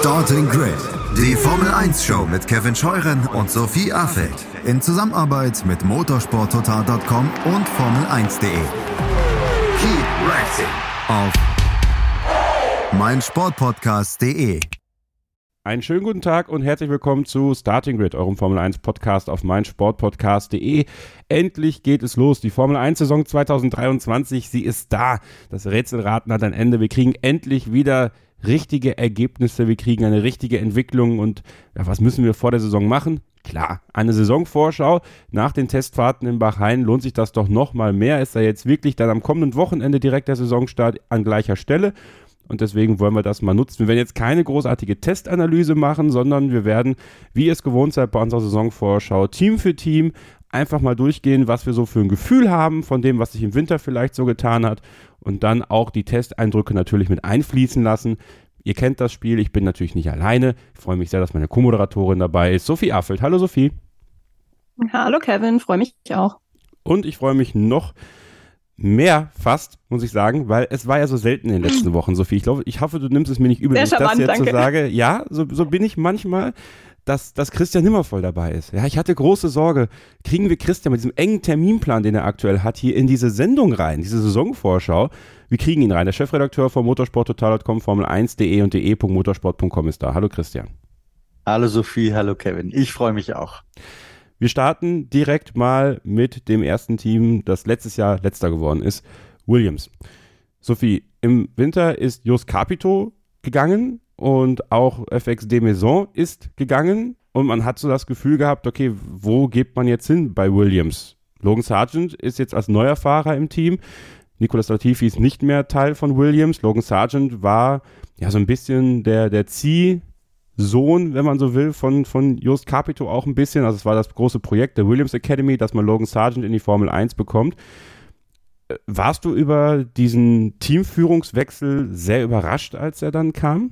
Starting Grid, die Formel 1 Show mit Kevin Scheuren und Sophie Affeld in Zusammenarbeit mit motorsporttotal.com und Formel1.de. Keep racing auf meinsportpodcast.de. Einen schönen guten Tag und herzlich willkommen zu Starting Grid, eurem Formel 1 Podcast auf meinsportpodcast.de. Endlich geht es los. Die Formel 1 Saison 2023, sie ist da. Das Rätselraten hat ein Ende. Wir kriegen endlich wieder richtige Ergebnisse, wir kriegen eine richtige Entwicklung und ja, was müssen wir vor der Saison machen? Klar, eine Saisonvorschau nach den Testfahrten in Bahrain lohnt sich das doch noch mal mehr. Ist da jetzt wirklich dann am kommenden Wochenende direkt der Saisonstart an gleicher Stelle und deswegen wollen wir das mal nutzen. Wir werden jetzt keine großartige Testanalyse machen, sondern wir werden, wie ihr es gewohnt seid bei unserer Saisonvorschau, Team für Team einfach mal durchgehen, was wir so für ein Gefühl haben von dem, was sich im Winter vielleicht so getan hat und dann auch die Testeindrücke natürlich mit einfließen lassen. Ihr kennt das Spiel, ich bin natürlich nicht alleine. Ich freue mich sehr, dass meine Co-Moderatorin dabei ist, Sophie Affelt. Hallo Sophie. Hallo Kevin, freue mich auch. Und ich freue mich noch mehr fast, muss ich sagen, weil es war ja so selten in den letzten Wochen, Sophie. Ich glaube, ich hoffe, du nimmst es mir nicht übel, wenn ich das jetzt danke. so sage. Ja, so, so bin ich manchmal dass, dass Christian Nimmervoll dabei ist. Ja, ich hatte große Sorge, kriegen wir Christian mit diesem engen Terminplan, den er aktuell hat, hier in diese Sendung rein, diese Saisonvorschau. Wir kriegen ihn rein. Der Chefredakteur von motorsporttotal.com, Formel1.de und de.motorsport.com ist da. Hallo Christian. Hallo Sophie, hallo Kevin. Ich freue mich auch. Wir starten direkt mal mit dem ersten Team, das letztes Jahr letzter geworden ist, Williams. Sophie, im Winter ist Jos Capito gegangen und auch FX de Maison ist gegangen und man hat so das Gefühl gehabt, okay, wo geht man jetzt hin bei Williams? Logan Sargent ist jetzt als neuer Fahrer im Team. Nicolas Latifi ist nicht mehr Teil von Williams. Logan Sargent war ja so ein bisschen der, der Ziehsohn, wenn man so will, von, von Just Capito auch ein bisschen. Also es war das große Projekt der Williams Academy, dass man Logan Sargent in die Formel 1 bekommt. Äh, warst du über diesen Teamführungswechsel sehr überrascht, als er dann kam?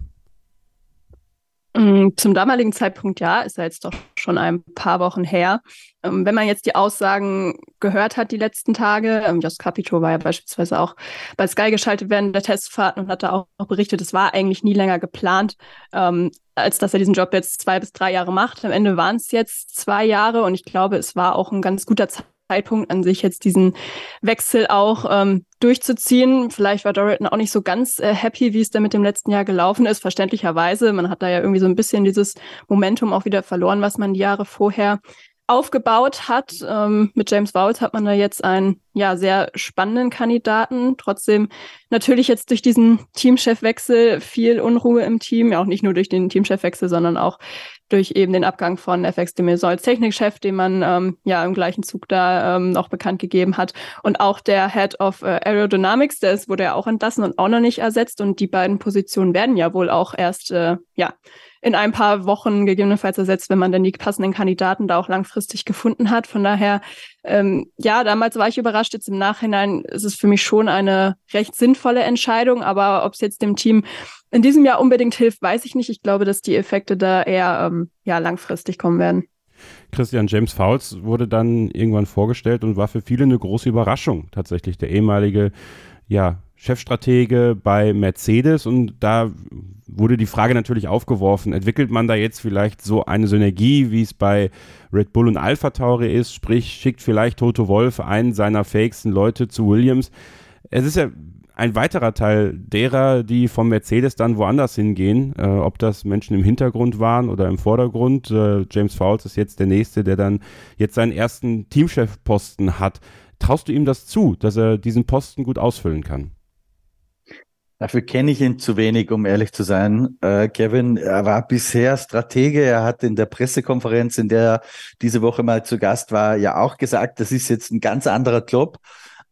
Mm, zum damaligen Zeitpunkt ja, ist ja jetzt doch schon ein paar Wochen her. Ähm, wenn man jetzt die Aussagen gehört hat die letzten Tage, ähm, Jos Capito war ja beispielsweise auch bei Sky geschaltet während der Testfahrten und hat da auch, berichtet, es war eigentlich nie länger geplant, ähm, als dass er diesen Job jetzt zwei bis drei Jahre macht. Am Ende waren es jetzt zwei Jahre und ich glaube, es war auch ein ganz guter Zeitpunkt Zeitpunkt an sich jetzt diesen Wechsel auch ähm, durchzuziehen. Vielleicht war Dorothy auch nicht so ganz äh, happy, wie es da mit dem letzten Jahr gelaufen ist, verständlicherweise. Man hat da ja irgendwie so ein bisschen dieses Momentum auch wieder verloren, was man die Jahre vorher aufgebaut hat. Ähm, mit James Vowles hat man da jetzt einen ja sehr spannenden Kandidaten. Trotzdem natürlich jetzt durch diesen Teamchefwechsel viel Unruhe im Team. Ja, auch nicht nur durch den Teamchefwechsel, sondern auch durch eben den Abgang von FX de Maison als Technikchef, den man ähm, ja im gleichen Zug da ähm, noch bekannt gegeben hat. Und auch der Head of äh, Aerodynamics, der ist, wurde ja auch entlassen und auch noch nicht ersetzt. Und die beiden Positionen werden ja wohl auch erst äh, ja in ein paar Wochen gegebenenfalls ersetzt, wenn man dann die passenden Kandidaten da auch langfristig gefunden hat. Von daher, ähm, ja, damals war ich überrascht. Jetzt im Nachhinein ist es für mich schon eine recht sinnvolle Entscheidung. Aber ob es jetzt dem Team in diesem Jahr unbedingt hilft, weiß ich nicht. Ich glaube, dass die Effekte da eher ähm, ja, langfristig kommen werden. Christian James Fowles wurde dann irgendwann vorgestellt und war für viele eine große Überraschung. Tatsächlich der ehemalige ja, Chefstratege bei Mercedes und da wurde die Frage natürlich aufgeworfen, entwickelt man da jetzt vielleicht so eine Synergie, wie es bei Red Bull und Alpha Tauri ist, sprich schickt vielleicht Toto Wolf einen seiner fähigsten Leute zu Williams. Es ist ja ein weiterer Teil derer, die vom Mercedes dann woanders hingehen, äh, ob das Menschen im Hintergrund waren oder im Vordergrund. Äh, James Fowles ist jetzt der Nächste, der dann jetzt seinen ersten Teamchefposten hat. Traust du ihm das zu, dass er diesen Posten gut ausfüllen kann? Dafür kenne ich ihn zu wenig, um ehrlich zu sein. Äh, Kevin, er war bisher Stratege. Er hat in der Pressekonferenz, in der er diese Woche mal zu Gast war, ja auch gesagt, das ist jetzt ein ganz anderer Job.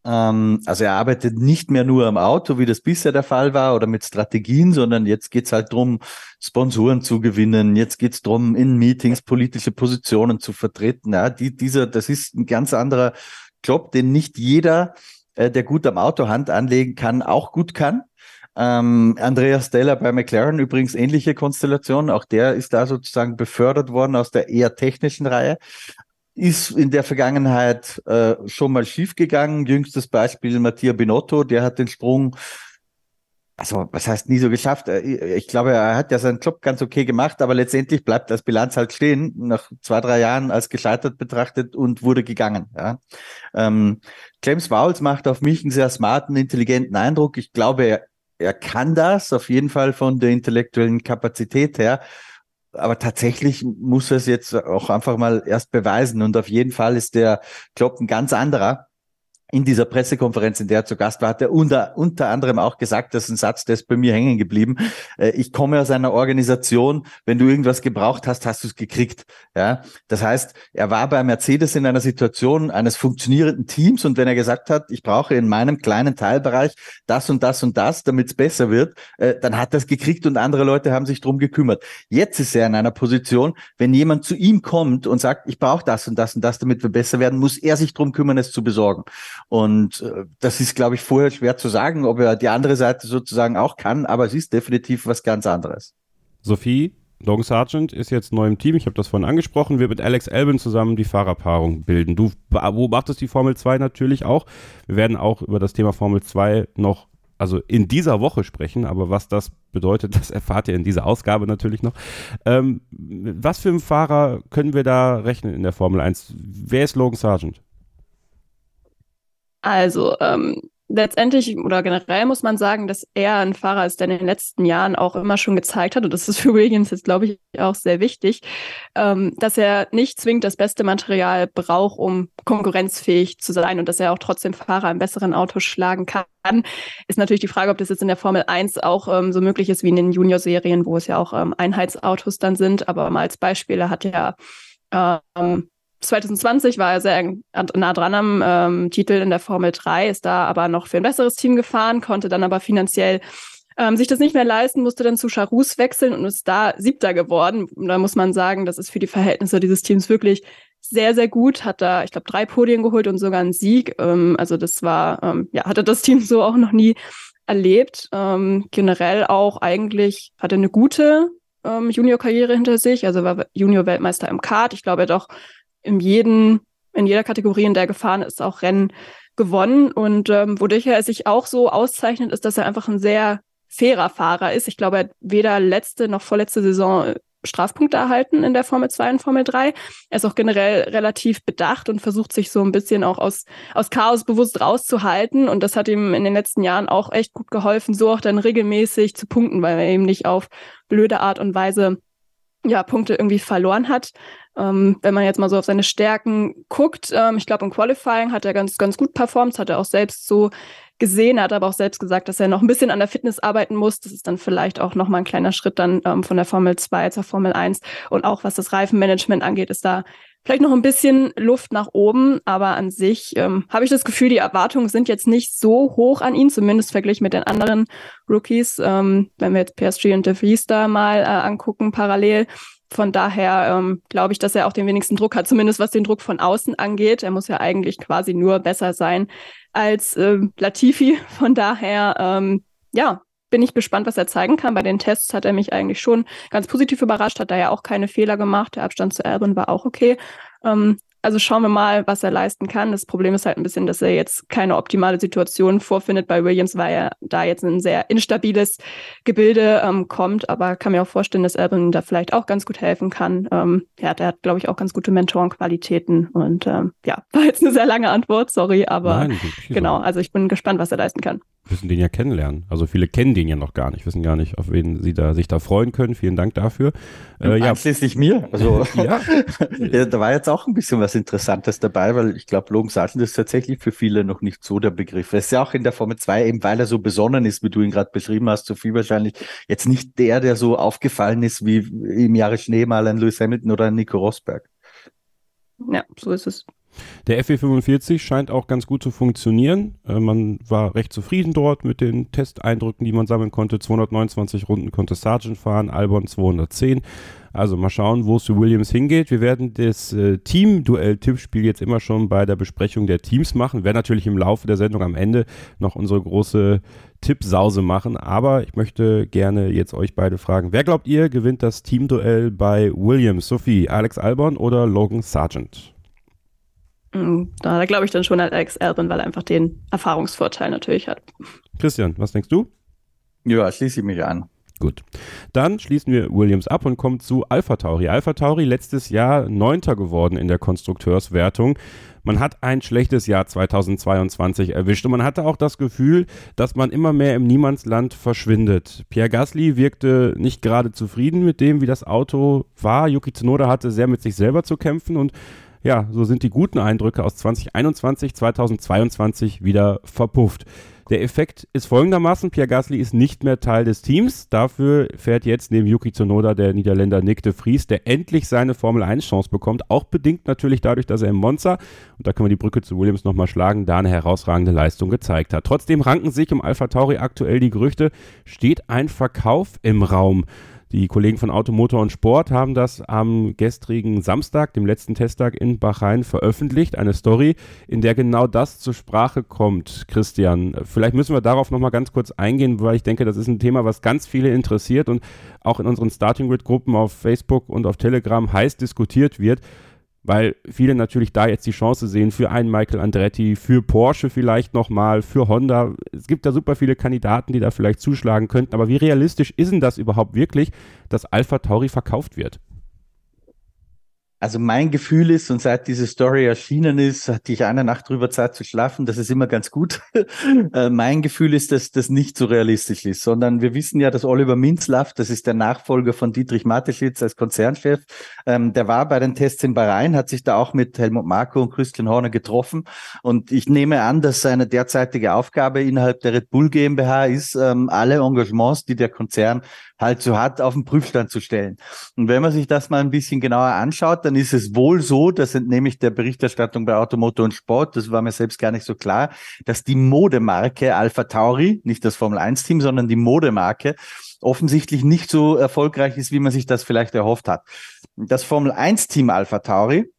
Ähm, also er arbeitet nicht mehr nur am Auto, wie das bisher der Fall war, oder mit Strategien, sondern jetzt geht's halt drum, Sponsoren zu gewinnen. Jetzt geht's drum, in Meetings politische Positionen zu vertreten. Ja, die, dieser, das ist ein ganz anderer Job, den nicht jeder, äh, der gut am Auto Hand anlegen kann, auch gut kann. Ähm, Andreas Steller bei McLaren übrigens ähnliche Konstellation. Auch der ist da sozusagen befördert worden aus der eher technischen Reihe. Ist in der Vergangenheit äh, schon mal schiefgegangen. Jüngstes Beispiel Mattia Binotto, der hat den Sprung also was heißt nie so geschafft? Äh, ich glaube, er hat ja seinen Job ganz okay gemacht, aber letztendlich bleibt das Bilanz halt stehen, nach zwei, drei Jahren als gescheitert betrachtet und wurde gegangen. Ja. Ähm, James Vowles macht auf mich einen sehr smarten, intelligenten Eindruck. Ich glaube, er, er kann das auf jeden Fall von der intellektuellen Kapazität her. Aber tatsächlich muss er es jetzt auch einfach mal erst beweisen. Und auf jeden Fall ist der Klopp ein ganz anderer in dieser Pressekonferenz, in der er zu Gast war, hat er unter, unter anderem auch gesagt, das ist ein Satz, der ist bei mir hängen geblieben. Äh, ich komme aus einer Organisation, wenn du irgendwas gebraucht hast, hast du es gekriegt. Ja, das heißt, er war bei Mercedes in einer Situation eines funktionierenden Teams und wenn er gesagt hat, ich brauche in meinem kleinen Teilbereich das und das und das, damit es besser wird, äh, dann hat er es gekriegt und andere Leute haben sich drum gekümmert. Jetzt ist er in einer Position, wenn jemand zu ihm kommt und sagt, ich brauche das und das und das, damit wir besser werden, muss er sich drum kümmern, es zu besorgen. Und äh, das ist, glaube ich, vorher schwer zu sagen, ob er die andere Seite sozusagen auch kann, aber es ist definitiv was ganz anderes. Sophie, Logan Sargent ist jetzt neu im Team, ich habe das vorhin angesprochen, wird mit Alex Albin zusammen die Fahrerpaarung bilden. Du beobachtest die Formel 2 natürlich auch. Wir werden auch über das Thema Formel 2 noch, also in dieser Woche sprechen, aber was das bedeutet, das erfahrt ihr in dieser Ausgabe natürlich noch. Ähm, was für einen Fahrer können wir da rechnen in der Formel 1? Wer ist Logan Sargent? Also ähm, letztendlich oder generell muss man sagen, dass er ein Fahrer ist, der in den letzten Jahren auch immer schon gezeigt hat, und das ist für Williams jetzt, glaube ich, auch sehr wichtig, ähm, dass er nicht zwingend das beste Material braucht, um konkurrenzfähig zu sein und dass er auch trotzdem Fahrer im besseren Auto schlagen kann. Ist natürlich die Frage, ob das jetzt in der Formel 1 auch ähm, so möglich ist wie in den Junior-Serien, wo es ja auch ähm, Einheitsautos dann sind. Aber mal als Beispiel, er hat ja ähm, 2020 war er sehr nah dran am ähm, Titel in der Formel 3, ist da aber noch für ein besseres Team gefahren, konnte dann aber finanziell ähm, sich das nicht mehr leisten, musste dann zu Charus wechseln und ist da Siebter geworden. Und da muss man sagen, das ist für die Verhältnisse dieses Teams wirklich sehr, sehr gut. Hat da, ich glaube, drei Podien geholt und sogar einen Sieg. Ähm, also das war, ähm, ja, hatte das Team so auch noch nie erlebt. Ähm, generell auch eigentlich hatte eine gute ähm, Junior-Karriere hinter sich. Also war Junior-Weltmeister im Kart. Ich glaube, er hat auch in, jeden, in jeder Kategorie, in der gefahren ist, auch Rennen gewonnen. Und ähm, wodurch er sich auch so auszeichnet, ist, dass er einfach ein sehr fairer Fahrer ist. Ich glaube, er hat weder letzte noch vorletzte Saison äh, Strafpunkte erhalten in der Formel 2 und Formel 3. Er ist auch generell relativ bedacht und versucht sich so ein bisschen auch aus, aus Chaos bewusst rauszuhalten. Und das hat ihm in den letzten Jahren auch echt gut geholfen, so auch dann regelmäßig zu punkten, weil er eben nicht auf blöde Art und Weise ja, Punkte irgendwie verloren hat. Ähm, wenn man jetzt mal so auf seine Stärken guckt, ähm, ich glaube, im Qualifying hat er ganz, ganz gut performt, hat er auch selbst so gesehen, hat aber auch selbst gesagt, dass er noch ein bisschen an der Fitness arbeiten muss. Das ist dann vielleicht auch nochmal ein kleiner Schritt dann ähm, von der Formel 2 zur Formel 1. Und auch was das Reifenmanagement angeht, ist da vielleicht noch ein bisschen Luft nach oben. Aber an sich ähm, habe ich das Gefühl, die Erwartungen sind jetzt nicht so hoch an ihn, zumindest verglichen mit den anderen Rookies. Ähm, wenn wir jetzt PSG und De Vries da mal äh, angucken, parallel, von daher ähm, glaube ich, dass er auch den wenigsten Druck hat, zumindest was den Druck von außen angeht. Er muss ja eigentlich quasi nur besser sein als äh, Latifi. Von daher, ähm, ja, bin ich gespannt, was er zeigen kann. Bei den Tests hat er mich eigentlich schon ganz positiv überrascht, hat da ja auch keine Fehler gemacht. Der Abstand zu Albon war auch okay. Ähm, also schauen wir mal, was er leisten kann. Das Problem ist halt ein bisschen, dass er jetzt keine optimale Situation vorfindet bei Williams, weil er da jetzt ein sehr instabiles Gebilde ähm, kommt. Aber kann mir auch vorstellen, dass Albon da vielleicht auch ganz gut helfen kann. Ähm, ja, der hat, glaube ich, auch ganz gute Mentorenqualitäten. Und ähm, ja, war jetzt eine sehr lange Antwort, sorry, aber Nein, genau, also ich bin gespannt, was er leisten kann müssen den ja kennenlernen. Also viele kennen den ja noch gar nicht, wissen gar nicht, auf wen sie da sich da freuen können. Vielen Dank dafür. Äh, ja. Einschließlich mir. Also ja. da war jetzt auch ein bisschen was Interessantes dabei, weil ich glaube, Logan Sargent ist tatsächlich für viele noch nicht so der Begriff. Er ist ja auch in der Formel 2, eben weil er so besonnen ist, wie du ihn gerade beschrieben hast, so viel wahrscheinlich jetzt nicht der, der so aufgefallen ist wie im Jahre Schnee mal ein Lewis Hamilton oder ein Nico Rosberg. Ja, so ist es. Der FE45 scheint auch ganz gut zu funktionieren. Äh, man war recht zufrieden dort mit den Testeindrücken, die man sammeln konnte. 229 Runden konnte Sargent fahren, Albon 210. Also mal schauen, wo es für Williams hingeht. Wir werden das äh, Team-Duell-Tippspiel jetzt immer schon bei der Besprechung der Teams machen. Werden natürlich im Laufe der Sendung am Ende noch unsere große Tippsause machen. Aber ich möchte gerne jetzt euch beide fragen. Wer glaubt ihr gewinnt das Team-Duell bei Williams? Sophie, Alex Albon oder Logan Sargent? Mm, da glaube ich dann schon an Alex Albon, weil er einfach den Erfahrungsvorteil natürlich hat. Christian, was denkst du? Ja, schließe ich mich an. Gut. Dann schließen wir Williams ab und kommen zu Alpha Tauri. Alpha Tauri letztes Jahr Neunter geworden in der Konstrukteurswertung. Man hat ein schlechtes Jahr 2022 erwischt und man hatte auch das Gefühl, dass man immer mehr im Niemandsland verschwindet. Pierre Gasly wirkte nicht gerade zufrieden mit dem, wie das Auto war. Yuki Tsunoda hatte sehr mit sich selber zu kämpfen und ja, so sind die guten Eindrücke aus 2021, 2022 wieder verpufft. Der Effekt ist folgendermaßen, Pierre Gasly ist nicht mehr Teil des Teams. Dafür fährt jetzt neben Yuki Tsunoda der Niederländer Nick de Vries, der endlich seine Formel 1 Chance bekommt. Auch bedingt natürlich dadurch, dass er im Monza, und da können wir die Brücke zu Williams nochmal schlagen, da eine herausragende Leistung gezeigt hat. Trotzdem ranken sich um Alpha Tauri aktuell die Gerüchte, steht ein Verkauf im Raum. Die Kollegen von Automotor und Sport haben das am gestrigen Samstag, dem letzten Testtag in Bahrain, veröffentlicht. Eine Story, in der genau das zur Sprache kommt. Christian, vielleicht müssen wir darauf nochmal ganz kurz eingehen, weil ich denke, das ist ein Thema, was ganz viele interessiert und auch in unseren Starting Grid Gruppen auf Facebook und auf Telegram heiß diskutiert wird weil viele natürlich da jetzt die Chance sehen für einen Michael Andretti, für Porsche vielleicht nochmal, für Honda. Es gibt da super viele Kandidaten, die da vielleicht zuschlagen könnten, aber wie realistisch ist denn das überhaupt wirklich, dass Alpha Tauri verkauft wird? Also mein Gefühl ist, und seit diese Story erschienen ist, hatte ich eine Nacht drüber Zeit zu schlafen. Das ist immer ganz gut. Äh, mein Gefühl ist, dass das nicht so realistisch ist, sondern wir wissen ja, dass Oliver Minzlaff, das ist der Nachfolger von Dietrich Mateschitz als Konzernchef, ähm, der war bei den Tests in Bahrain, hat sich da auch mit Helmut Marko und Christian Horner getroffen. Und ich nehme an, dass seine derzeitige Aufgabe innerhalb der Red Bull GmbH ist, ähm, alle Engagements, die der Konzern halt so hat, auf den Prüfstand zu stellen. Und wenn man sich das mal ein bisschen genauer anschaut, dann ist es wohl so, das entnehme ich der Berichterstattung bei Automotor und Sport, das war mir selbst gar nicht so klar, dass die Modemarke Alpha Tauri, nicht das Formel 1 Team, sondern die Modemarke, offensichtlich nicht so erfolgreich ist, wie man sich das vielleicht erhofft hat. Das Formel 1 Team Alpha Tauri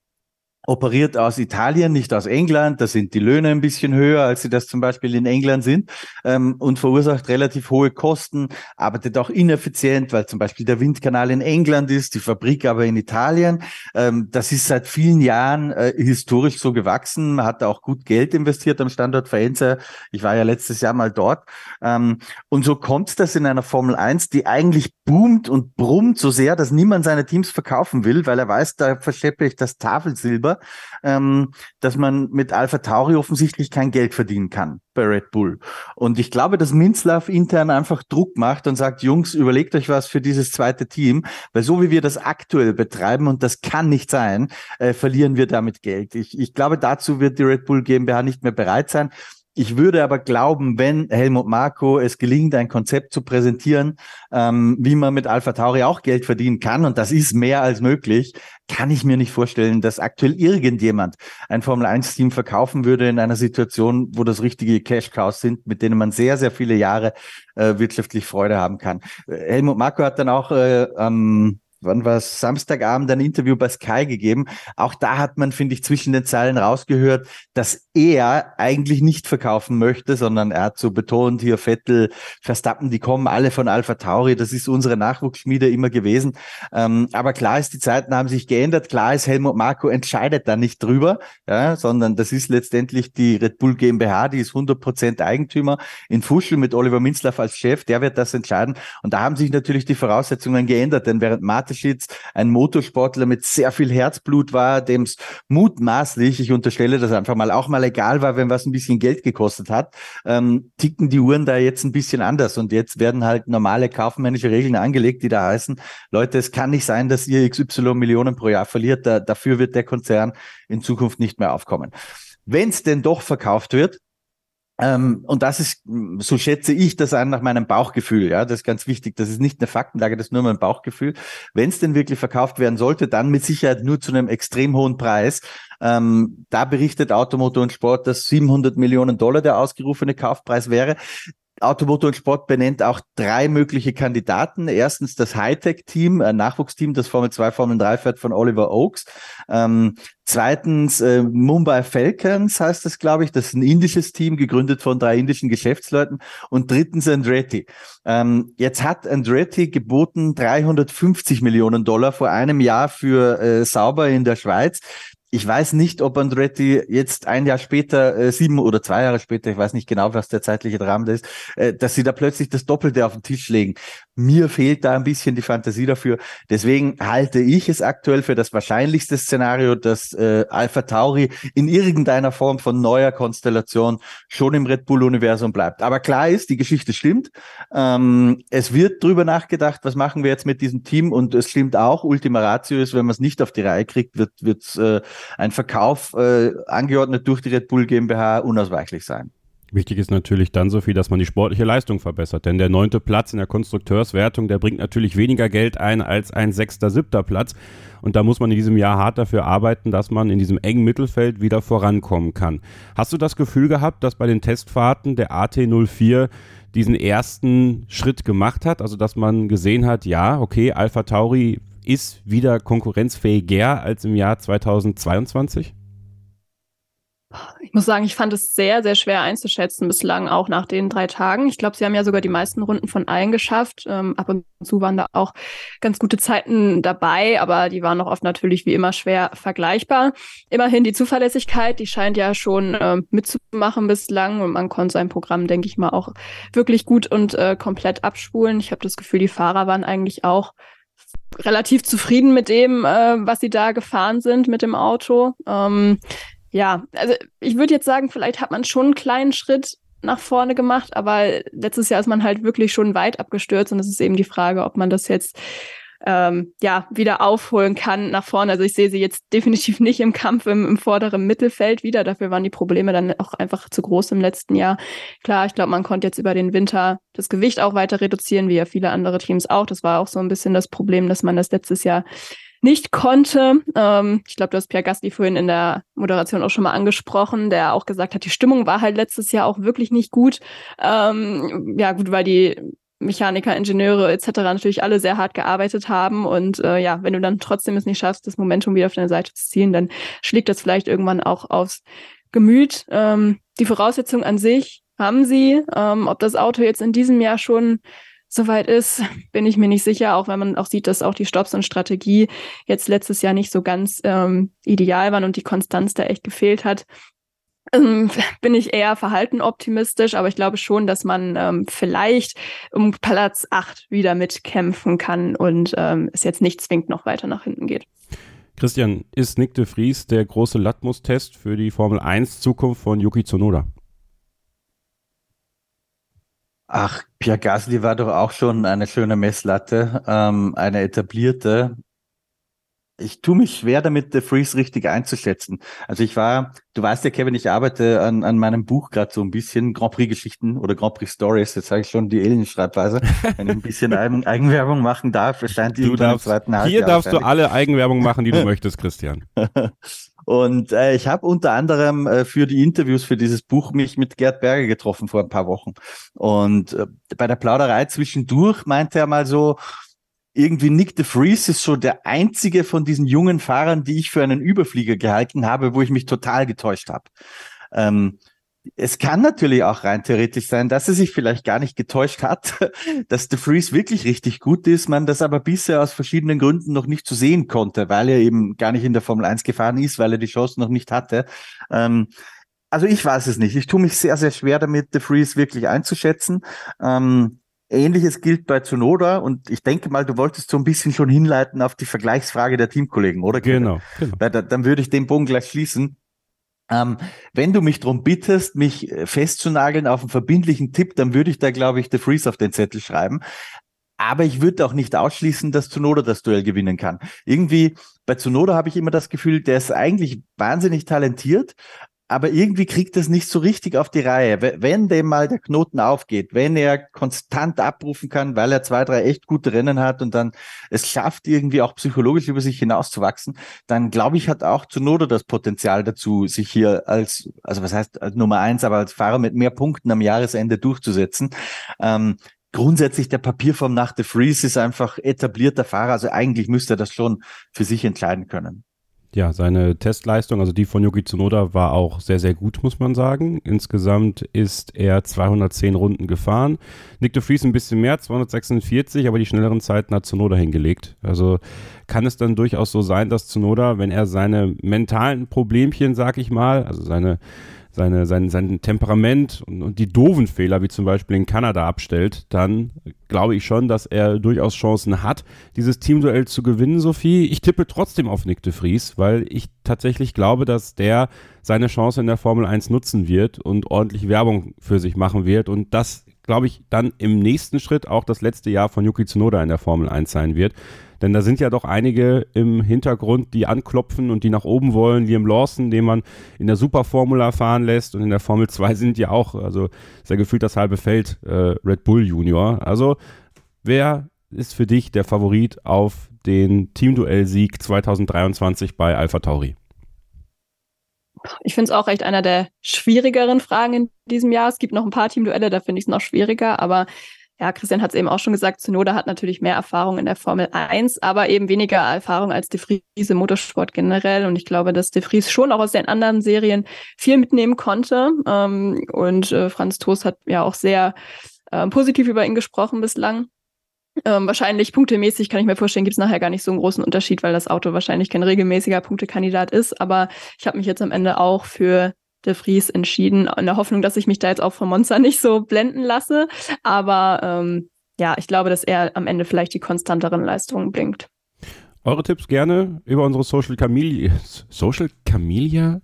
operiert aus Italien, nicht aus England. Da sind die Löhne ein bisschen höher, als sie das zum Beispiel in England sind ähm, und verursacht relativ hohe Kosten, arbeitet auch ineffizient, weil zum Beispiel der Windkanal in England ist, die Fabrik aber in Italien. Ähm, das ist seit vielen Jahren äh, historisch so gewachsen. Man hat auch gut Geld investiert am Standort Faenza. Ich war ja letztes Jahr mal dort. Ähm, und so kommt das in einer Formel 1, die eigentlich boomt und brummt so sehr, dass niemand seine Teams verkaufen will, weil er weiß, da verscheppe ich das Tafelsilber ähm, dass man mit Alpha Tauri offensichtlich kein Geld verdienen kann bei Red Bull. Und ich glaube, dass Minzlaff intern einfach Druck macht und sagt, Jungs, überlegt euch was für dieses zweite Team, weil so wie wir das aktuell betreiben, und das kann nicht sein, äh, verlieren wir damit Geld. Ich, ich glaube, dazu wird die Red Bull GmbH nicht mehr bereit sein. Ich würde aber glauben, wenn Helmut Marko es gelingt, ein Konzept zu präsentieren, ähm, wie man mit Alpha Tauri auch Geld verdienen kann, und das ist mehr als möglich, kann ich mir nicht vorstellen, dass aktuell irgendjemand ein Formel 1 Team verkaufen würde in einer Situation, wo das richtige Cash Cows sind, mit denen man sehr, sehr viele Jahre äh, wirtschaftlich Freude haben kann. Helmut Marko hat dann auch äh, ähm, wann war es, Samstagabend ein Interview bei Sky gegeben. Auch da hat man, finde ich, zwischen den Zeilen rausgehört, dass er eigentlich nicht verkaufen möchte, sondern er hat so betont, hier Vettel, Verstappen, die kommen alle von Alpha Tauri, das ist unsere Nachwuchsschmiede immer gewesen. Ähm, aber klar ist, die Zeiten haben sich geändert. Klar ist, Helmut Marko entscheidet da nicht drüber, ja, sondern das ist letztendlich die Red Bull GmbH, die ist 100% Eigentümer in Fuschel mit Oliver Minzlaff als Chef, der wird das entscheiden. Und da haben sich natürlich die Voraussetzungen geändert, denn während Martin Mateschitz ein Motorsportler mit sehr viel Herzblut war, dem es mutmaßlich, ich unterstelle das einfach mal, auch mal egal war, wenn was ein bisschen Geld gekostet hat, ähm, ticken die Uhren da jetzt ein bisschen anders und jetzt werden halt normale kaufmännische Regeln angelegt, die da heißen, Leute, es kann nicht sein, dass ihr XY Millionen pro Jahr verliert, da, dafür wird der Konzern in Zukunft nicht mehr aufkommen. Wenn es denn doch verkauft wird, ähm, und das ist, so schätze ich das ein nach meinem Bauchgefühl. Ja, das ist ganz wichtig. Das ist nicht eine Faktenlage, das ist nur mein Bauchgefühl. Wenn es denn wirklich verkauft werden sollte, dann mit Sicherheit nur zu einem extrem hohen Preis. Ähm, da berichtet Automotor und Sport, dass 700 Millionen Dollar der ausgerufene Kaufpreis wäre. Automotor und Sport benennt auch drei mögliche Kandidaten. Erstens das Hightech-Team, ein Nachwuchsteam, das Formel 2, Formel 3 fährt von Oliver Oaks. Ähm, zweitens äh, Mumbai Falcons heißt das, glaube ich. Das ist ein indisches Team, gegründet von drei indischen Geschäftsleuten. Und drittens Andretti. Ähm, jetzt hat Andretti geboten 350 Millionen Dollar vor einem Jahr für äh, Sauber in der Schweiz ich weiß nicht, ob Andretti jetzt ein Jahr später, äh, sieben oder zwei Jahre später, ich weiß nicht genau, was der zeitliche Rahmen ist, äh, dass sie da plötzlich das Doppelte auf den Tisch legen. Mir fehlt da ein bisschen die Fantasie dafür. Deswegen halte ich es aktuell für das wahrscheinlichste Szenario, dass äh, Alpha Tauri in irgendeiner Form von neuer Konstellation schon im Red Bull-Universum bleibt. Aber klar ist, die Geschichte stimmt. Ähm, es wird drüber nachgedacht, was machen wir jetzt mit diesem Team und es stimmt auch, Ultima Ratio ist, wenn man es nicht auf die Reihe kriegt, wird, wird äh, ein Verkauf äh, angeordnet durch die Red Bull GmbH unausweichlich sein. Wichtig ist natürlich dann so viel, dass man die sportliche Leistung verbessert. Denn der neunte Platz in der Konstrukteurswertung, der bringt natürlich weniger Geld ein als ein sechster, siebter Platz. Und da muss man in diesem Jahr hart dafür arbeiten, dass man in diesem engen Mittelfeld wieder vorankommen kann. Hast du das Gefühl gehabt, dass bei den Testfahrten der AT04 diesen ersten Schritt gemacht hat? Also, dass man gesehen hat, ja, okay, Alpha Tauri ist wieder konkurrenzfähiger als im Jahr 2022? Ich muss sagen, ich fand es sehr, sehr schwer einzuschätzen bislang, auch nach den drei Tagen. Ich glaube, sie haben ja sogar die meisten Runden von allen geschafft. Ähm, ab und zu waren da auch ganz gute Zeiten dabei, aber die waren noch oft natürlich wie immer schwer vergleichbar. Immerhin die Zuverlässigkeit, die scheint ja schon äh, mitzumachen bislang und man konnte sein Programm, denke ich mal, auch wirklich gut und äh, komplett abspulen. Ich habe das Gefühl, die Fahrer waren eigentlich auch relativ zufrieden mit dem, äh, was sie da gefahren sind mit dem Auto. Ähm, ja, also ich würde jetzt sagen, vielleicht hat man schon einen kleinen Schritt nach vorne gemacht, aber letztes Jahr ist man halt wirklich schon weit abgestürzt und es ist eben die Frage, ob man das jetzt ähm, ja, wieder aufholen kann nach vorne. Also ich sehe sie jetzt definitiv nicht im Kampf im, im vorderen Mittelfeld wieder. Dafür waren die Probleme dann auch einfach zu groß im letzten Jahr. Klar, ich glaube, man konnte jetzt über den Winter das Gewicht auch weiter reduzieren, wie ja viele andere Teams auch. Das war auch so ein bisschen das Problem, dass man das letztes Jahr nicht konnte. Ähm, ich glaube, du hast Pierre Gasly vorhin in der Moderation auch schon mal angesprochen, der auch gesagt hat, die Stimmung war halt letztes Jahr auch wirklich nicht gut. Ähm, ja, gut, weil die Mechaniker, Ingenieure etc. natürlich alle sehr hart gearbeitet haben. Und äh, ja, wenn du dann trotzdem es nicht schaffst, das Momentum wieder auf deine Seite zu ziehen, dann schlägt das vielleicht irgendwann auch aufs Gemüt. Ähm, die Voraussetzungen an sich haben sie. Ähm, ob das Auto jetzt in diesem Jahr schon soweit ist, bin ich mir nicht sicher, auch wenn man auch sieht, dass auch die Stops und Strategie jetzt letztes Jahr nicht so ganz ähm, ideal waren und die Konstanz da echt gefehlt hat. Ähm, bin ich eher verhalten optimistisch, aber ich glaube schon, dass man ähm, vielleicht um Platz 8 wieder mitkämpfen kann und ähm, es jetzt nicht zwingend noch weiter nach hinten geht. Christian, ist Nick de Vries der große Latmus-Test für die Formel 1 Zukunft von Yuki Tsunoda? Ach, Pierre Gasly war doch auch schon eine schöne Messlatte, ähm, eine etablierte ich tue mich schwer damit, The Freeze richtig einzuschätzen. Also ich war, du weißt ja, Kevin, ich arbeite an, an meinem Buch gerade so ein bisschen, Grand Prix-Geschichten oder Grand Prix Stories, jetzt sage ich schon die Alien-Schreibweise, wenn ich ein bisschen Eigen, Eigenwerbung machen darf, erscheint die darfst, im zweiten Halbjahr. Hier darfst du alle Eigenwerbung machen, die du möchtest, Christian. Und äh, ich habe unter anderem äh, für die Interviews für dieses Buch mich mit Gerd Berger getroffen vor ein paar Wochen. Und äh, bei der Plauderei zwischendurch meinte er mal so, irgendwie Nick de Vries ist so der einzige von diesen jungen Fahrern, die ich für einen Überflieger gehalten habe, wo ich mich total getäuscht habe. Ähm, es kann natürlich auch rein theoretisch sein, dass er sich vielleicht gar nicht getäuscht hat, dass De Vries wirklich richtig gut ist, man das aber bisher aus verschiedenen Gründen noch nicht zu sehen konnte, weil er eben gar nicht in der Formel 1 gefahren ist, weil er die Chance noch nicht hatte. Ähm, also ich weiß es nicht. Ich tue mich sehr, sehr schwer damit, De Vries wirklich einzuschätzen. Ähm, Ähnliches gilt bei Zunoda und ich denke mal, du wolltest so ein bisschen schon hinleiten auf die Vergleichsfrage der Teamkollegen, oder? Genau. genau. Weil, dann würde ich den Bogen gleich schließen. Ähm, wenn du mich darum bittest, mich äh, festzunageln auf einen verbindlichen Tipp, dann würde ich da, glaube ich, The Freeze auf den Zettel schreiben. Aber ich würde auch nicht ausschließen, dass Zunoda das Duell gewinnen kann. Irgendwie bei Zunoda habe ich immer das Gefühl, der ist eigentlich wahnsinnig talentiert, aber irgendwie kriegt es nicht so richtig auf die Reihe. Wenn dem mal der Knoten aufgeht, wenn er konstant abrufen kann, weil er zwei, drei echt gute Rennen hat und dann es schafft, irgendwie auch psychologisch über sich hinauszuwachsen, dann glaube ich, hat auch Zunoda das Potenzial dazu, sich hier als, also was heißt als Nummer eins, aber als Fahrer mit mehr Punkten am Jahresende durchzusetzen. Ähm, grundsätzlich der Papierform nach The Freeze ist einfach etablierter Fahrer, also eigentlich müsste er das schon für sich entscheiden können. Ja, seine Testleistung, also die von Yuki Tsunoda, war auch sehr, sehr gut, muss man sagen. Insgesamt ist er 210 Runden gefahren. Nick de Vries ein bisschen mehr, 246, aber die schnelleren Zeiten hat Tsunoda hingelegt. Also kann es dann durchaus so sein, dass Tsunoda, wenn er seine mentalen Problemchen, sag ich mal, also seine seine, sein, sein Temperament und, und, die doofen Fehler, wie zum Beispiel in Kanada, abstellt, dann glaube ich schon, dass er durchaus Chancen hat, dieses Teamduell zu gewinnen, Sophie. Ich tippe trotzdem auf Nick de Vries, weil ich tatsächlich glaube, dass der seine Chance in der Formel 1 nutzen wird und ordentlich Werbung für sich machen wird und das glaube ich, dann im nächsten Schritt auch das letzte Jahr von Yuki Tsunoda in der Formel 1 sein wird. Denn da sind ja doch einige im Hintergrund, die anklopfen und die nach oben wollen. Liam Lawson, den man in der Superformula fahren lässt und in der Formel 2 sind ja auch, also sehr gefühlt das halbe Feld äh, Red Bull Junior. Also wer ist für dich der Favorit auf den Teamduell-Sieg 2023 bei Alpha Tauri? Ich finde es auch echt einer der schwierigeren Fragen in diesem Jahr. Es gibt noch ein paar Teamduelle, da finde ich es noch schwieriger, aber ja, Christian hat es eben auch schon gesagt, Zunoda hat natürlich mehr Erfahrung in der Formel 1, aber eben weniger Erfahrung als De Vries im Motorsport generell. Und ich glaube, dass De Vries schon auch aus den anderen Serien viel mitnehmen konnte. Ähm, und äh, Franz Toast hat ja auch sehr äh, positiv über ihn gesprochen bislang. Ähm, wahrscheinlich punktemäßig kann ich mir vorstellen, gibt es nachher gar nicht so einen großen Unterschied, weil das Auto wahrscheinlich kein regelmäßiger Punktekandidat ist. Aber ich habe mich jetzt am Ende auch für de Vries entschieden, in der Hoffnung, dass ich mich da jetzt auch von Monza nicht so blenden lasse. Aber ähm, ja, ich glaube, dass er am Ende vielleicht die konstanteren Leistungen bringt. Eure Tipps gerne über unsere Social Camelia. Social Camelia?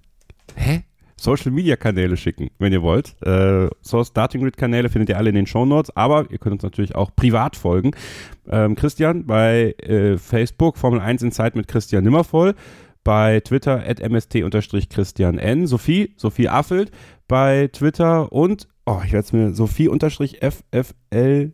Hä? Social Media Kanäle schicken, wenn ihr wollt. Äh, so Starting Grid Kanäle findet ihr alle in den Show Notes, aber ihr könnt uns natürlich auch privat folgen. Ähm, Christian bei äh, Facebook Formel 1 in Zeit mit Christian Nimmervoll bei Twitter at mst-christian n. Sophie, Sophie Affelt bei Twitter und, oh, ich werde es mir, Sophie-ffldt.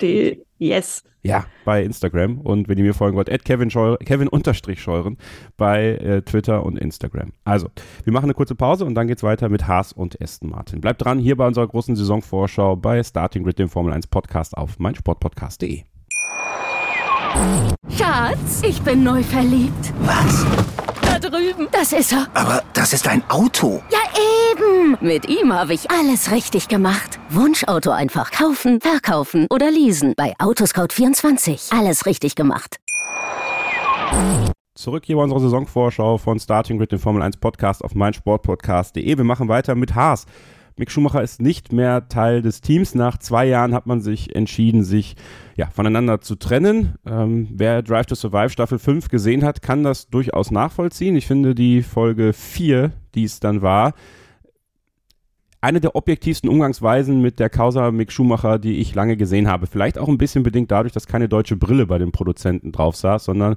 D, yes. Ja, bei Instagram. Und wenn ihr mir folgen wollt, at Kevin, Scheuren, Kevin Scheuren bei äh, Twitter und Instagram. Also, wir machen eine kurze Pause und dann geht's weiter mit Haas und Aston Martin. Bleibt dran, hier bei unserer großen Saisonvorschau bei Starting Grid, dem Formel 1 Podcast auf meinsportpodcast.de. Schatz, ich bin neu verliebt. Was? Da drüben. Das ist er. Aber das ist ein Auto. Ja, eben. Mit ihm habe ich alles richtig gemacht. Wunschauto einfach kaufen, verkaufen oder leasen. Bei Autoscout24. Alles richtig gemacht. Zurück hier bei unserer Saisonvorschau von Starting Grid, dem Formel 1 Podcast auf meinsportpodcast.de. Wir machen weiter mit Haas. Mick Schumacher ist nicht mehr Teil des Teams. Nach zwei Jahren hat man sich entschieden, sich ja, voneinander zu trennen. Ähm, wer Drive to Survive Staffel 5 gesehen hat, kann das durchaus nachvollziehen. Ich finde die Folge 4, die es dann war, eine der objektivsten Umgangsweisen mit der Causa Mick Schumacher, die ich lange gesehen habe. Vielleicht auch ein bisschen bedingt dadurch, dass keine deutsche Brille bei den Produzenten drauf saß, sondern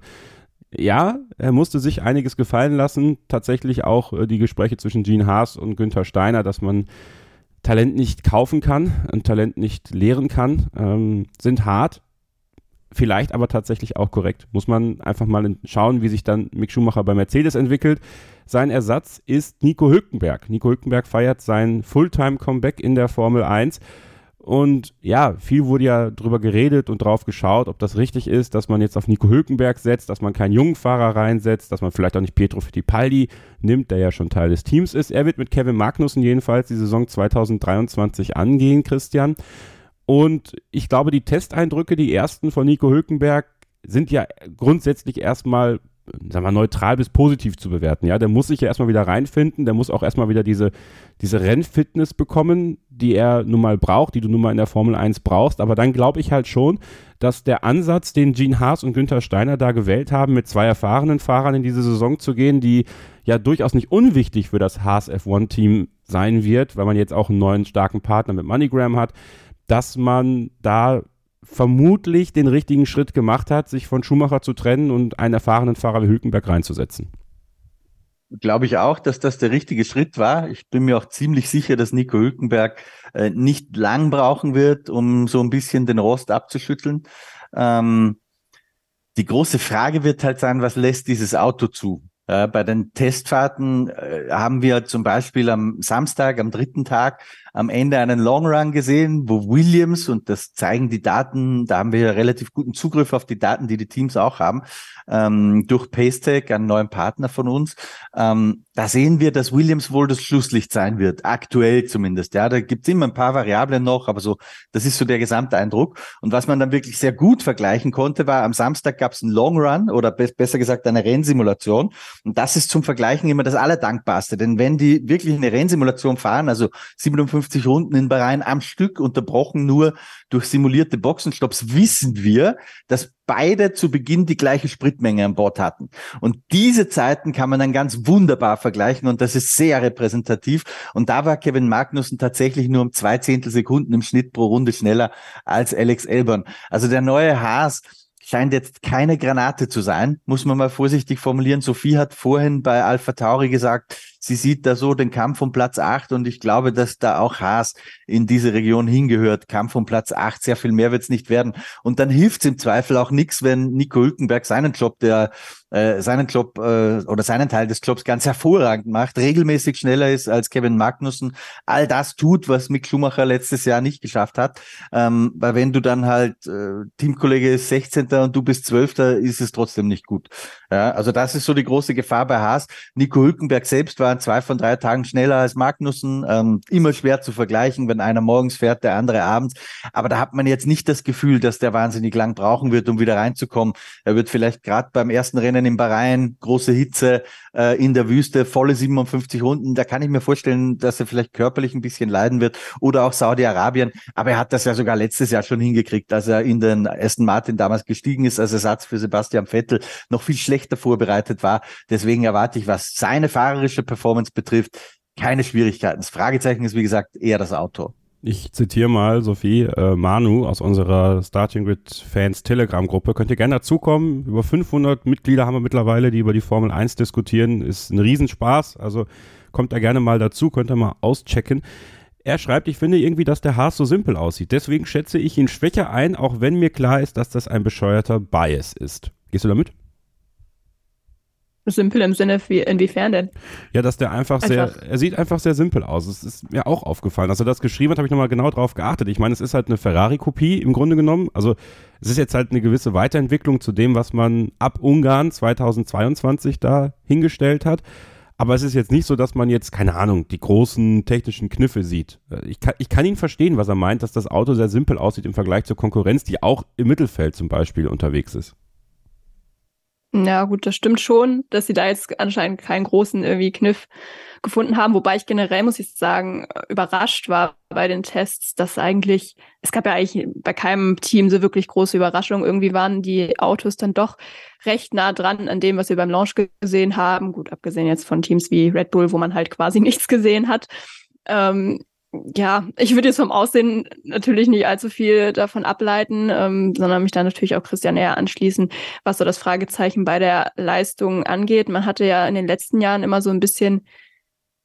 ja, er musste sich einiges gefallen lassen. Tatsächlich auch äh, die Gespräche zwischen Gene Haas und Günther Steiner, dass man Talent nicht kaufen kann und Talent nicht lehren kann, ähm, sind hart. Vielleicht aber tatsächlich auch korrekt. Muss man einfach mal schauen, wie sich dann Mick Schumacher bei Mercedes entwickelt. Sein Ersatz ist Nico Hülkenberg. Nico Hülkenberg feiert sein Fulltime-Comeback in der Formel 1 und ja, viel wurde ja drüber geredet und drauf geschaut, ob das richtig ist, dass man jetzt auf Nico Hülkenberg setzt, dass man keinen jungen Fahrer reinsetzt, dass man vielleicht auch nicht Pietro Fittipaldi nimmt, der ja schon Teil des Teams ist. Er wird mit Kevin Magnussen jedenfalls die Saison 2023 angehen, Christian. Und ich glaube, die Testeindrücke, die ersten von Nico Hülkenberg, sind ja grundsätzlich erstmal sagen wir, neutral bis positiv zu bewerten. Ja, der muss sich ja erstmal wieder reinfinden, der muss auch erstmal wieder diese, diese Rennfitness bekommen, die er nun mal braucht, die du nun mal in der Formel 1 brauchst. Aber dann glaube ich halt schon, dass der Ansatz, den Gene Haas und Günther Steiner da gewählt haben, mit zwei erfahrenen Fahrern in diese Saison zu gehen, die ja durchaus nicht unwichtig für das Haas F1-Team sein wird, weil man jetzt auch einen neuen starken Partner mit MoneyGram hat, dass man da vermutlich den richtigen Schritt gemacht hat, sich von Schumacher zu trennen und einen erfahrenen Fahrer wie Hülkenberg reinzusetzen. Glaube ich auch, dass das der richtige Schritt war. Ich bin mir auch ziemlich sicher, dass Nico Hülkenberg äh, nicht lang brauchen wird, um so ein bisschen den Rost abzuschütteln. Ähm, die große Frage wird halt sein, was lässt dieses Auto zu? Äh, bei den Testfahrten äh, haben wir zum Beispiel am Samstag, am dritten Tag, am Ende einen Long Run gesehen, wo Williams, und das zeigen die Daten, da haben wir relativ guten Zugriff auf die Daten, die die Teams auch haben, ähm, durch Pacetech, einen neuen Partner von uns. Ähm, da sehen wir, dass Williams wohl das Schlusslicht sein wird, aktuell zumindest. Ja, da gibt's immer ein paar Variablen noch, aber so, das ist so der Gesamteindruck. Und was man dann wirklich sehr gut vergleichen konnte, war am Samstag gab's einen Long Run oder be besser gesagt eine Rennsimulation. Und das ist zum Vergleichen immer das Allerdankbarste. Denn wenn die wirklich eine Rennsimulation fahren, also 57 50 Runden in Bahrain am Stück, unterbrochen nur durch simulierte Boxenstopps, wissen wir, dass beide zu Beginn die gleiche Spritmenge an Bord hatten. Und diese Zeiten kann man dann ganz wunderbar vergleichen und das ist sehr repräsentativ. Und da war Kevin Magnussen tatsächlich nur um zwei Zehntelsekunden im Schnitt pro Runde schneller als Alex Elbern. Also der neue Haas scheint jetzt keine Granate zu sein, muss man mal vorsichtig formulieren. Sophie hat vorhin bei Alpha Tauri gesagt, sie sieht da so den Kampf um Platz acht und ich glaube, dass da auch Haas in diese Region hingehört. Kampf um Platz acht, sehr viel mehr wird es nicht werden. Und dann hilft es im Zweifel auch nichts, wenn Nico Hülkenberg seinen Job, der äh, seinen Job äh, oder seinen Teil des Jobs ganz hervorragend macht, regelmäßig schneller ist als Kevin Magnussen, all das tut, was Mick Schumacher letztes Jahr nicht geschafft hat. Ähm, weil wenn du dann halt äh, Teamkollege ist 16. und du bist 12. ist es trotzdem nicht gut. Ja, also das ist so die große Gefahr bei Haas. Nico Hülkenberg selbst war zwei von drei Tagen schneller als Magnussen. Ähm, immer schwer zu vergleichen, wenn einer morgens fährt, der andere abends. Aber da hat man jetzt nicht das Gefühl, dass der wahnsinnig lang brauchen wird, um wieder reinzukommen. Er wird vielleicht gerade beim ersten Rennen in Bahrain, große Hitze äh, in der Wüste, volle 57 Runden. Da kann ich mir vorstellen, dass er vielleicht körperlich ein bisschen leiden wird. Oder auch Saudi-Arabien. Aber er hat das ja sogar letztes Jahr schon hingekriegt, als er in den Aston Martin damals gestiegen ist als Ersatz für Sebastian Vettel, noch viel schlechter vorbereitet war. Deswegen erwarte ich, was seine fahrerische Performance Performance betrifft, keine Schwierigkeiten. Das Fragezeichen ist, wie gesagt, eher das Auto. Ich zitiere mal Sophie äh, Manu aus unserer Starting Grid Fans Telegram Gruppe. Könnt ihr gerne dazukommen. Über 500 Mitglieder haben wir mittlerweile, die über die Formel 1 diskutieren. Ist ein Riesenspaß. Also kommt da gerne mal dazu, könnt ihr mal auschecken. Er schreibt, ich finde irgendwie, dass der Haas so simpel aussieht. Deswegen schätze ich ihn schwächer ein, auch wenn mir klar ist, dass das ein bescheuerter Bias ist. Gehst du damit? Simpel im Sinne, wie, inwiefern denn? Ja, dass der einfach, einfach, sehr, er sieht einfach sehr simpel aus. Es ist mir auch aufgefallen. Als er das geschrieben hat, habe ich nochmal genau drauf geachtet. Ich meine, es ist halt eine Ferrari-Kopie im Grunde genommen. Also es ist jetzt halt eine gewisse Weiterentwicklung zu dem, was man ab Ungarn 2022 da hingestellt hat. Aber es ist jetzt nicht so, dass man jetzt, keine Ahnung, die großen technischen Kniffe sieht. Ich kann, ich kann ihn verstehen, was er meint, dass das Auto sehr simpel aussieht im Vergleich zur Konkurrenz, die auch im Mittelfeld zum Beispiel unterwegs ist. Ja, gut, das stimmt schon, dass sie da jetzt anscheinend keinen großen irgendwie Kniff gefunden haben, wobei ich generell, muss ich sagen, überrascht war bei den Tests, dass eigentlich, es gab ja eigentlich bei keinem Team so wirklich große Überraschungen. Irgendwie waren die Autos dann doch recht nah dran an dem, was wir beim Launch gesehen haben. Gut, abgesehen jetzt von Teams wie Red Bull, wo man halt quasi nichts gesehen hat. Ähm, ja, ich würde jetzt vom Aussehen natürlich nicht allzu viel davon ableiten, ähm, sondern mich da natürlich auch Christian eher anschließen, was so das Fragezeichen bei der Leistung angeht. Man hatte ja in den letzten Jahren immer so ein bisschen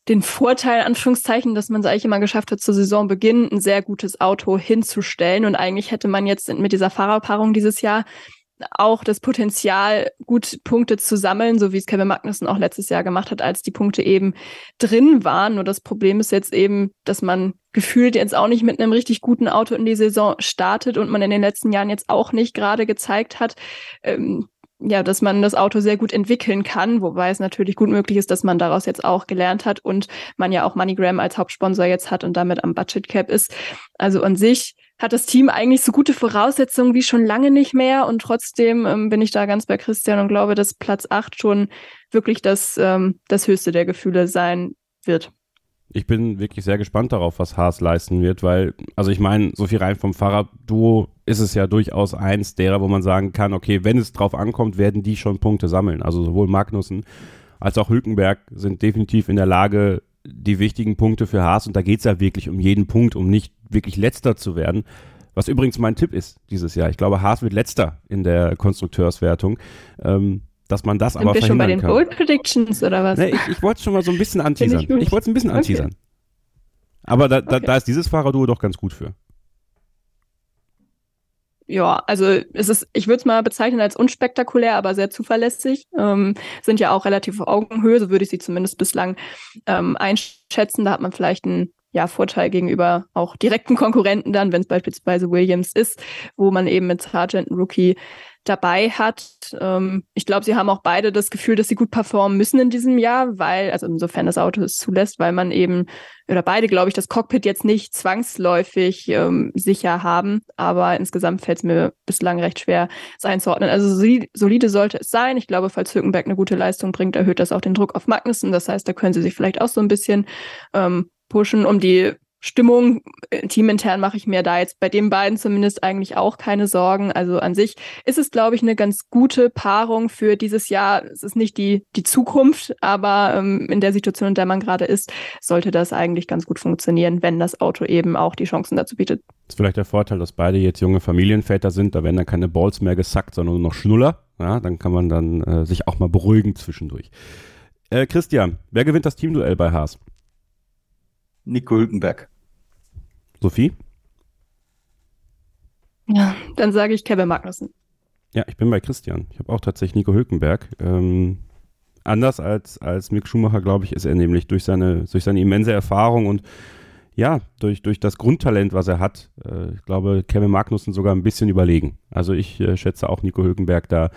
den Vorteil, Anführungszeichen, dass man es eigentlich immer geschafft hat, zur Saisonbeginn ein sehr gutes Auto hinzustellen. Und eigentlich hätte man jetzt mit dieser Fahrerpaarung dieses Jahr auch das Potenzial, gut Punkte zu sammeln, so wie es Kevin Magnussen auch letztes Jahr gemacht hat, als die Punkte eben drin waren. Nur das Problem ist jetzt eben, dass man gefühlt jetzt auch nicht mit einem richtig guten Auto in die Saison startet und man in den letzten Jahren jetzt auch nicht gerade gezeigt hat, ähm, ja, dass man das Auto sehr gut entwickeln kann, wobei es natürlich gut möglich ist, dass man daraus jetzt auch gelernt hat und man ja auch MoneyGram als Hauptsponsor jetzt hat und damit am Budget Cap ist. Also an sich hat das Team eigentlich so gute Voraussetzungen wie schon lange nicht mehr. Und trotzdem ähm, bin ich da ganz bei Christian und glaube, dass Platz 8 schon wirklich das, ähm, das höchste der Gefühle sein wird. Ich bin wirklich sehr gespannt darauf, was Haas leisten wird, weil, also ich meine, so viel rein vom Fahrradduo ist es ja durchaus eins derer, wo man sagen kann, okay, wenn es drauf ankommt, werden die schon Punkte sammeln. Also sowohl Magnussen als auch Hülkenberg sind definitiv in der Lage, die wichtigen Punkte für Haas und da geht es ja wirklich um jeden Punkt, um nicht wirklich letzter zu werden. Was übrigens mein Tipp ist dieses Jahr. Ich glaube, Haas wird letzter in der Konstrukteurswertung. Ähm, dass man das Sind aber wir verhindern schon bei den kann. Bold Predictions oder was? Nee, ich, ich wollte es schon mal so ein bisschen anteasern. Ich, ich wollte es ein bisschen anteasern. Okay. Aber da, da, okay. da ist dieses Fahrerduo doch ganz gut für. Ja, also es ist, ich würde es mal bezeichnen als unspektakulär, aber sehr zuverlässig. Ähm, sind ja auch relativ auf Augenhöhe, so würde ich sie zumindest bislang ähm, einschätzen. Da hat man vielleicht einen ja, Vorteil gegenüber auch direkten Konkurrenten dann, wenn es beispielsweise Williams ist, wo man eben mit Sargent Rookie dabei hat. Ähm, ich glaube, sie haben auch beide das Gefühl, dass sie gut performen müssen in diesem Jahr, weil, also insofern das Auto es zulässt, weil man eben, oder beide, glaube ich, das Cockpit jetzt nicht zwangsläufig ähm, sicher haben. Aber insgesamt fällt es mir bislang recht schwer, es einzuordnen. Also solide sollte es sein. Ich glaube, falls Hülkenberg eine gute Leistung bringt, erhöht das auch den Druck auf Magnussen. Das heißt, da können sie sich vielleicht auch so ein bisschen ähm, pushen, um die Stimmung äh, teamintern mache ich mir da jetzt bei den beiden zumindest eigentlich auch keine Sorgen. Also an sich ist es, glaube ich, eine ganz gute Paarung für dieses Jahr. Es ist nicht die, die Zukunft, aber ähm, in der Situation, in der man gerade ist, sollte das eigentlich ganz gut funktionieren, wenn das Auto eben auch die Chancen dazu bietet. Das ist vielleicht der Vorteil, dass beide jetzt junge Familienväter sind. Da werden dann keine Balls mehr gesackt, sondern nur noch Schnuller. Ja, dann kann man dann äh, sich auch mal beruhigen zwischendurch. Äh, Christian, wer gewinnt das Teamduell bei Haas? Nico Hülkenberg. Sophie? Ja, dann sage ich Kevin Magnussen. Ja, ich bin bei Christian. Ich habe auch tatsächlich Nico Hülkenberg. Ähm, anders als, als Mick Schumacher, glaube ich, ist er nämlich durch seine, durch seine immense Erfahrung und ja, durch, durch das Grundtalent, was er hat, äh, ich glaube, Kevin Magnussen sogar ein bisschen überlegen. Also ich äh, schätze auch Nico Hülkenberg da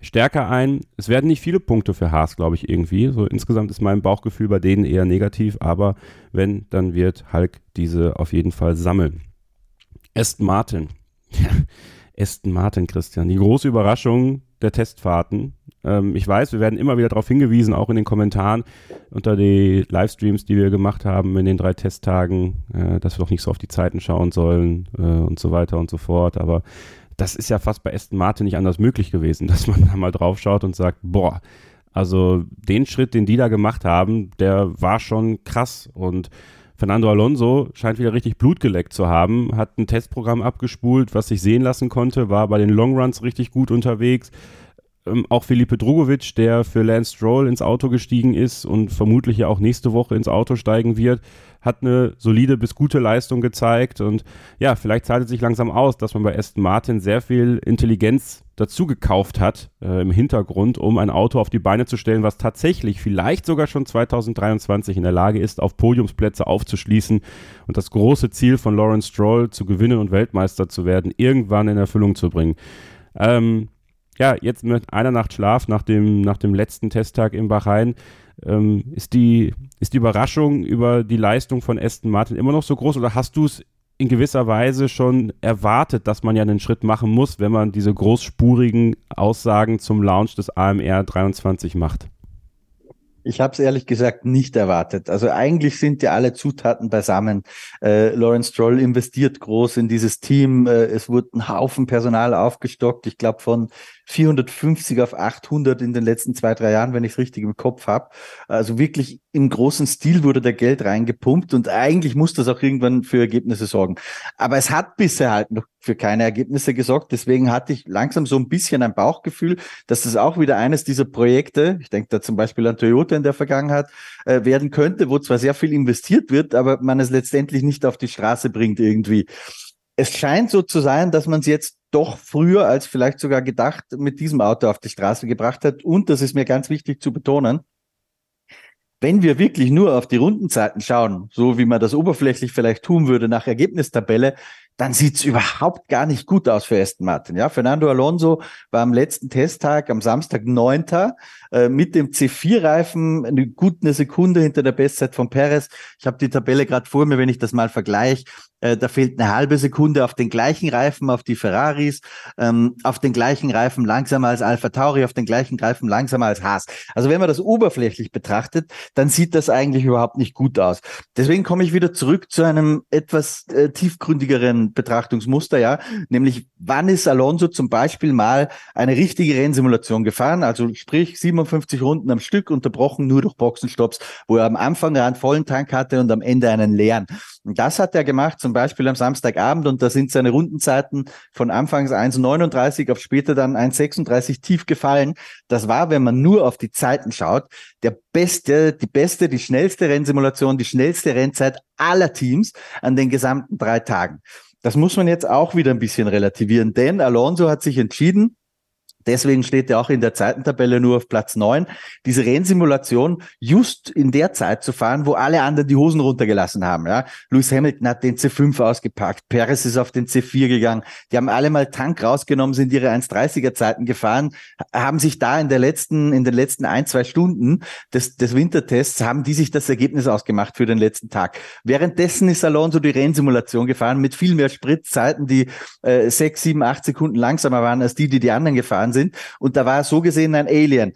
stärker ein. Es werden nicht viele Punkte für Haas, glaube ich, irgendwie. So insgesamt ist mein Bauchgefühl bei denen eher negativ, aber wenn, dann wird Hulk diese auf jeden Fall sammeln. Aston Martin. Aston Martin, Christian. Die große Überraschung der Testfahrten. Ähm, ich weiß, wir werden immer wieder darauf hingewiesen, auch in den Kommentaren unter die Livestreams, die wir gemacht haben in den drei Testtagen, äh, dass wir doch nicht so auf die Zeiten schauen sollen äh, und so weiter und so fort. Aber das ist ja fast bei Aston Martin nicht anders möglich gewesen, dass man da mal drauf schaut und sagt, boah, also den Schritt, den die da gemacht haben, der war schon krass und Fernando Alonso scheint wieder richtig Blut geleckt zu haben, hat ein Testprogramm abgespult, was sich sehen lassen konnte, war bei den Longruns richtig gut unterwegs. Ähm, auch Felipe Drugovic, der für Lance Stroll ins Auto gestiegen ist und vermutlich ja auch nächste Woche ins Auto steigen wird, hat eine solide bis gute Leistung gezeigt und ja, vielleicht zahlt es sich langsam aus, dass man bei Aston Martin sehr viel Intelligenz dazu gekauft hat äh, im Hintergrund, um ein Auto auf die Beine zu stellen, was tatsächlich vielleicht sogar schon 2023 in der Lage ist, auf Podiumsplätze aufzuschließen und das große Ziel von Lawrence Stroll zu gewinnen und Weltmeister zu werden, irgendwann in Erfüllung zu bringen. Ähm, ja, jetzt mit einer Nacht Schlaf nach dem, nach dem letzten Testtag in Bahrain ähm, ist, die, ist die Überraschung über die Leistung von Aston Martin immer noch so groß oder hast du es in gewisser Weise schon erwartet, dass man ja einen Schritt machen muss, wenn man diese großspurigen Aussagen zum Launch des AMR 23 macht? Ich habe es ehrlich gesagt nicht erwartet. Also eigentlich sind ja alle Zutaten beisammen. Äh, Lawrence Stroll investiert groß in dieses Team. Äh, es wurde ein Haufen Personal aufgestockt. Ich glaube von 450 auf 800 in den letzten zwei, drei Jahren, wenn ich es richtig im Kopf habe. Also wirklich im großen Stil wurde da Geld reingepumpt und eigentlich muss das auch irgendwann für Ergebnisse sorgen. Aber es hat bisher halt noch für keine Ergebnisse gesorgt. Deswegen hatte ich langsam so ein bisschen ein Bauchgefühl, dass das auch wieder eines dieser Projekte, ich denke da zum Beispiel an Toyota in der Vergangenheit, äh, werden könnte, wo zwar sehr viel investiert wird, aber man es letztendlich nicht auf die Straße bringt irgendwie. Es scheint so zu sein, dass man es jetzt doch früher als vielleicht sogar gedacht mit diesem Auto auf die Straße gebracht hat. Und das ist mir ganz wichtig zu betonen. Wenn wir wirklich nur auf die Rundenzeiten schauen, so wie man das oberflächlich vielleicht tun würde nach Ergebnistabelle, dann sieht's überhaupt gar nicht gut aus für Aston Martin. Ja, Fernando Alonso war am letzten Testtag am Samstag Neunter äh, mit dem C4-Reifen, eine gute Sekunde hinter der Bestzeit von Perez. Ich habe die Tabelle gerade vor mir, wenn ich das mal vergleiche. Äh, da fehlt eine halbe Sekunde auf den gleichen Reifen, auf die Ferraris, ähm, auf den gleichen Reifen langsamer als Alpha Tauri, auf den gleichen Reifen langsamer als Haas. Also wenn man das oberflächlich betrachtet, dann sieht das eigentlich überhaupt nicht gut aus. Deswegen komme ich wieder zurück zu einem etwas äh, tiefgründigeren Betrachtungsmuster, ja, nämlich wann ist Alonso zum Beispiel mal eine richtige Rennsimulation gefahren, also sprich 57 Runden am Stück, unterbrochen nur durch Boxenstopps, wo er am Anfang einen vollen Tank hatte und am Ende einen leeren. Und das hat er gemacht, zum Beispiel am Samstagabend und da sind seine Rundenzeiten von anfangs 1,39 auf später dann 1,36 tief gefallen. Das war, wenn man nur auf die Zeiten schaut, der beste, die beste, die schnellste Rennsimulation, die schnellste Rennzeit aller Teams an den gesamten drei Tagen. Das muss man jetzt auch wieder ein bisschen relativieren, denn Alonso hat sich entschieden, Deswegen steht er auch in der Zeitentabelle nur auf Platz neun. Diese Rennsimulation just in der Zeit zu fahren, wo alle anderen die Hosen runtergelassen haben. Ja? Lewis Hamilton hat den C5 ausgepackt, Perez ist auf den C4 gegangen. Die haben alle mal Tank rausgenommen, sind ihre 1,30er Zeiten gefahren, haben sich da in der letzten, in den letzten ein, zwei Stunden des, des Wintertests, haben die sich das Ergebnis ausgemacht für den letzten Tag. Währenddessen ist Alonso die Rennsimulation gefahren mit viel mehr Spritzeiten, die äh, sechs, sieben, acht Sekunden langsamer waren als die, die die anderen gefahren sind sind. Und da war so gesehen ein Alien.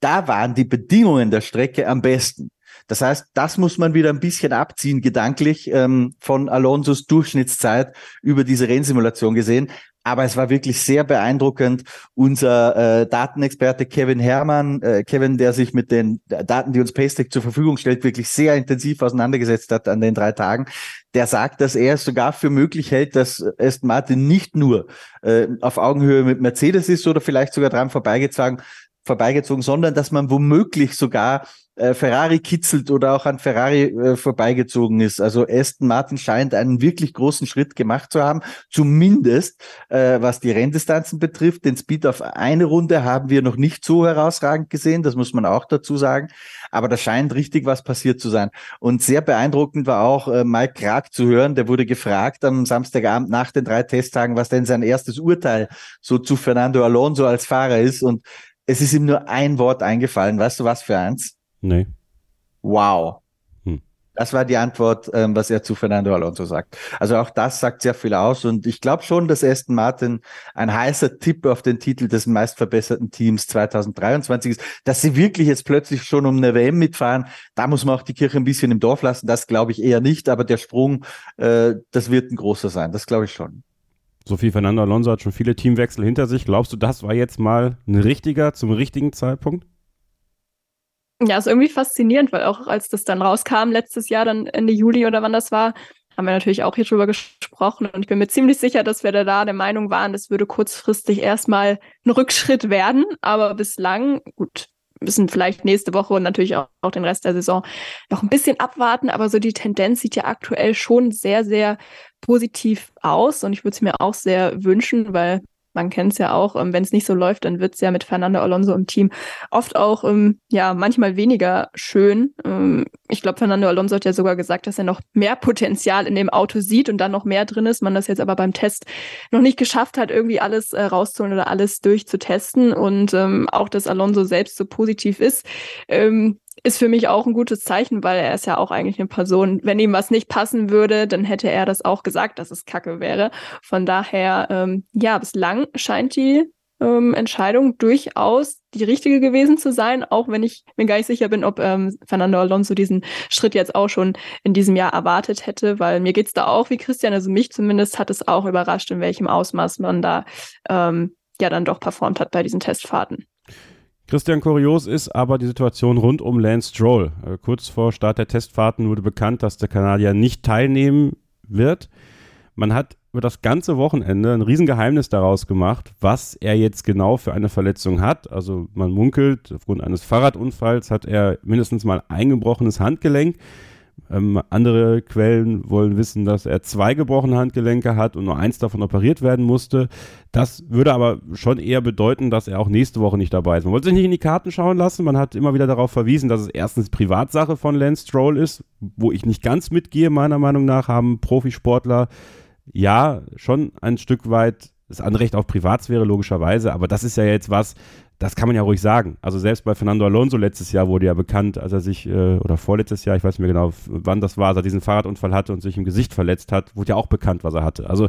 Da waren die Bedingungen der Strecke am besten. Das heißt, das muss man wieder ein bisschen abziehen, gedanklich ähm, von Alonsos Durchschnittszeit über diese Rennsimulation gesehen. Aber es war wirklich sehr beeindruckend. Unser äh, Datenexperte Kevin Herrmann, äh, Kevin, der sich mit den Daten, die uns Paystack zur Verfügung stellt, wirklich sehr intensiv auseinandergesetzt hat an den drei Tagen, der sagt, dass er es sogar für möglich hält, dass Aston Martin nicht nur äh, auf Augenhöhe mit Mercedes ist oder vielleicht sogar dran vorbeigezogen, vorbeigezogen, sondern dass man womöglich sogar äh, Ferrari kitzelt oder auch an Ferrari äh, vorbeigezogen ist. Also Aston Martin scheint einen wirklich großen Schritt gemacht zu haben, zumindest äh, was die Renndistanzen betrifft. Den Speed auf eine Runde haben wir noch nicht so herausragend gesehen, das muss man auch dazu sagen. Aber da scheint richtig was passiert zu sein. Und sehr beeindruckend war auch äh, Mike Krag zu hören, der wurde gefragt am Samstagabend nach den drei Testtagen, was denn sein erstes Urteil so zu Fernando Alonso als Fahrer ist. Und es ist ihm nur ein Wort eingefallen. Weißt du was für eins? Nee. Wow. Hm. Das war die Antwort, ähm, was er zu Fernando Alonso sagt. Also auch das sagt sehr viel aus und ich glaube schon, dass Aston Martin ein heißer Tipp auf den Titel des meistverbesserten Teams 2023 ist. Dass sie wirklich jetzt plötzlich schon um eine WM mitfahren, da muss man auch die Kirche ein bisschen im Dorf lassen. Das glaube ich eher nicht, aber der Sprung, äh, das wird ein großer sein. Das glaube ich schon. Sophie Fernando Alonso hat schon viele Teamwechsel hinter sich. Glaubst du, das war jetzt mal ein richtiger zum richtigen Zeitpunkt? Ja, ist irgendwie faszinierend, weil auch als das dann rauskam, letztes Jahr, dann Ende Juli oder wann das war, haben wir natürlich auch hier drüber gesprochen. Und ich bin mir ziemlich sicher, dass wir da der Meinung waren, das würde kurzfristig erstmal ein Rückschritt werden. Aber bislang, gut, müssen vielleicht nächste Woche und natürlich auch, auch den Rest der Saison noch ein bisschen abwarten. Aber so die Tendenz sieht ja aktuell schon sehr, sehr positiv aus. Und ich würde es mir auch sehr wünschen, weil man kennt es ja auch, ähm, wenn es nicht so läuft, dann wird es ja mit Fernando Alonso im Team oft auch, ähm, ja, manchmal weniger schön. Ähm, ich glaube, Fernando Alonso hat ja sogar gesagt, dass er noch mehr Potenzial in dem Auto sieht und dann noch mehr drin ist. Man das jetzt aber beim Test noch nicht geschafft hat, irgendwie alles äh, rauszuholen oder alles durchzutesten und auch, dass Alonso selbst so positiv ist. Ähm, ist für mich auch ein gutes Zeichen, weil er ist ja auch eigentlich eine Person, wenn ihm was nicht passen würde, dann hätte er das auch gesagt, dass es Kacke wäre. Von daher, ähm, ja, bislang scheint die ähm, Entscheidung durchaus die richtige gewesen zu sein, auch wenn ich mir gar nicht sicher bin, ob ähm, Fernando Alonso diesen Schritt jetzt auch schon in diesem Jahr erwartet hätte, weil mir geht's da auch wie Christian, also mich zumindest hat es auch überrascht, in welchem Ausmaß man da ähm, ja dann doch performt hat bei diesen Testfahrten. Christian Kurios ist aber die Situation rund um Lance Stroll. Äh, kurz vor Start der Testfahrten wurde bekannt, dass der Kanadier nicht teilnehmen wird. Man hat über das ganze Wochenende ein Riesengeheimnis daraus gemacht, was er jetzt genau für eine Verletzung hat. Also man munkelt, aufgrund eines Fahrradunfalls hat er mindestens mal eingebrochenes Handgelenk. Ähm, andere Quellen wollen wissen, dass er zwei gebrochene Handgelenke hat und nur eins davon operiert werden musste. Das würde aber schon eher bedeuten, dass er auch nächste Woche nicht dabei ist. Man wollte sich nicht in die Karten schauen lassen. Man hat immer wieder darauf verwiesen, dass es erstens Privatsache von Lance Stroll ist, wo ich nicht ganz mitgehe. Meiner Meinung nach haben Profisportler ja schon ein Stück weit das Anrecht auf Privatsphäre logischerweise, aber das ist ja jetzt was, das kann man ja ruhig sagen. Also selbst bei Fernando Alonso letztes Jahr wurde ja bekannt, als er sich, äh, oder vorletztes Jahr, ich weiß nicht mehr genau, wann das war, als er diesen Fahrradunfall hatte und sich im Gesicht verletzt hat, wurde ja auch bekannt, was er hatte. Also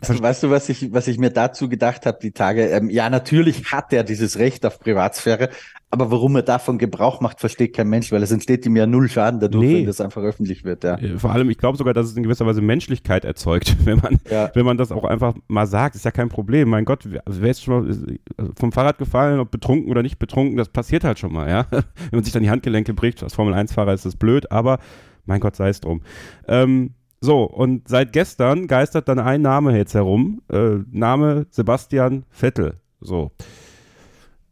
Weißt du, was ich, was ich mir dazu gedacht habe, die Tage? Ähm, ja, natürlich hat er dieses Recht auf Privatsphäre, aber warum er davon Gebrauch macht, versteht kein Mensch, weil es entsteht ihm ja null Schaden dadurch, nee. wenn das einfach öffentlich wird. Ja. Äh, vor allem, ich glaube sogar, dass es in gewisser Weise Menschlichkeit erzeugt, wenn man, ja. wenn man das auch einfach mal sagt. Ist ja kein Problem. Mein Gott, also wer ist schon mal äh, vom Fahrrad gefallen, ob betrunken oder nicht betrunken, das passiert halt schon mal, ja. wenn man sich dann die Handgelenke bricht, als Formel-1-Fahrer ist das blöd, aber mein Gott sei es drum. Ähm, so, und seit gestern geistert dann ein Name jetzt herum. Äh, Name Sebastian Vettel. So.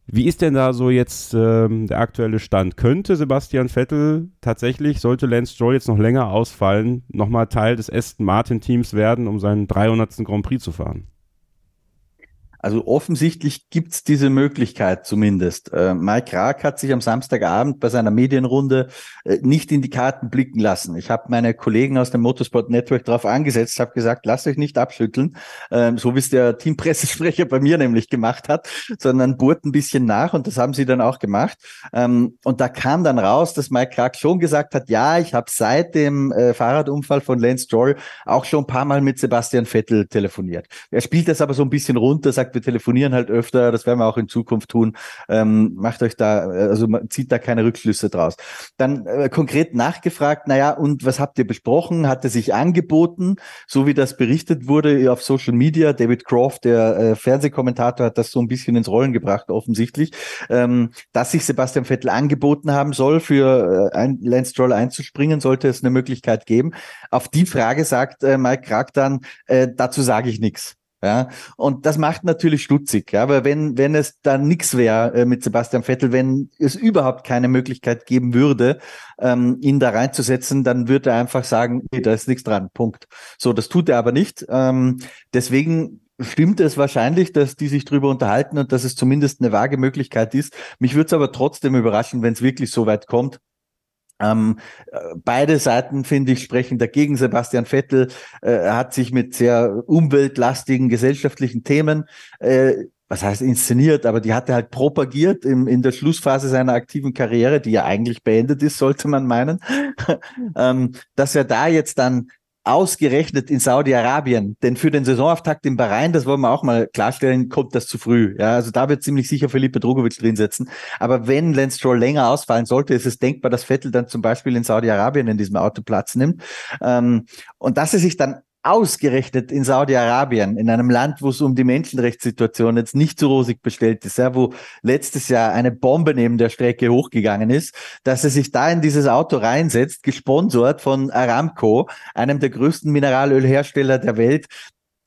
Wie ist denn da so jetzt ähm, der aktuelle Stand? Könnte Sebastian Vettel tatsächlich, sollte Lance Stroll jetzt noch länger ausfallen, nochmal Teil des Aston Martin Teams werden, um seinen 300. Grand Prix zu fahren? Also offensichtlich gibt's diese Möglichkeit zumindest. Äh, Mike Krag hat sich am Samstagabend bei seiner Medienrunde äh, nicht in die Karten blicken lassen. Ich habe meine Kollegen aus dem Motorsport Network darauf angesetzt, habe gesagt, lasst euch nicht abschütteln, ähm, so wie es der Teampressesprecher bei mir nämlich gemacht hat, sondern bohrt ein bisschen nach und das haben sie dann auch gemacht. Ähm, und da kam dann raus, dass Mike Krag schon gesagt hat, ja, ich habe seit dem äh, Fahrradunfall von Lance Stroll auch schon ein paar Mal mit Sebastian Vettel telefoniert. Er spielt das aber so ein bisschen runter, sagt, wir telefonieren halt öfter, das werden wir auch in Zukunft tun. Ähm, macht euch da, also zieht da keine Rückschlüsse draus. Dann äh, konkret nachgefragt, naja, und was habt ihr besprochen? Hat er sich angeboten, so wie das berichtet wurde auf Social Media? David Croft, der äh, Fernsehkommentator, hat das so ein bisschen ins Rollen gebracht, offensichtlich, ähm, dass sich Sebastian Vettel angeboten haben soll, für äh, ein Lance Stroll einzuspringen, sollte es eine Möglichkeit geben. Auf die Frage sagt äh, Mike Krag dann, äh, dazu sage ich nichts. Ja, und das macht natürlich stutzig, ja, weil wenn, wenn es da nichts wäre äh, mit Sebastian Vettel, wenn es überhaupt keine Möglichkeit geben würde, ähm, ihn da reinzusetzen, dann würde er einfach sagen, nee, da ist nichts dran, Punkt. So, das tut er aber nicht. Ähm, deswegen stimmt es wahrscheinlich, dass die sich drüber unterhalten und dass es zumindest eine vage Möglichkeit ist. Mich würde es aber trotzdem überraschen, wenn es wirklich so weit kommt. Ähm, äh, beide Seiten, finde ich, sprechen dagegen. Sebastian Vettel äh, hat sich mit sehr umweltlastigen gesellschaftlichen Themen, äh, was heißt inszeniert, aber die hat er halt propagiert im, in der Schlussphase seiner aktiven Karriere, die ja eigentlich beendet ist, sollte man meinen, ähm, dass er da jetzt dann ausgerechnet in Saudi-Arabien, denn für den Saisonauftakt in Bahrain, das wollen wir auch mal klarstellen, kommt das zu früh. Ja, also da wird ziemlich sicher Felipe Drogovic drin sitzen. Aber wenn Lance Stroll länger ausfallen sollte, ist es denkbar, dass Vettel dann zum Beispiel in Saudi-Arabien in diesem Auto Platz nimmt. Ähm, und dass er sich dann ausgerechnet in Saudi-Arabien, in einem Land, wo es um die Menschenrechtssituation jetzt nicht so rosig bestellt ist, ja, wo letztes Jahr eine Bombe neben der Strecke hochgegangen ist, dass er sich da in dieses Auto reinsetzt, gesponsert von Aramco, einem der größten Mineralölhersteller der Welt,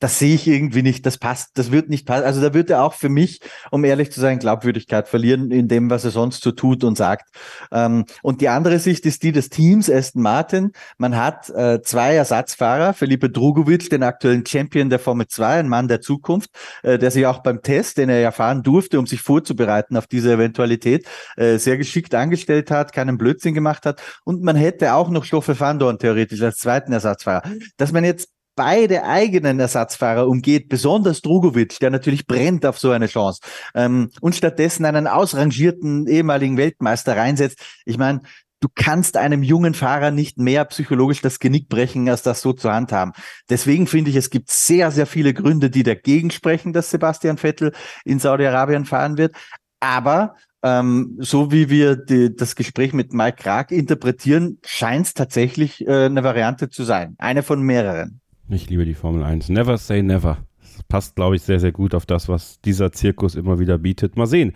das sehe ich irgendwie nicht, das passt, das wird nicht passen. Also da wird er auch für mich, um ehrlich zu sein, Glaubwürdigkeit verlieren in dem, was er sonst so tut und sagt. Ähm, und die andere Sicht ist die des Teams Aston Martin. Man hat äh, zwei Ersatzfahrer, Felipe Drugovic, den aktuellen Champion der Formel 2, ein Mann der Zukunft, äh, der sich auch beim Test, den er ja fahren durfte, um sich vorzubereiten auf diese Eventualität, äh, sehr geschickt angestellt hat, keinen Blödsinn gemacht hat. Und man hätte auch noch Stoffe van Dorn theoretisch als zweiten Ersatzfahrer. Dass man jetzt beide eigenen Ersatzfahrer umgeht, besonders Drugovic, der natürlich brennt auf so eine Chance, ähm, und stattdessen einen ausrangierten ehemaligen Weltmeister reinsetzt. Ich meine, du kannst einem jungen Fahrer nicht mehr psychologisch das Genick brechen, als das so zu handhaben. Deswegen finde ich, es gibt sehr, sehr viele Gründe, die dagegen sprechen, dass Sebastian Vettel in Saudi-Arabien fahren wird. Aber ähm, so wie wir die, das Gespräch mit Mike Krag interpretieren, scheint es tatsächlich äh, eine Variante zu sein. Eine von mehreren. Ich liebe die Formel 1. Never say never. Das passt, glaube ich, sehr, sehr gut auf das, was dieser Zirkus immer wieder bietet. Mal sehen,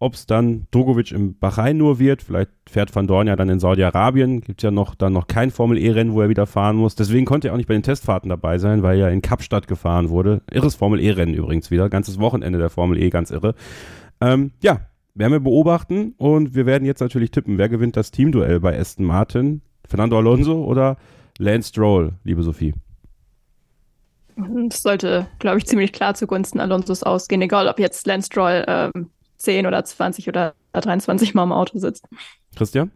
ob es dann Drogovic im Bahrain nur wird. Vielleicht fährt Van Dorn ja dann in Saudi-Arabien. Gibt ja noch dann noch kein Formel E-Rennen, wo er wieder fahren muss. Deswegen konnte er auch nicht bei den Testfahrten dabei sein, weil er in Kapstadt gefahren wurde. Irres Formel E-Rennen übrigens wieder. Ganzes Wochenende der Formel E, ganz irre. Ähm, ja, werden wir beobachten und wir werden jetzt natürlich tippen. Wer gewinnt das Teamduell bei Aston Martin? Fernando Alonso oder Lance Stroll, liebe Sophie? Das sollte, glaube ich, ziemlich klar zugunsten Alonsos ausgehen, egal ob jetzt Lance Stroll ähm, 10 oder 20 oder 23 Mal im Auto sitzt. Christian?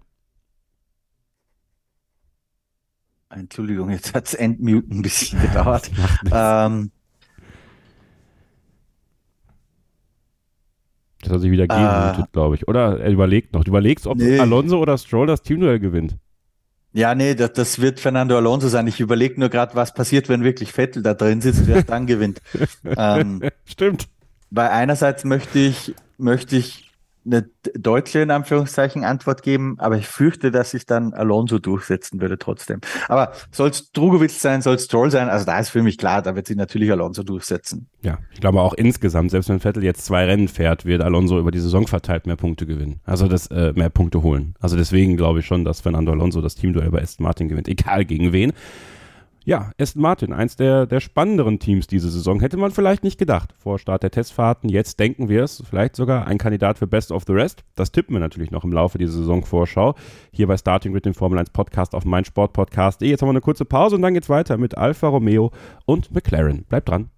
Entschuldigung, jetzt hat es Endmute ein bisschen gedauert. ähm, das hat sich wieder gemutet, äh, glaube ich. Oder er überlegt noch. Du überlegst, ob nee. Alonso oder Stroll das Teamduell gewinnt. Ja, nee, das, das wird Fernando Alonso sein. Ich überlege nur gerade, was passiert, wenn wirklich Vettel da drin sitzt, wer dann gewinnt. Ähm, Stimmt. Weil einerseits möchte ich, möchte ich eine deutsche, in Anführungszeichen, Antwort geben, aber ich fürchte, dass sich dann Alonso durchsetzen würde trotzdem. Aber soll es Drugovic sein, soll es Stroll sein, also da ist für mich klar, da wird sich natürlich Alonso durchsetzen. Ja, ich glaube auch insgesamt, selbst wenn Vettel jetzt zwei Rennen fährt, wird Alonso über die Saison verteilt mehr Punkte gewinnen. Also das, äh, mehr Punkte holen. Also deswegen glaube ich schon, dass Fernando Alonso das Teamduell bei Aston Martin gewinnt, egal gegen wen. Ja, Aston Martin, eins der, der spannenderen Teams diese Saison. Hätte man vielleicht nicht gedacht vor Start der Testfahrten. Jetzt denken wir es. Vielleicht sogar ein Kandidat für Best of the Rest. Das tippen wir natürlich noch im Laufe dieser Saisonvorschau. Hier bei Starting with dem Formel 1 Podcast auf meinsportpodcast.de. Jetzt haben wir eine kurze Pause und dann geht's weiter mit Alfa Romeo und McLaren. Bleibt dran.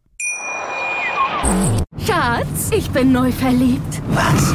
Schatz, ich bin neu verliebt. Was?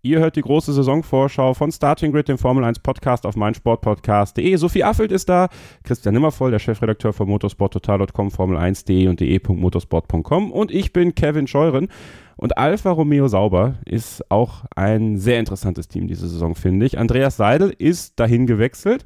Ihr hört die große Saisonvorschau von Starting Grid, dem Formel 1 Podcast auf meinsportpodcast.de. Sophie Affelt ist da, Christian Nimmervoll, der Chefredakteur von motorsporttotal.com, Formel1.de und de.motorsport.com und ich bin Kevin Scheuren. Und Alfa Romeo Sauber ist auch ein sehr interessantes Team diese Saison, finde ich. Andreas Seidel ist dahin gewechselt,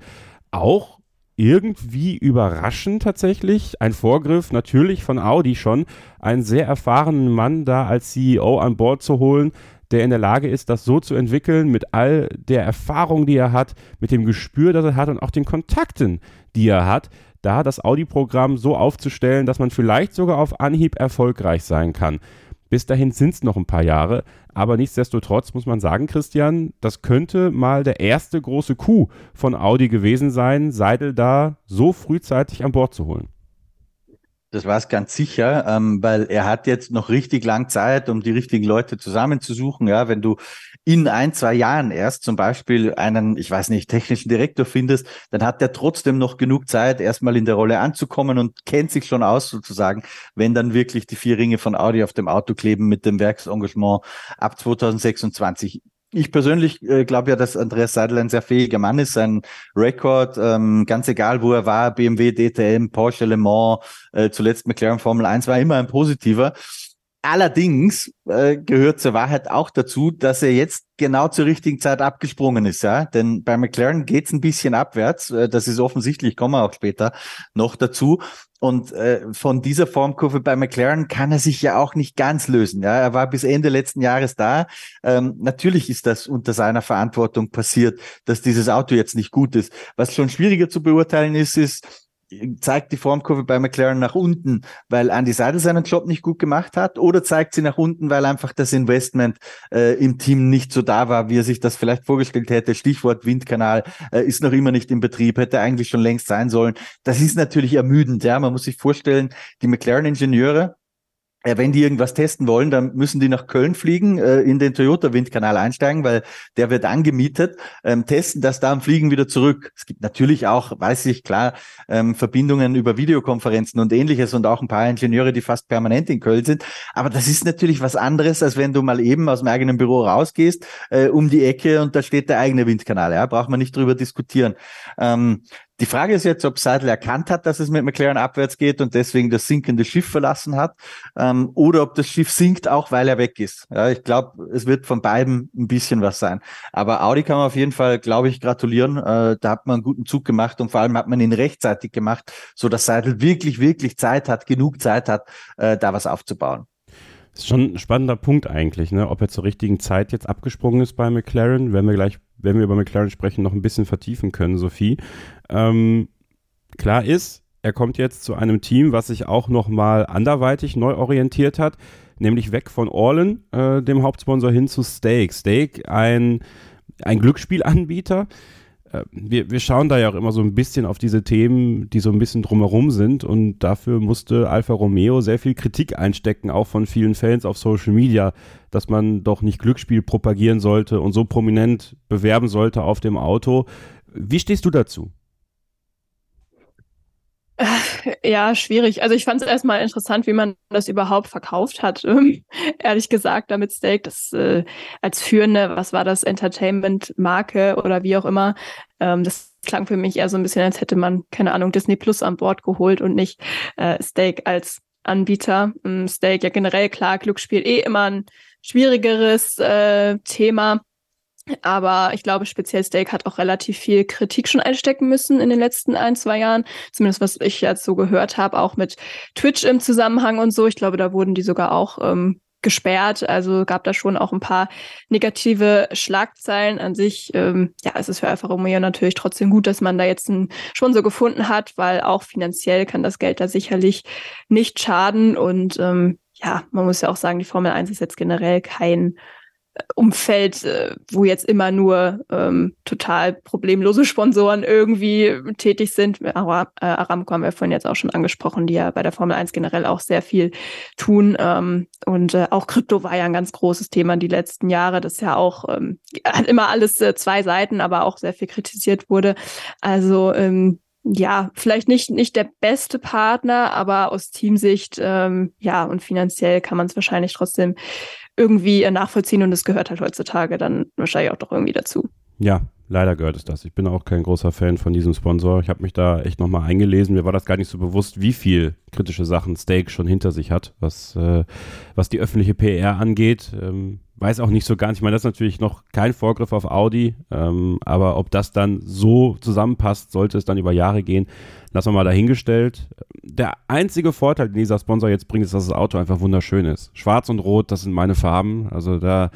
auch irgendwie überraschend tatsächlich. Ein Vorgriff natürlich von Audi schon, einen sehr erfahrenen Mann da als CEO an Bord zu holen, der in der Lage ist, das so zu entwickeln, mit all der Erfahrung, die er hat, mit dem Gespür, das er hat und auch den Kontakten, die er hat, da das Audi-Programm so aufzustellen, dass man vielleicht sogar auf Anhieb erfolgreich sein kann. Bis dahin sind es noch ein paar Jahre, aber nichtsdestotrotz muss man sagen, Christian, das könnte mal der erste große Coup von Audi gewesen sein, Seidel da so frühzeitig an Bord zu holen. Das war es ganz sicher, ähm, weil er hat jetzt noch richtig lang Zeit, um die richtigen Leute zusammenzusuchen. Ja, wenn du in ein, zwei Jahren erst zum Beispiel einen, ich weiß nicht, technischen Direktor findest, dann hat er trotzdem noch genug Zeit, erstmal in der Rolle anzukommen und kennt sich schon aus sozusagen, wenn dann wirklich die vier Ringe von Audi auf dem Auto kleben mit dem Werksengagement ab 2026 ich persönlich äh, glaube ja, dass Andreas Seidel ein sehr fähiger Mann ist. Sein Rekord, ähm, ganz egal wo er war, BMW, DTM, Porsche, Le Mans, äh, zuletzt McLaren Formel 1, war immer ein positiver. Allerdings äh, gehört zur Wahrheit auch dazu, dass er jetzt genau zur richtigen Zeit abgesprungen ist, ja. Denn bei McLaren geht's ein bisschen abwärts. Äh, das ist offensichtlich, kommen wir auch später noch dazu. Und äh, von dieser Formkurve bei McLaren kann er sich ja auch nicht ganz lösen. Ja, er war bis Ende letzten Jahres da. Ähm, natürlich ist das unter seiner Verantwortung passiert, dass dieses Auto jetzt nicht gut ist. Was schon schwieriger zu beurteilen ist, ist, zeigt die Formkurve bei McLaren nach unten, weil Andy Seidel seinen Job nicht gut gemacht hat, oder zeigt sie nach unten, weil einfach das Investment äh, im Team nicht so da war, wie er sich das vielleicht vorgestellt hätte. Stichwort Windkanal äh, ist noch immer nicht in Betrieb, hätte eigentlich schon längst sein sollen. Das ist natürlich ermüdend. Ja, man muss sich vorstellen, die McLaren-Ingenieure äh, wenn die irgendwas testen wollen, dann müssen die nach Köln fliegen, äh, in den Toyota-Windkanal einsteigen, weil der wird angemietet, ähm, testen das da und fliegen wieder zurück. Es gibt natürlich auch, weiß ich, klar, ähm, Verbindungen über Videokonferenzen und ähnliches und auch ein paar Ingenieure, die fast permanent in Köln sind. Aber das ist natürlich was anderes, als wenn du mal eben aus dem eigenen Büro rausgehst, äh, um die Ecke und da steht der eigene Windkanal. Ja, braucht man nicht drüber diskutieren. Ähm, die Frage ist jetzt, ob Seidel erkannt hat, dass es mit McLaren abwärts geht und deswegen das sinkende Schiff verlassen hat, ähm, oder ob das Schiff sinkt, auch weil er weg ist. Ja, ich glaube, es wird von beiden ein bisschen was sein. Aber Audi kann man auf jeden Fall, glaube ich, gratulieren. Äh, da hat man einen guten Zug gemacht und vor allem hat man ihn rechtzeitig gemacht, so dass Seidel wirklich, wirklich Zeit hat, genug Zeit hat, äh, da was aufzubauen. Ist schon ein spannender Punkt eigentlich, ne? ob er zur richtigen Zeit jetzt abgesprungen ist bei McLaren, wenn wir gleich wenn wir über McLaren sprechen, noch ein bisschen vertiefen können, Sophie. Ähm, klar ist, er kommt jetzt zu einem Team, was sich auch nochmal anderweitig neu orientiert hat, nämlich weg von Orlen, äh, dem Hauptsponsor, hin zu Stake. Stake, ein, ein Glücksspielanbieter, wir, wir schauen da ja auch immer so ein bisschen auf diese Themen, die so ein bisschen drumherum sind und dafür musste Alfa Romeo sehr viel Kritik einstecken, auch von vielen Fans auf Social Media, dass man doch nicht Glücksspiel propagieren sollte und so prominent bewerben sollte auf dem Auto. Wie stehst du dazu? Ja, schwierig. Also ich fand es erstmal interessant, wie man das überhaupt verkauft hat. Ähm, ehrlich gesagt, damit Steak, das äh, als führende, was war das, Entertainment-Marke oder wie auch immer, ähm, das klang für mich eher so ein bisschen, als hätte man, keine Ahnung, Disney Plus an Bord geholt und nicht äh, Steak als Anbieter. Ähm, Steak ja generell klar, Glücksspiel eh immer ein schwierigeres äh, Thema. Aber ich glaube, speziell Steak hat auch relativ viel Kritik schon einstecken müssen in den letzten ein, zwei Jahren. Zumindest was ich jetzt so gehört habe, auch mit Twitch im Zusammenhang und so. Ich glaube, da wurden die sogar auch ähm, gesperrt. Also gab da schon auch ein paar negative Schlagzeilen an sich. Ähm, ja, es ist für Alfa Romeo natürlich trotzdem gut, dass man da jetzt einen Sponsor gefunden hat, weil auch finanziell kann das Geld da sicherlich nicht schaden. Und ähm, ja, man muss ja auch sagen, die Formel 1 ist jetzt generell kein Umfeld, äh, wo jetzt immer nur ähm, total problemlose Sponsoren irgendwie tätig sind. Aramco haben wir vorhin jetzt auch schon angesprochen, die ja bei der Formel 1 generell auch sehr viel tun. Ähm, und äh, auch Krypto war ja ein ganz großes Thema die letzten Jahre. Das ja auch, ähm, hat immer alles äh, zwei Seiten, aber auch sehr viel kritisiert wurde. Also ähm, ja, vielleicht nicht, nicht der beste Partner, aber aus Teamsicht, ähm, ja, und finanziell kann man es wahrscheinlich trotzdem irgendwie nachvollziehen und es gehört halt heutzutage dann wahrscheinlich auch doch irgendwie dazu. Ja, leider gehört es das. Ich bin auch kein großer Fan von diesem Sponsor. Ich habe mich da echt nochmal eingelesen. Mir war das gar nicht so bewusst, wie viel kritische Sachen Steak schon hinter sich hat, was, äh, was die öffentliche PR angeht. Ähm, weiß auch nicht so ganz. Ich meine, das ist natürlich noch kein Vorgriff auf Audi, ähm, aber ob das dann so zusammenpasst, sollte es dann über Jahre gehen, lassen wir mal dahingestellt. Der einzige Vorteil, den dieser Sponsor jetzt bringt, ist, dass das Auto einfach wunderschön ist. Schwarz und Rot, das sind meine Farben. Also da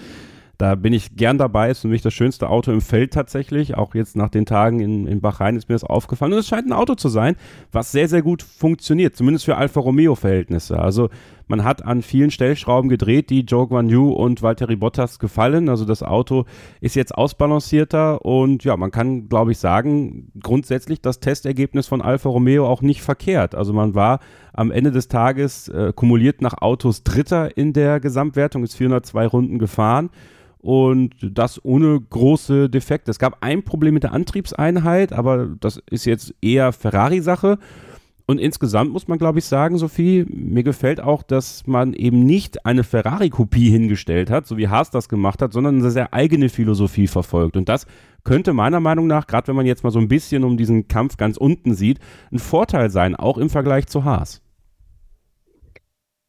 da bin ich gern dabei. Ist für mich das schönste Auto im Feld tatsächlich. Auch jetzt nach den Tagen in, in Bahrain ist mir das aufgefallen. Und es scheint ein Auto zu sein, was sehr, sehr gut funktioniert. Zumindest für Alfa Romeo-Verhältnisse. Also man hat an vielen Stellschrauben gedreht, die Joe Guan Yu und Valtteri Bottas gefallen. Also das Auto ist jetzt ausbalancierter und ja, man kann, glaube ich, sagen, grundsätzlich das Testergebnis von Alfa Romeo auch nicht verkehrt. Also man war am Ende des Tages äh, kumuliert nach Autos Dritter in der Gesamtwertung, ist 402 Runden gefahren und das ohne große Defekte. Es gab ein Problem mit der Antriebseinheit, aber das ist jetzt eher Ferrari-Sache. Und insgesamt muss man, glaube ich, sagen, Sophie, mir gefällt auch, dass man eben nicht eine Ferrari-Kopie hingestellt hat, so wie Haas das gemacht hat, sondern eine sehr eigene Philosophie verfolgt. Und das könnte meiner Meinung nach, gerade wenn man jetzt mal so ein bisschen um diesen Kampf ganz unten sieht, ein Vorteil sein, auch im Vergleich zu Haas.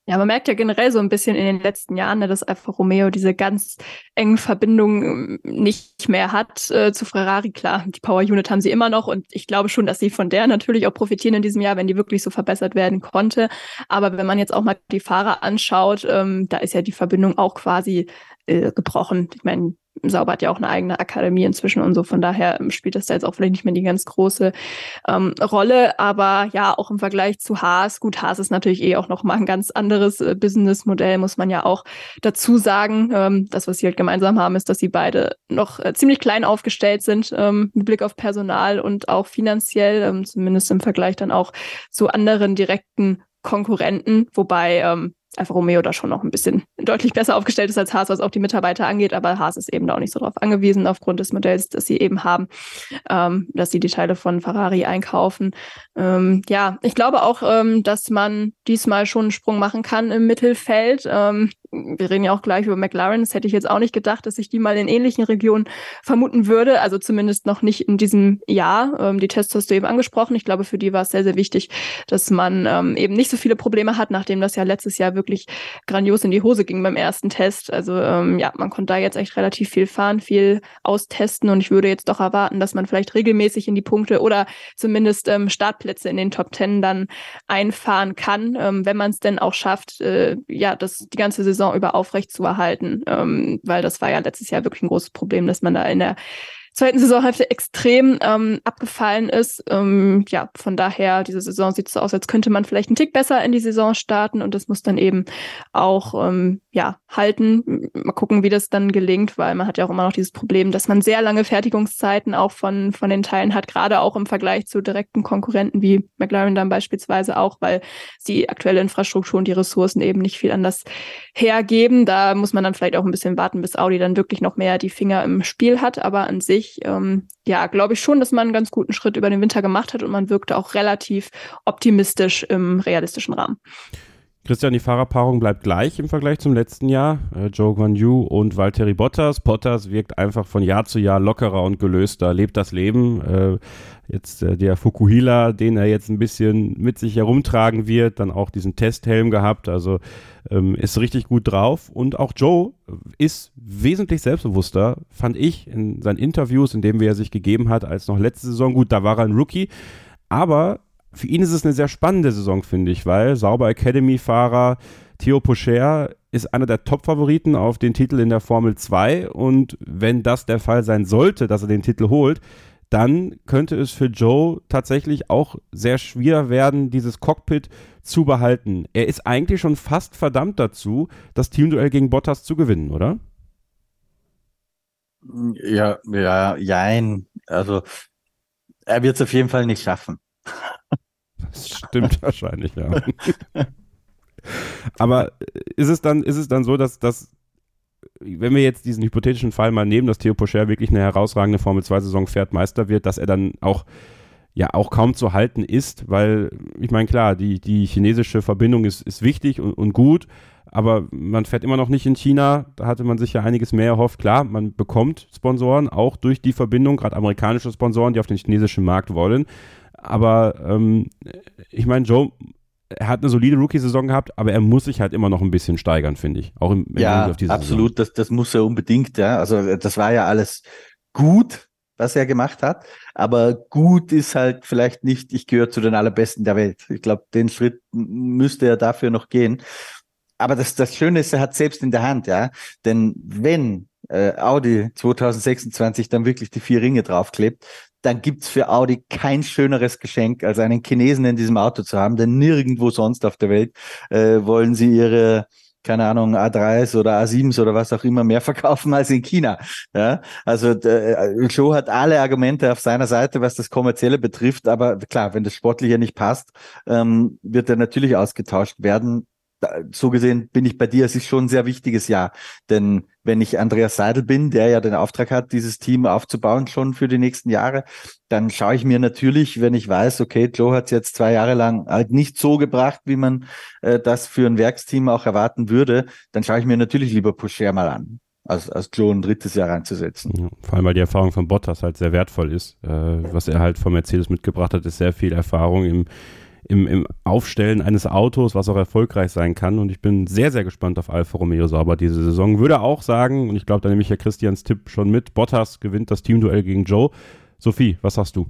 Ja, man merkt ja generell so ein bisschen in den letzten Jahren, ne, dass Alfa Romeo diese ganz engen Verbindungen ähm, nicht mehr hat äh, zu Ferrari. Klar, die Power Unit haben sie immer noch und ich glaube schon, dass sie von der natürlich auch profitieren in diesem Jahr, wenn die wirklich so verbessert werden konnte. Aber wenn man jetzt auch mal die Fahrer anschaut, ähm, da ist ja die Verbindung auch quasi äh, gebrochen. Ich meine, Sauber hat ja auch eine eigene Akademie inzwischen und so. Von daher ähm, spielt das da jetzt auch vielleicht nicht mehr die ganz große ähm, Rolle. Aber ja, auch im Vergleich zu Haas. Gut, Haas ist natürlich eh auch noch mal ein ganz anderes äh, Businessmodell, muss man ja auch dazu sagen. Ähm, das, was sie halt gemeinsam haben, ist, dass sie beide noch äh, ziemlich klein aufgestellt sind ähm, mit Blick auf Personal und auch finanziell, ähm, zumindest im Vergleich dann auch zu anderen direkten Konkurrenten, wobei ähm, Alfa Romeo da schon noch ein bisschen deutlich besser aufgestellt ist als Haas, was auch die Mitarbeiter angeht, aber Haas ist eben da auch nicht so drauf angewiesen, aufgrund des Modells, das sie eben haben, ähm, dass sie die Teile von Ferrari einkaufen. Ähm, ja, ich glaube auch, ähm, dass man diesmal schon einen Sprung machen kann im Mittelfeld. Ähm, wir reden ja auch gleich über McLaren. Das hätte ich jetzt auch nicht gedacht, dass ich die mal in ähnlichen Regionen vermuten würde. Also zumindest noch nicht in diesem Jahr. Ähm, die Tests hast du eben angesprochen. Ich glaube, für die war es sehr, sehr wichtig, dass man ähm, eben nicht so viele Probleme hat, nachdem das ja letztes Jahr wirklich grandios in die Hose ging beim ersten Test. Also ähm, ja, man konnte da jetzt echt relativ viel fahren, viel austesten und ich würde jetzt doch erwarten, dass man vielleicht regelmäßig in die Punkte oder zumindest ähm, Startplätze in den Top Ten dann einfahren kann, ähm, wenn man es denn auch schafft, äh, ja, das die ganze Saison Saison über aufrecht zu erhalten, ähm, weil das war ja letztes Jahr wirklich ein großes Problem, dass man da in der zweiten Saisonhälfte extrem ähm, abgefallen ist. Ähm, ja, von daher, diese Saison sieht so aus, als könnte man vielleicht einen Tick besser in die Saison starten und das muss dann eben auch ähm, ja, halten. Mal gucken, wie das dann gelingt, weil man hat ja auch immer noch dieses Problem, dass man sehr lange Fertigungszeiten auch von, von den Teilen hat, gerade auch im Vergleich zu direkten Konkurrenten wie McLaren dann beispielsweise auch, weil die aktuelle Infrastruktur und die Ressourcen eben nicht viel anders hergeben. Da muss man dann vielleicht auch ein bisschen warten, bis Audi dann wirklich noch mehr die Finger im Spiel hat. Aber an sich ich, ähm, ja, glaube ich schon, dass man einen ganz guten Schritt über den Winter gemacht hat und man wirkte auch relativ optimistisch im realistischen Rahmen. Christian, die Fahrerpaarung bleibt gleich im Vergleich zum letzten Jahr. Äh, Joe Guan Yu und Valtteri Bottas. Bottas wirkt einfach von Jahr zu Jahr lockerer und gelöster, lebt das Leben. Äh, jetzt äh, der Fukuhila, den er jetzt ein bisschen mit sich herumtragen wird, dann auch diesen Testhelm gehabt. Also ähm, ist richtig gut drauf. Und auch Joe ist wesentlich selbstbewusster, fand ich, in seinen Interviews, in denen er sich gegeben hat, als noch letzte Saison. Gut, da war er ein Rookie. Aber für ihn ist es eine sehr spannende Saison, finde ich, weil sauber Academy-Fahrer Theo Pocher ist einer der Top-Favoriten auf den Titel in der Formel 2 und wenn das der Fall sein sollte, dass er den Titel holt, dann könnte es für Joe tatsächlich auch sehr schwer werden, dieses Cockpit zu behalten. Er ist eigentlich schon fast verdammt dazu, das Teamduell gegen Bottas zu gewinnen, oder? Ja, ja, jein. Also er wird es auf jeden Fall nicht schaffen. Das stimmt wahrscheinlich, ja. Aber ist es dann, ist es dann so, dass, dass wenn wir jetzt diesen hypothetischen Fall mal nehmen, dass Theo Pocher wirklich eine herausragende Formel-2-Saison fährt, Meister wird, dass er dann auch ja auch kaum zu halten ist, weil ich meine, klar, die, die chinesische Verbindung ist, ist wichtig und, und gut, aber man fährt immer noch nicht in China. Da hatte man sich ja einiges mehr erhofft. Klar, man bekommt Sponsoren, auch durch die Verbindung, gerade amerikanische Sponsoren, die auf den chinesischen Markt wollen. Aber ähm, ich meine, Joe er hat eine solide Rookie-Saison gehabt, aber er muss sich halt immer noch ein bisschen steigern, finde ich. Auch im, im ja, absolut. Das, das muss er unbedingt. Ja, also das war ja alles gut, was er gemacht hat. Aber gut ist halt vielleicht nicht, ich gehöre zu den allerbesten der Welt. Ich glaube, den Schritt müsste er dafür noch gehen. Aber das, das Schöne ist, er hat selbst in der Hand, ja. Denn wenn äh, Audi 2026 dann wirklich die vier Ringe draufklebt, dann gibt's für Audi kein schöneres Geschenk, als einen Chinesen in diesem Auto zu haben, denn nirgendwo sonst auf der Welt äh, wollen sie ihre keine Ahnung, A3s oder A7s oder was auch immer mehr verkaufen als in China. Ja, also äh, Joe hat alle Argumente auf seiner Seite, was das Kommerzielle betrifft, aber klar, wenn das Sportliche nicht passt, ähm, wird er natürlich ausgetauscht werden so gesehen bin ich bei dir, es ist schon ein sehr wichtiges Jahr. Denn wenn ich Andreas Seidel bin, der ja den Auftrag hat, dieses Team aufzubauen schon für die nächsten Jahre, dann schaue ich mir natürlich, wenn ich weiß, okay, Joe hat es jetzt zwei Jahre lang halt nicht so gebracht, wie man äh, das für ein Werksteam auch erwarten würde, dann schaue ich mir natürlich lieber Pusher mal an als, als Joe ein drittes Jahr reinzusetzen. Vor allem, weil die Erfahrung von Bottas halt sehr wertvoll ist. Äh, was er halt von Mercedes mitgebracht hat, ist sehr viel Erfahrung im im, im Aufstellen eines Autos, was auch erfolgreich sein kann. Und ich bin sehr, sehr gespannt auf Alfa Romeo Sauber diese Saison. Würde auch sagen, und ich glaube, da nehme ich ja Christians Tipp schon mit, Bottas gewinnt das Teamduell gegen Joe. Sophie, was sagst du?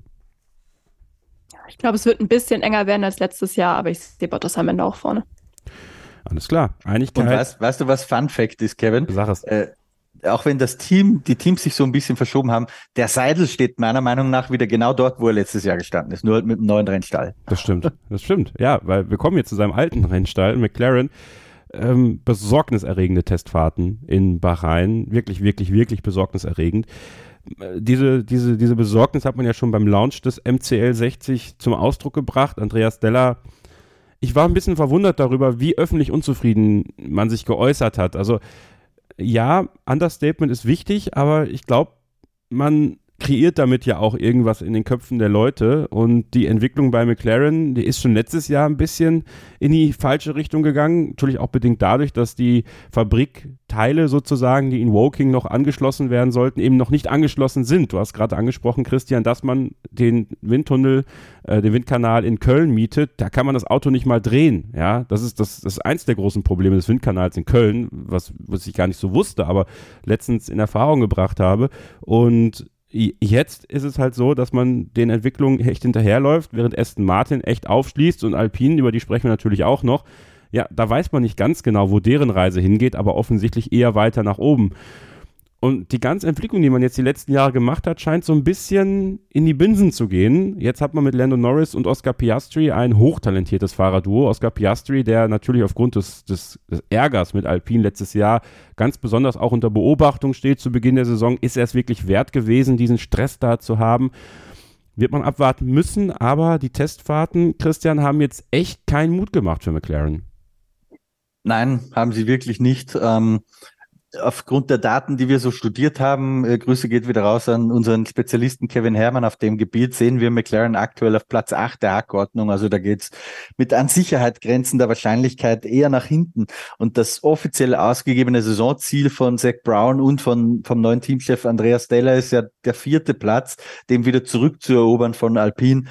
Ich glaube, es wird ein bisschen enger werden als letztes Jahr, aber ich sehe Bottas am Ende auch vorne. Alles klar, Einigkeit. Und weißt, weißt du, was Fun Fact ist, Kevin? Sag es. Äh, auch wenn das Team, die Teams sich so ein bisschen verschoben haben, der Seidel steht meiner Meinung nach wieder genau dort, wo er letztes Jahr gestanden ist, nur halt mit einem neuen Rennstall. Das stimmt, das stimmt. Ja, weil wir kommen jetzt zu seinem alten Rennstall, McLaren. Ähm, besorgniserregende Testfahrten in Bahrain. Wirklich, wirklich, wirklich besorgniserregend. Diese, diese, diese Besorgnis hat man ja schon beim Launch des MCL 60 zum Ausdruck gebracht. Andreas Deller ich war ein bisschen verwundert darüber, wie öffentlich unzufrieden man sich geäußert hat. Also ja, Understatement ist wichtig, aber ich glaube, man kreiert damit ja auch irgendwas in den Köpfen der Leute. Und die Entwicklung bei McLaren, die ist schon letztes Jahr ein bisschen in die falsche Richtung gegangen. Natürlich auch bedingt dadurch, dass die Fabrikteile sozusagen, die in Woking noch angeschlossen werden sollten, eben noch nicht angeschlossen sind. Du hast gerade angesprochen, Christian, dass man den Windtunnel, äh, den Windkanal in Köln mietet. Da kann man das Auto nicht mal drehen. Ja, das ist das, das ist eins der großen Probleme des Windkanals in Köln, was, was ich gar nicht so wusste, aber letztens in Erfahrung gebracht habe. Und Jetzt ist es halt so, dass man den Entwicklungen echt hinterherläuft, während Aston Martin echt aufschließt und Alpine, über die sprechen wir natürlich auch noch. Ja, da weiß man nicht ganz genau, wo deren Reise hingeht, aber offensichtlich eher weiter nach oben. Und die ganze Entwicklung, die man jetzt die letzten Jahre gemacht hat, scheint so ein bisschen in die Binsen zu gehen. Jetzt hat man mit Lando Norris und Oscar Piastri ein hochtalentiertes Fahrerduo. Oscar Piastri, der natürlich aufgrund des, des, des Ärgers mit Alpine letztes Jahr ganz besonders auch unter Beobachtung steht zu Beginn der Saison. Ist er es wirklich wert gewesen, diesen Stress da zu haben? Wird man abwarten müssen, aber die Testfahrten, Christian, haben jetzt echt keinen Mut gemacht für McLaren. Nein, haben sie wirklich nicht. Ähm, aufgrund der Daten, die wir so studiert haben, äh, Grüße geht wieder raus an unseren Spezialisten Kevin Herrmann auf dem Gebiet, sehen wir McLaren aktuell auf Platz 8 der Hackordnung. Also da geht's mit an Sicherheit grenzender Wahrscheinlichkeit eher nach hinten. Und das offiziell ausgegebene Saisonziel von Zach Brown und von, vom neuen Teamchef Andreas Deller ist ja der vierte Platz, dem wieder zurückzuerobern von Alpine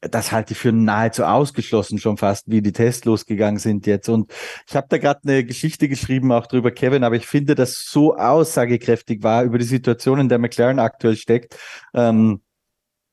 das halte ich für nahezu ausgeschlossen schon fast, wie die Tests losgegangen sind jetzt. Und ich habe da gerade eine Geschichte geschrieben, auch drüber, Kevin, aber ich finde, dass so aussagekräftig war über die Situation, in der McLaren aktuell steckt. Ähm,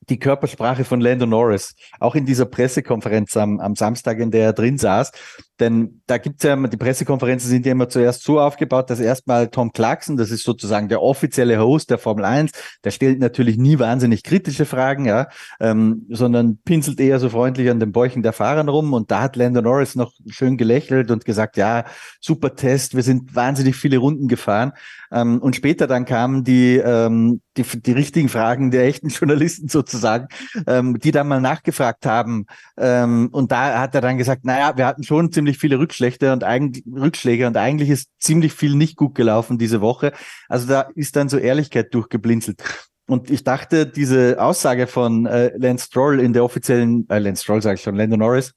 die Körpersprache von Lando Norris, auch in dieser Pressekonferenz am, am Samstag, in der er drin saß. Denn da gibt's ja immer, die Pressekonferenzen sind ja immer zuerst so aufgebaut, dass erstmal Tom Clarkson, das ist sozusagen der offizielle Host der Formel 1, der stellt natürlich nie wahnsinnig kritische Fragen, ja, ähm, sondern pinselt eher so freundlich an den Bäuchen der Fahrer rum. Und da hat Lando Norris noch schön gelächelt und gesagt, ja, super Test, wir sind wahnsinnig viele Runden gefahren. Ähm, und später dann kamen die, ähm, die, die richtigen Fragen der echten Journalisten sozusagen, ähm, die dann mal nachgefragt haben. Ähm, und da hat er dann gesagt, naja, wir hatten schon ziemlich viele Rückschläge und eigentlich Rückschläge und eigentlich ist ziemlich viel nicht gut gelaufen diese Woche. Also da ist dann so Ehrlichkeit durchgeblinzelt. Und ich dachte, diese Aussage von äh, Lance Stroll in der offiziellen, äh, Lance Stroll sage ich schon, Lando Norris,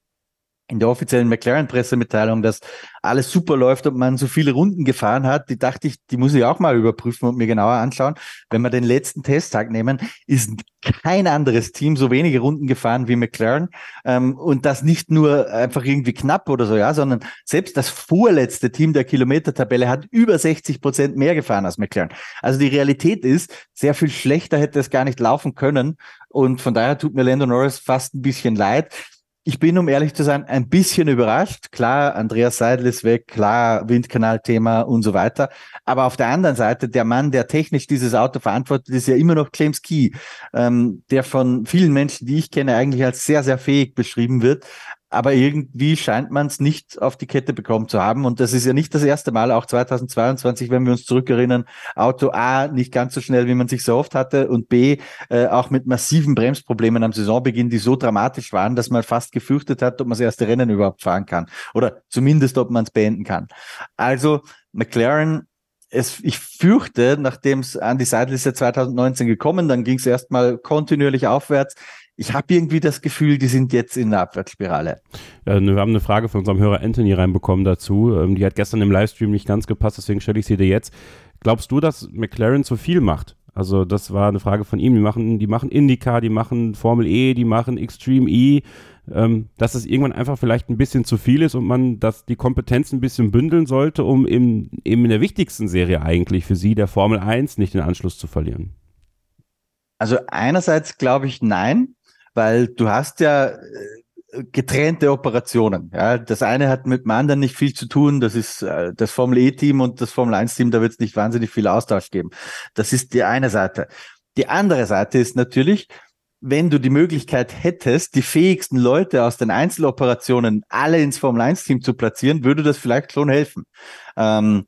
in der offiziellen McLaren-Pressemitteilung, dass alles super läuft und man so viele Runden gefahren hat, die dachte ich, die muss ich auch mal überprüfen und mir genauer anschauen. Wenn wir den letzten Testtag nehmen, ist kein anderes Team so wenige Runden gefahren wie McLaren ähm, und das nicht nur einfach irgendwie knapp oder so, ja, sondern selbst das vorletzte Team der Kilometertabelle hat über 60 Prozent mehr gefahren als McLaren. Also die Realität ist, sehr viel schlechter hätte es gar nicht laufen können und von daher tut mir Lando Norris fast ein bisschen leid. Ich bin, um ehrlich zu sein, ein bisschen überrascht. Klar, Andreas Seidel ist weg, klar, Windkanalthema und so weiter. Aber auf der anderen Seite, der Mann, der technisch dieses Auto verantwortet, ist ja immer noch James Key, ähm, der von vielen Menschen, die ich kenne, eigentlich als sehr, sehr fähig beschrieben wird aber irgendwie scheint man es nicht auf die Kette bekommen zu haben. Und das ist ja nicht das erste Mal, auch 2022, wenn wir uns zurückerinnern, Auto A nicht ganz so schnell, wie man sich so oft hatte und B äh, auch mit massiven Bremsproblemen am Saisonbeginn, die so dramatisch waren, dass man fast gefürchtet hat, ob man das erste Rennen überhaupt fahren kann oder zumindest, ob man es beenden kann. Also McLaren es, ich fürchte, nachdem es an die Seidel ist ja 2019 gekommen, dann ging es erstmal kontinuierlich aufwärts ich habe irgendwie das Gefühl, die sind jetzt in der Abwärtsspirale. Ja, wir haben eine Frage von unserem Hörer Anthony reinbekommen dazu. Ähm, die hat gestern im Livestream nicht ganz gepasst, deswegen stelle ich sie dir jetzt. Glaubst du, dass McLaren zu viel macht? Also das war eine Frage von ihm. Die machen, die machen IndyCar, die machen Formel E, die machen Extreme E. Ähm, dass es irgendwann einfach vielleicht ein bisschen zu viel ist und man das, die Kompetenz ein bisschen bündeln sollte, um im, eben in der wichtigsten Serie eigentlich für sie, der Formel 1, nicht den Anschluss zu verlieren. Also einerseits glaube ich nein, weil du hast ja äh, getrennte Operationen. Ja, das eine hat mit dem anderen nicht viel zu tun. Das ist äh, das Formel E-Team und das Formel 1-Team. Da wird es nicht wahnsinnig viel Austausch geben. Das ist die eine Seite. Die andere Seite ist natürlich, wenn du die Möglichkeit hättest, die fähigsten Leute aus den Einzeloperationen alle ins Formel 1-Team zu platzieren, würde das vielleicht schon helfen. Ähm,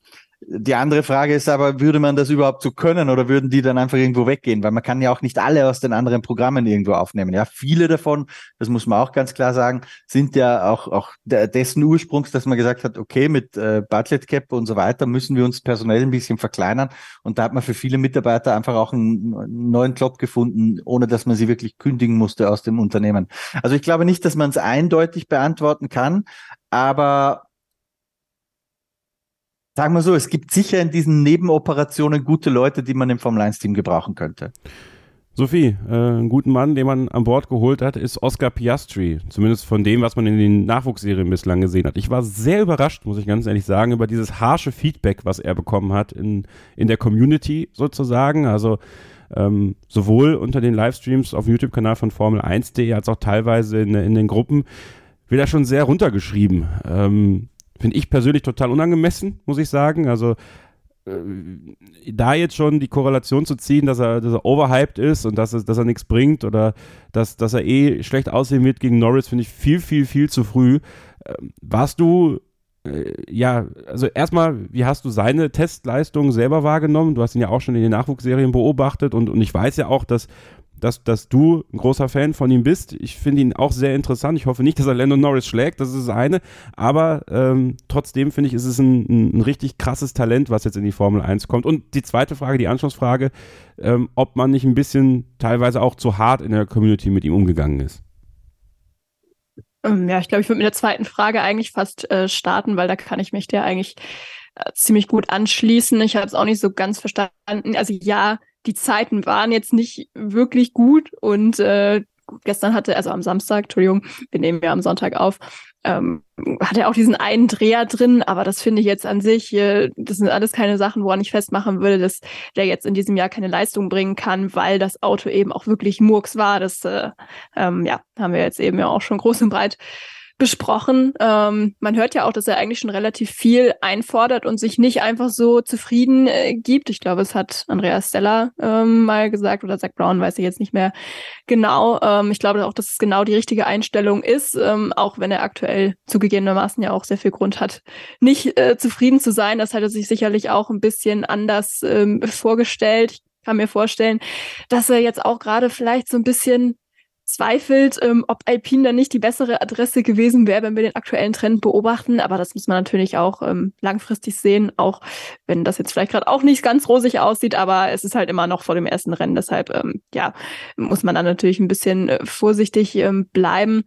die andere Frage ist aber, würde man das überhaupt so können oder würden die dann einfach irgendwo weggehen? Weil man kann ja auch nicht alle aus den anderen Programmen irgendwo aufnehmen. Ja, viele davon, das muss man auch ganz klar sagen, sind ja auch, auch dessen Ursprungs, dass man gesagt hat, okay, mit äh, Budget Cap und so weiter müssen wir uns personell ein bisschen verkleinern. Und da hat man für viele Mitarbeiter einfach auch einen, einen neuen Job gefunden, ohne dass man sie wirklich kündigen musste aus dem Unternehmen. Also ich glaube nicht, dass man es eindeutig beantworten kann, aber Sagen wir so, es gibt sicher in diesen Nebenoperationen gute Leute, die man im Formel 1-Team gebrauchen könnte. Sophie, äh, einen guten Mann, den man an Bord geholt hat, ist Oscar Piastri. Zumindest von dem, was man in den Nachwuchsserien bislang gesehen hat. Ich war sehr überrascht, muss ich ganz ehrlich sagen, über dieses harsche Feedback, was er bekommen hat in, in der Community sozusagen. Also ähm, sowohl unter den Livestreams auf dem YouTube-Kanal von Formel 1.de als auch teilweise in, in den Gruppen wird er schon sehr runtergeschrieben. Ähm, Finde ich persönlich total unangemessen, muss ich sagen. Also äh, da jetzt schon die Korrelation zu ziehen, dass er, dass er overhyped ist und dass, er, dass er nichts bringt oder dass, dass er eh schlecht aussehen wird gegen Norris, finde ich viel, viel, viel zu früh. Ähm, warst du, äh, ja, also erstmal, wie hast du seine Testleistung selber wahrgenommen? Du hast ihn ja auch schon in den Nachwuchsserien beobachtet und, und ich weiß ja auch, dass dass, dass du ein großer Fan von ihm bist. Ich finde ihn auch sehr interessant. Ich hoffe nicht, dass er Landon Norris schlägt, das ist das eine. Aber ähm, trotzdem finde ich, ist es ein, ein, richtig krasses Talent, was jetzt in die Formel 1 kommt. Und die zweite Frage, die Anschlussfrage, ähm, ob man nicht ein bisschen teilweise auch zu hart in der Community mit ihm umgegangen ist. Ähm, ja, ich glaube, ich würde mit der zweiten Frage eigentlich fast äh, starten, weil da kann ich mich der eigentlich äh, ziemlich gut anschließen. Ich habe es auch nicht so ganz verstanden. Also ja, die Zeiten waren jetzt nicht wirklich gut und äh, gestern hatte, also am Samstag, Entschuldigung, wir nehmen ja am Sonntag auf, ähm, hat er auch diesen einen Dreher drin, aber das finde ich jetzt an sich, äh, das sind alles keine Sachen, woran ich festmachen würde, dass der jetzt in diesem Jahr keine Leistung bringen kann, weil das Auto eben auch wirklich Murks war. Das äh, ähm, ja, haben wir jetzt eben ja auch schon groß und breit besprochen. Ähm, man hört ja auch, dass er eigentlich schon relativ viel einfordert und sich nicht einfach so zufrieden äh, gibt. Ich glaube, es hat Andreas Stella ähm, mal gesagt oder Zach Brown, weiß ich jetzt nicht mehr genau. Ähm, ich glaube auch, dass es genau die richtige Einstellung ist, ähm, auch wenn er aktuell zugegebenermaßen ja auch sehr viel Grund hat, nicht äh, zufrieden zu sein. Das hat er sich sicherlich auch ein bisschen anders ähm, vorgestellt. Ich kann mir vorstellen, dass er jetzt auch gerade vielleicht so ein bisschen zweifelt, ähm, ob Alpine dann nicht die bessere Adresse gewesen wäre, wenn wir den aktuellen Trend beobachten. Aber das muss man natürlich auch ähm, langfristig sehen, auch wenn das jetzt vielleicht gerade auch nicht ganz rosig aussieht, aber es ist halt immer noch vor dem ersten Rennen. Deshalb, ähm, ja, muss man dann natürlich ein bisschen äh, vorsichtig ähm, bleiben.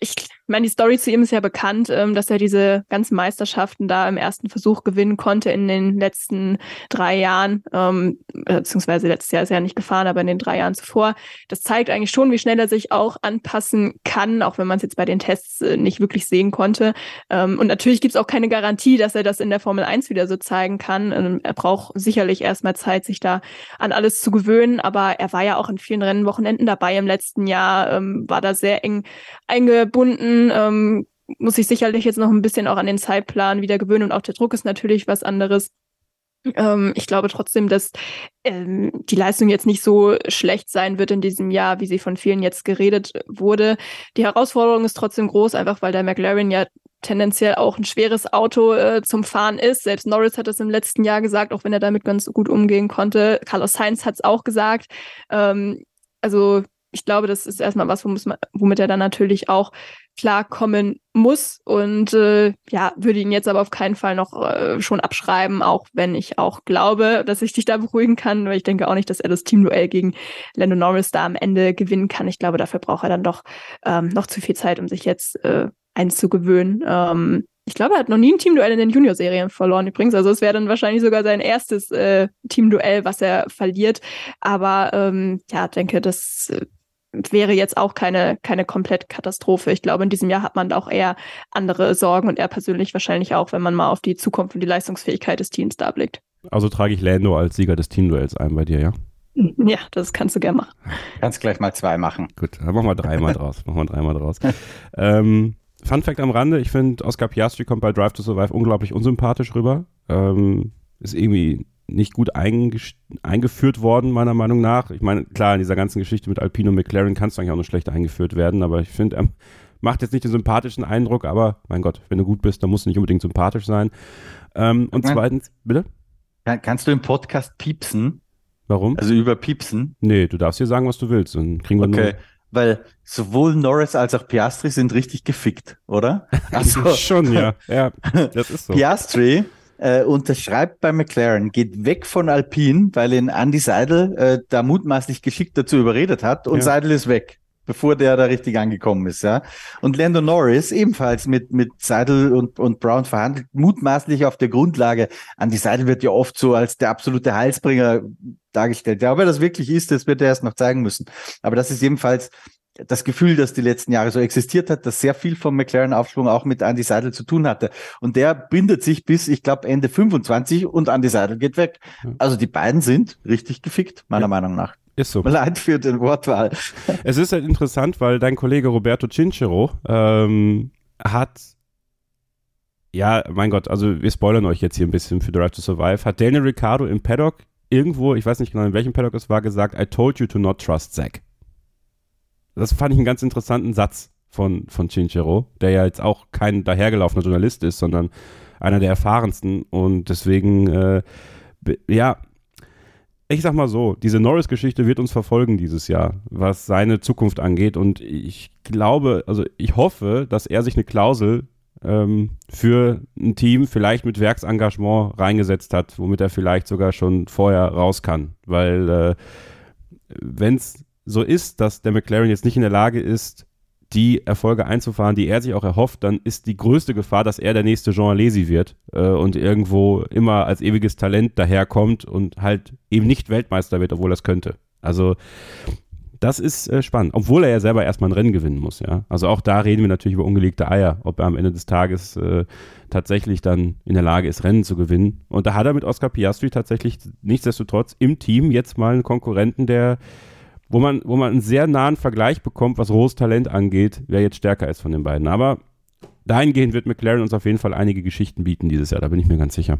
Ich meine, die Story zu ihm ist ja bekannt, ähm, dass er diese ganzen Meisterschaften da im ersten Versuch gewinnen konnte in den letzten drei Jahren, ähm, beziehungsweise letztes Jahr ist er ja nicht gefahren, aber in den drei Jahren zuvor. Das zeigt eigentlich schon, wie schnell er sich auch anpassen kann, auch wenn man es jetzt bei den Tests äh, nicht wirklich sehen konnte. Ähm, und natürlich gibt es auch keine Garantie, dass er das in der Formel 1 wieder so zeigen kann. Er braucht sicherlich erstmal Zeit, sich da an alles zu gewöhnen, aber er war ja auch in vielen Rennwochenenden dabei im letzten Jahr, war da sehr eng eingebunden ähm, muss sich sicherlich jetzt noch ein bisschen auch an den Zeitplan wieder gewöhnen und auch der Druck ist natürlich was anderes. Ähm, ich glaube trotzdem, dass ähm, die Leistung jetzt nicht so schlecht sein wird in diesem Jahr, wie sie von vielen jetzt geredet wurde. Die Herausforderung ist trotzdem groß, einfach weil der McLaren ja tendenziell auch ein schweres Auto äh, zum Fahren ist. Selbst Norris hat es im letzten Jahr gesagt, auch wenn er damit ganz gut umgehen konnte. Carlos Sainz hat es auch gesagt. Ähm, also ich glaube, das ist erstmal was, womit er dann natürlich auch klarkommen muss und äh, ja, würde ihn jetzt aber auf keinen Fall noch äh, schon abschreiben, auch wenn ich auch glaube, dass ich dich da beruhigen kann, weil ich denke auch nicht, dass er das Teamduell gegen Lando Norris da am Ende gewinnen kann. Ich glaube, dafür braucht er dann doch ähm, noch zu viel Zeit, um sich jetzt äh, einzugewöhnen. Ähm, ich glaube, er hat noch nie ein Teamduell in den Junior-Serien verloren übrigens. Also es wäre dann wahrscheinlich sogar sein erstes äh, Teamduell, was er verliert. Aber ähm, ja, denke, das äh, wäre jetzt auch keine, keine Komplettkatastrophe. Ich glaube, in diesem Jahr hat man auch eher andere Sorgen und er persönlich wahrscheinlich auch, wenn man mal auf die Zukunft und die Leistungsfähigkeit des Teams da blickt. Also trage ich Lando als Sieger des Teamduells ein bei dir, ja? Ja, das kannst du gerne machen. Kannst gleich mal zwei machen. Gut, dann machen wir dreimal draus. Machen wir dreimal draus. ähm, Fun Fact am Rande, ich finde, Oscar Piastri kommt bei Drive to Survive unglaublich unsympathisch rüber. Ähm, ist irgendwie nicht gut eingeführt worden, meiner Meinung nach. Ich meine, klar, in dieser ganzen Geschichte mit Alpino und McLaren kannst du eigentlich auch noch schlecht eingeführt werden, aber ich finde, er macht jetzt nicht den sympathischen Eindruck, aber mein Gott, wenn du gut bist, dann musst du nicht unbedingt sympathisch sein. Ähm, und zweitens, bitte? Kannst du im Podcast piepsen? Warum? Also über piepsen? Nee, du darfst hier sagen, was du willst. Dann kriegen wir okay. Nur weil sowohl Norris als auch Piastri sind richtig gefickt, oder? Also schon, ja. Ja, das ist so. Piastri äh, unterschreibt bei McLaren, geht weg von Alpine, weil ihn Andy Seidel äh, da mutmaßlich geschickt dazu überredet hat und ja. Seidel ist weg bevor der da richtig angekommen ist, ja. Und Lando Norris ebenfalls mit, mit Seidel und, und Brown verhandelt, mutmaßlich auf der Grundlage. Andy Seidel wird ja oft so als der absolute Heilsbringer dargestellt. Ja, ob er das wirklich ist, das wird er erst noch zeigen müssen. Aber das ist jedenfalls das Gefühl, das die letzten Jahre so existiert hat, dass sehr viel vom McLaren-Aufschwung auch mit Andy Seidel zu tun hatte. Und der bindet sich bis, ich glaube, Ende 25 und Andy Seidel geht weg. Also die beiden sind richtig gefickt, meiner ja. Meinung nach. Ist so. Leid für den Wortwahl. Es ist halt interessant, weil dein Kollege Roberto Cinchero ähm, hat ja, mein Gott, also wir spoilern euch jetzt hier ein bisschen für Right to Survive, hat Daniel Ricciardo im Paddock irgendwo, ich weiß nicht genau in welchem Paddock es war, gesagt, I told you to not trust Zach. Das fand ich einen ganz interessanten Satz von, von Chinchero, der ja jetzt auch kein dahergelaufener Journalist ist, sondern einer der erfahrensten. Und deswegen, äh, ja, ich sag mal so, diese Norris-Geschichte wird uns verfolgen dieses Jahr, was seine Zukunft angeht. Und ich glaube, also ich hoffe, dass er sich eine Klausel ähm, für ein Team vielleicht mit Werksengagement reingesetzt hat, womit er vielleicht sogar schon vorher raus kann. Weil äh, wenn es so ist, dass der McLaren jetzt nicht in der Lage ist, die Erfolge einzufahren, die er sich auch erhofft, dann ist die größte Gefahr, dass er der nächste Jean Alesi wird äh, und irgendwo immer als ewiges Talent daherkommt und halt eben nicht Weltmeister wird, obwohl er es könnte. Also Das ist äh, spannend, obwohl er ja selber erstmal ein Rennen gewinnen muss, ja. Also auch da reden wir natürlich über ungelegte Eier, ob er am Ende des Tages äh, tatsächlich dann in der Lage ist, Rennen zu gewinnen. Und da hat er mit Oscar Piastri tatsächlich nichtsdestotrotz im Team jetzt mal einen Konkurrenten, der, wo man, wo man einen sehr nahen Vergleich bekommt, was rohes Talent angeht, wer jetzt stärker ist von den beiden. Aber dahingehend wird McLaren uns auf jeden Fall einige Geschichten bieten dieses Jahr, da bin ich mir ganz sicher.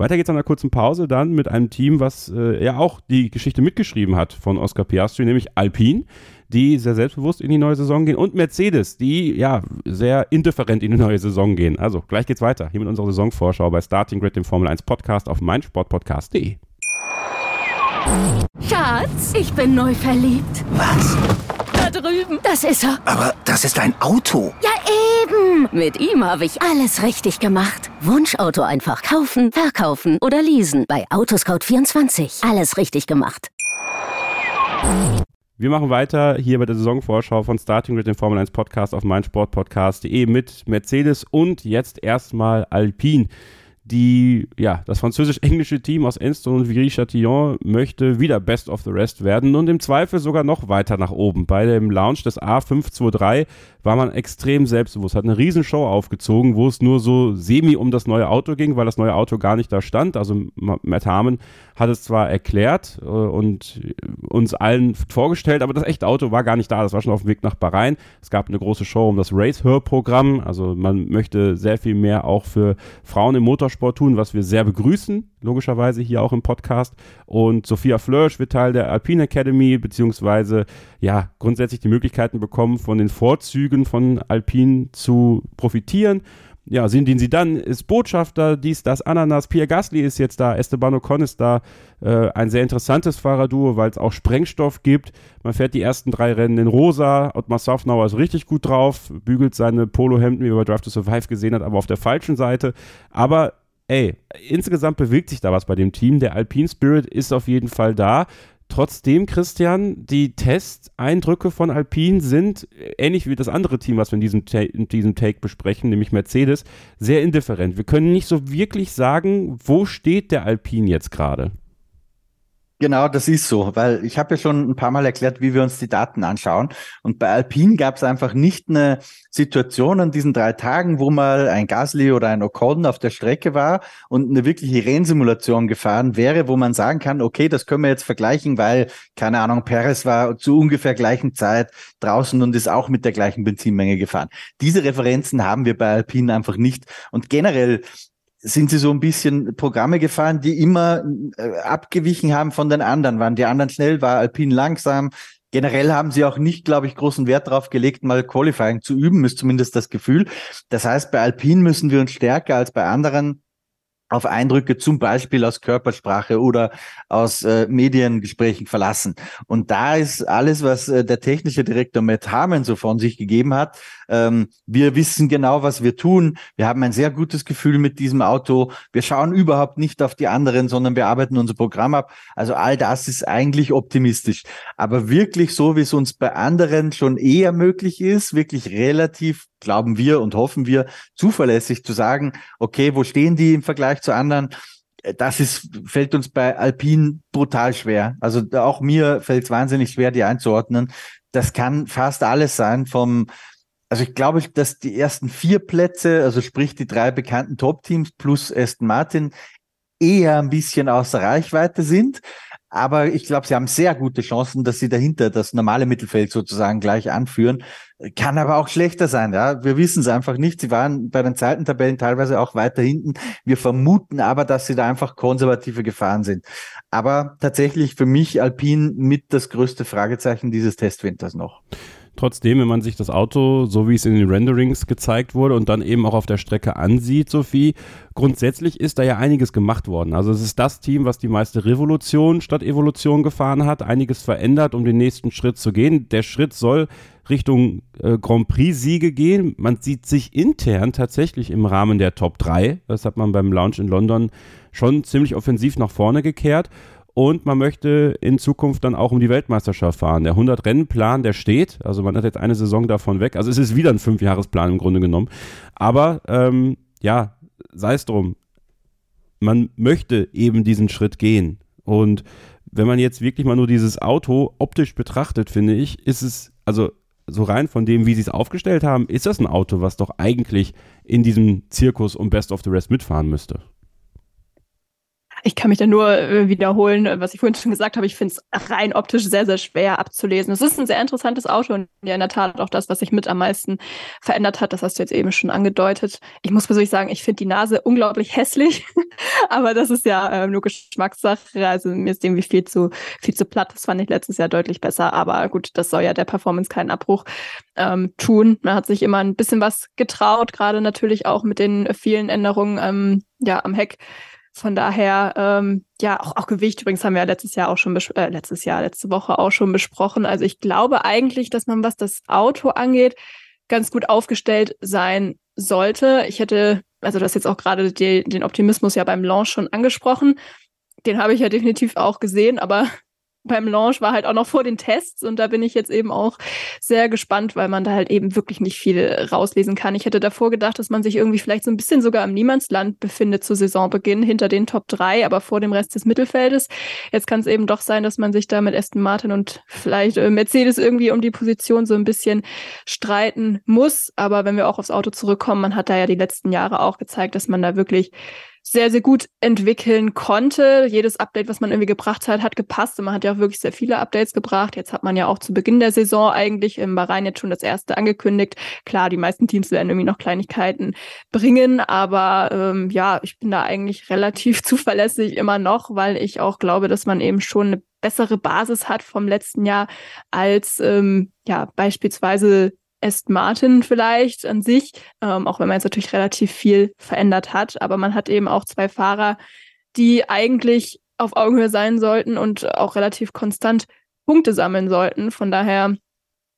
Weiter geht's an einer kurzen Pause dann mit einem Team, was äh, ja auch die Geschichte mitgeschrieben hat von Oscar Piastri, nämlich Alpine, die sehr selbstbewusst in die neue Saison gehen und Mercedes, die ja sehr indifferent in die neue Saison gehen. Also gleich geht's weiter hier mit unserer Saisonvorschau bei Starting Grid, dem Formel 1 Podcast auf meinsportpodcast.de. Schatz, ich bin neu verliebt. Was? Da drüben. Das ist er. Aber das ist ein Auto. Ja, eben. Mit ihm habe ich alles richtig gemacht. Wunschauto einfach kaufen, verkaufen oder leasen. Bei Autoscout24. Alles richtig gemacht. Wir machen weiter hier bei der Saisonvorschau von Starting Grid, dem Formel 1 Podcast auf meinsportpodcast.de mit Mercedes und jetzt erstmal Alpine die, ja, das französisch-englische Team aus Enston und Viry-Châtillon möchte wieder Best of the Rest werden und im Zweifel sogar noch weiter nach oben. Bei dem Launch des A523 war man extrem selbstbewusst, hat eine Riesenshow aufgezogen, wo es nur so semi um das neue Auto ging, weil das neue Auto gar nicht da stand. Also Matt Harmon hat es zwar erklärt äh, und uns allen vorgestellt, aber das echte Auto war gar nicht da. Das war schon auf dem Weg nach Bahrain. Es gab eine große Show um das Race-Hörprogramm. Also man möchte sehr viel mehr auch für Frauen im Motorsport tun, was wir sehr begrüßen, logischerweise hier auch im Podcast. Und Sophia Flörsch wird Teil der Alpine Academy, beziehungsweise ja, grundsätzlich die Möglichkeiten bekommen, von den Vorzügen von Alpine zu profitieren ja, den sie dann, ist Botschafter, dies, das, Ananas, Pierre Gasly ist jetzt da, Esteban Ocon ist da, äh, ein sehr interessantes Fahrerduo, weil es auch Sprengstoff gibt. Man fährt die ersten drei Rennen in rosa, Ottmar Safnauer ist richtig gut drauf, bügelt seine Polohemden, wie man bei Drive to Survive gesehen hat, aber auf der falschen Seite. Aber ey, insgesamt bewegt sich da was bei dem Team. Der Alpine Spirit ist auf jeden Fall da. Trotzdem, Christian, die Testeindrücke von Alpine sind, ähnlich wie das andere Team, was wir in diesem, in diesem Take besprechen, nämlich Mercedes, sehr indifferent. Wir können nicht so wirklich sagen, wo steht der Alpine jetzt gerade. Genau, das ist so, weil ich habe ja schon ein paar Mal erklärt, wie wir uns die Daten anschauen. Und bei Alpine gab es einfach nicht eine Situation an diesen drei Tagen, wo mal ein Gasly oder ein Ocon auf der Strecke war und eine wirkliche Rennsimulation gefahren wäre, wo man sagen kann, okay, das können wir jetzt vergleichen, weil, keine Ahnung, Perez war zu ungefähr gleichen Zeit draußen und ist auch mit der gleichen Benzinmenge gefahren. Diese Referenzen haben wir bei Alpine einfach nicht. Und generell sind sie so ein bisschen Programme gefahren, die immer äh, abgewichen haben von den anderen. Waren die anderen schnell, war Alpine langsam. Generell haben sie auch nicht, glaube ich, großen Wert darauf gelegt, mal Qualifying zu üben, ist zumindest das Gefühl. Das heißt, bei Alpine müssen wir uns stärker als bei anderen auf Eindrücke zum Beispiel aus Körpersprache oder aus äh, Mediengesprächen verlassen. Und da ist alles, was äh, der technische Direktor Matt Harmon so von sich gegeben hat. Ähm, wir wissen genau, was wir tun. Wir haben ein sehr gutes Gefühl mit diesem Auto. Wir schauen überhaupt nicht auf die anderen, sondern wir arbeiten unser Programm ab. Also all das ist eigentlich optimistisch. Aber wirklich so, wie es uns bei anderen schon eher möglich ist, wirklich relativ glauben wir und hoffen wir, zuverlässig zu sagen, okay, wo stehen die im Vergleich zu anderen? Das ist, fällt uns bei Alpine brutal schwer. Also auch mir fällt es wahnsinnig schwer, die einzuordnen. Das kann fast alles sein vom, also ich glaube, dass die ersten vier Plätze, also sprich die drei bekannten Top-Teams plus Aston Martin, eher ein bisschen außer Reichweite sind. Aber ich glaube, sie haben sehr gute Chancen, dass sie dahinter das normale Mittelfeld sozusagen gleich anführen. Kann aber auch schlechter sein, ja. Wir wissen es einfach nicht. Sie waren bei den Zeitentabellen teilweise auch weiter hinten. Wir vermuten aber, dass sie da einfach konservative gefahren sind. Aber tatsächlich für mich Alpin mit das größte Fragezeichen dieses Testwinters noch. Trotzdem, wenn man sich das Auto, so wie es in den Renderings gezeigt wurde und dann eben auch auf der Strecke ansieht, Sophie, grundsätzlich ist da ja einiges gemacht worden. Also es ist das Team, was die meiste Revolution statt Evolution gefahren hat, einiges verändert, um den nächsten Schritt zu gehen. Der Schritt soll Richtung äh, Grand Prix-Siege gehen. Man sieht sich intern tatsächlich im Rahmen der Top 3. Das hat man beim Launch in London schon ziemlich offensiv nach vorne gekehrt und man möchte in Zukunft dann auch um die Weltmeisterschaft fahren. Der 100-Rennen-Plan, der steht, also man hat jetzt eine Saison davon weg, also es ist wieder ein Fünfjahresplan im Grunde genommen, aber ähm, ja, sei es drum, man möchte eben diesen Schritt gehen. Und wenn man jetzt wirklich mal nur dieses Auto optisch betrachtet, finde ich, ist es, also so rein von dem, wie sie es aufgestellt haben, ist das ein Auto, was doch eigentlich in diesem Zirkus um Best of the Rest mitfahren müsste. Ich kann mich da nur äh, wiederholen, was ich vorhin schon gesagt habe. Ich finde es rein optisch sehr, sehr schwer abzulesen. Es ist ein sehr interessantes Auto und ja in der Tat auch das, was sich mit am meisten verändert hat. Das hast du jetzt eben schon angedeutet. Ich muss persönlich sagen, ich finde die Nase unglaublich hässlich, aber das ist ja äh, nur Geschmackssache. Also mir ist irgendwie viel zu, viel zu platt. Das fand ich letztes Jahr deutlich besser. Aber gut, das soll ja der Performance keinen Abbruch ähm, tun. Man hat sich immer ein bisschen was getraut, gerade natürlich auch mit den vielen Änderungen ähm, ja, am Heck von daher, ähm, ja, auch, auch Gewicht übrigens haben wir ja letztes Jahr auch schon, äh, letztes Jahr, letzte Woche auch schon besprochen. Also ich glaube eigentlich, dass man, was das Auto angeht, ganz gut aufgestellt sein sollte. Ich hätte, also das jetzt auch gerade den Optimismus ja beim Launch schon angesprochen. Den habe ich ja definitiv auch gesehen, aber beim Launch war halt auch noch vor den Tests und da bin ich jetzt eben auch sehr gespannt, weil man da halt eben wirklich nicht viel rauslesen kann. Ich hätte davor gedacht, dass man sich irgendwie vielleicht so ein bisschen sogar im Niemandsland befindet zu Saisonbeginn hinter den Top 3, aber vor dem Rest des Mittelfeldes. Jetzt kann es eben doch sein, dass man sich da mit Aston Martin und vielleicht äh, Mercedes irgendwie um die Position so ein bisschen streiten muss. Aber wenn wir auch aufs Auto zurückkommen, man hat da ja die letzten Jahre auch gezeigt, dass man da wirklich sehr, sehr gut entwickeln konnte. Jedes Update, was man irgendwie gebracht hat, hat gepasst. Und man hat ja auch wirklich sehr viele Updates gebracht. Jetzt hat man ja auch zu Beginn der Saison eigentlich im Bahrain jetzt schon das erste angekündigt. Klar, die meisten Teams werden irgendwie noch Kleinigkeiten bringen, aber ähm, ja, ich bin da eigentlich relativ zuverlässig immer noch, weil ich auch glaube, dass man eben schon eine bessere Basis hat vom letzten Jahr als ähm, ja beispielsweise Aston Martin vielleicht an sich, ähm, auch wenn man jetzt natürlich relativ viel verändert hat. Aber man hat eben auch zwei Fahrer, die eigentlich auf Augenhöhe sein sollten und auch relativ konstant Punkte sammeln sollten. Von daher,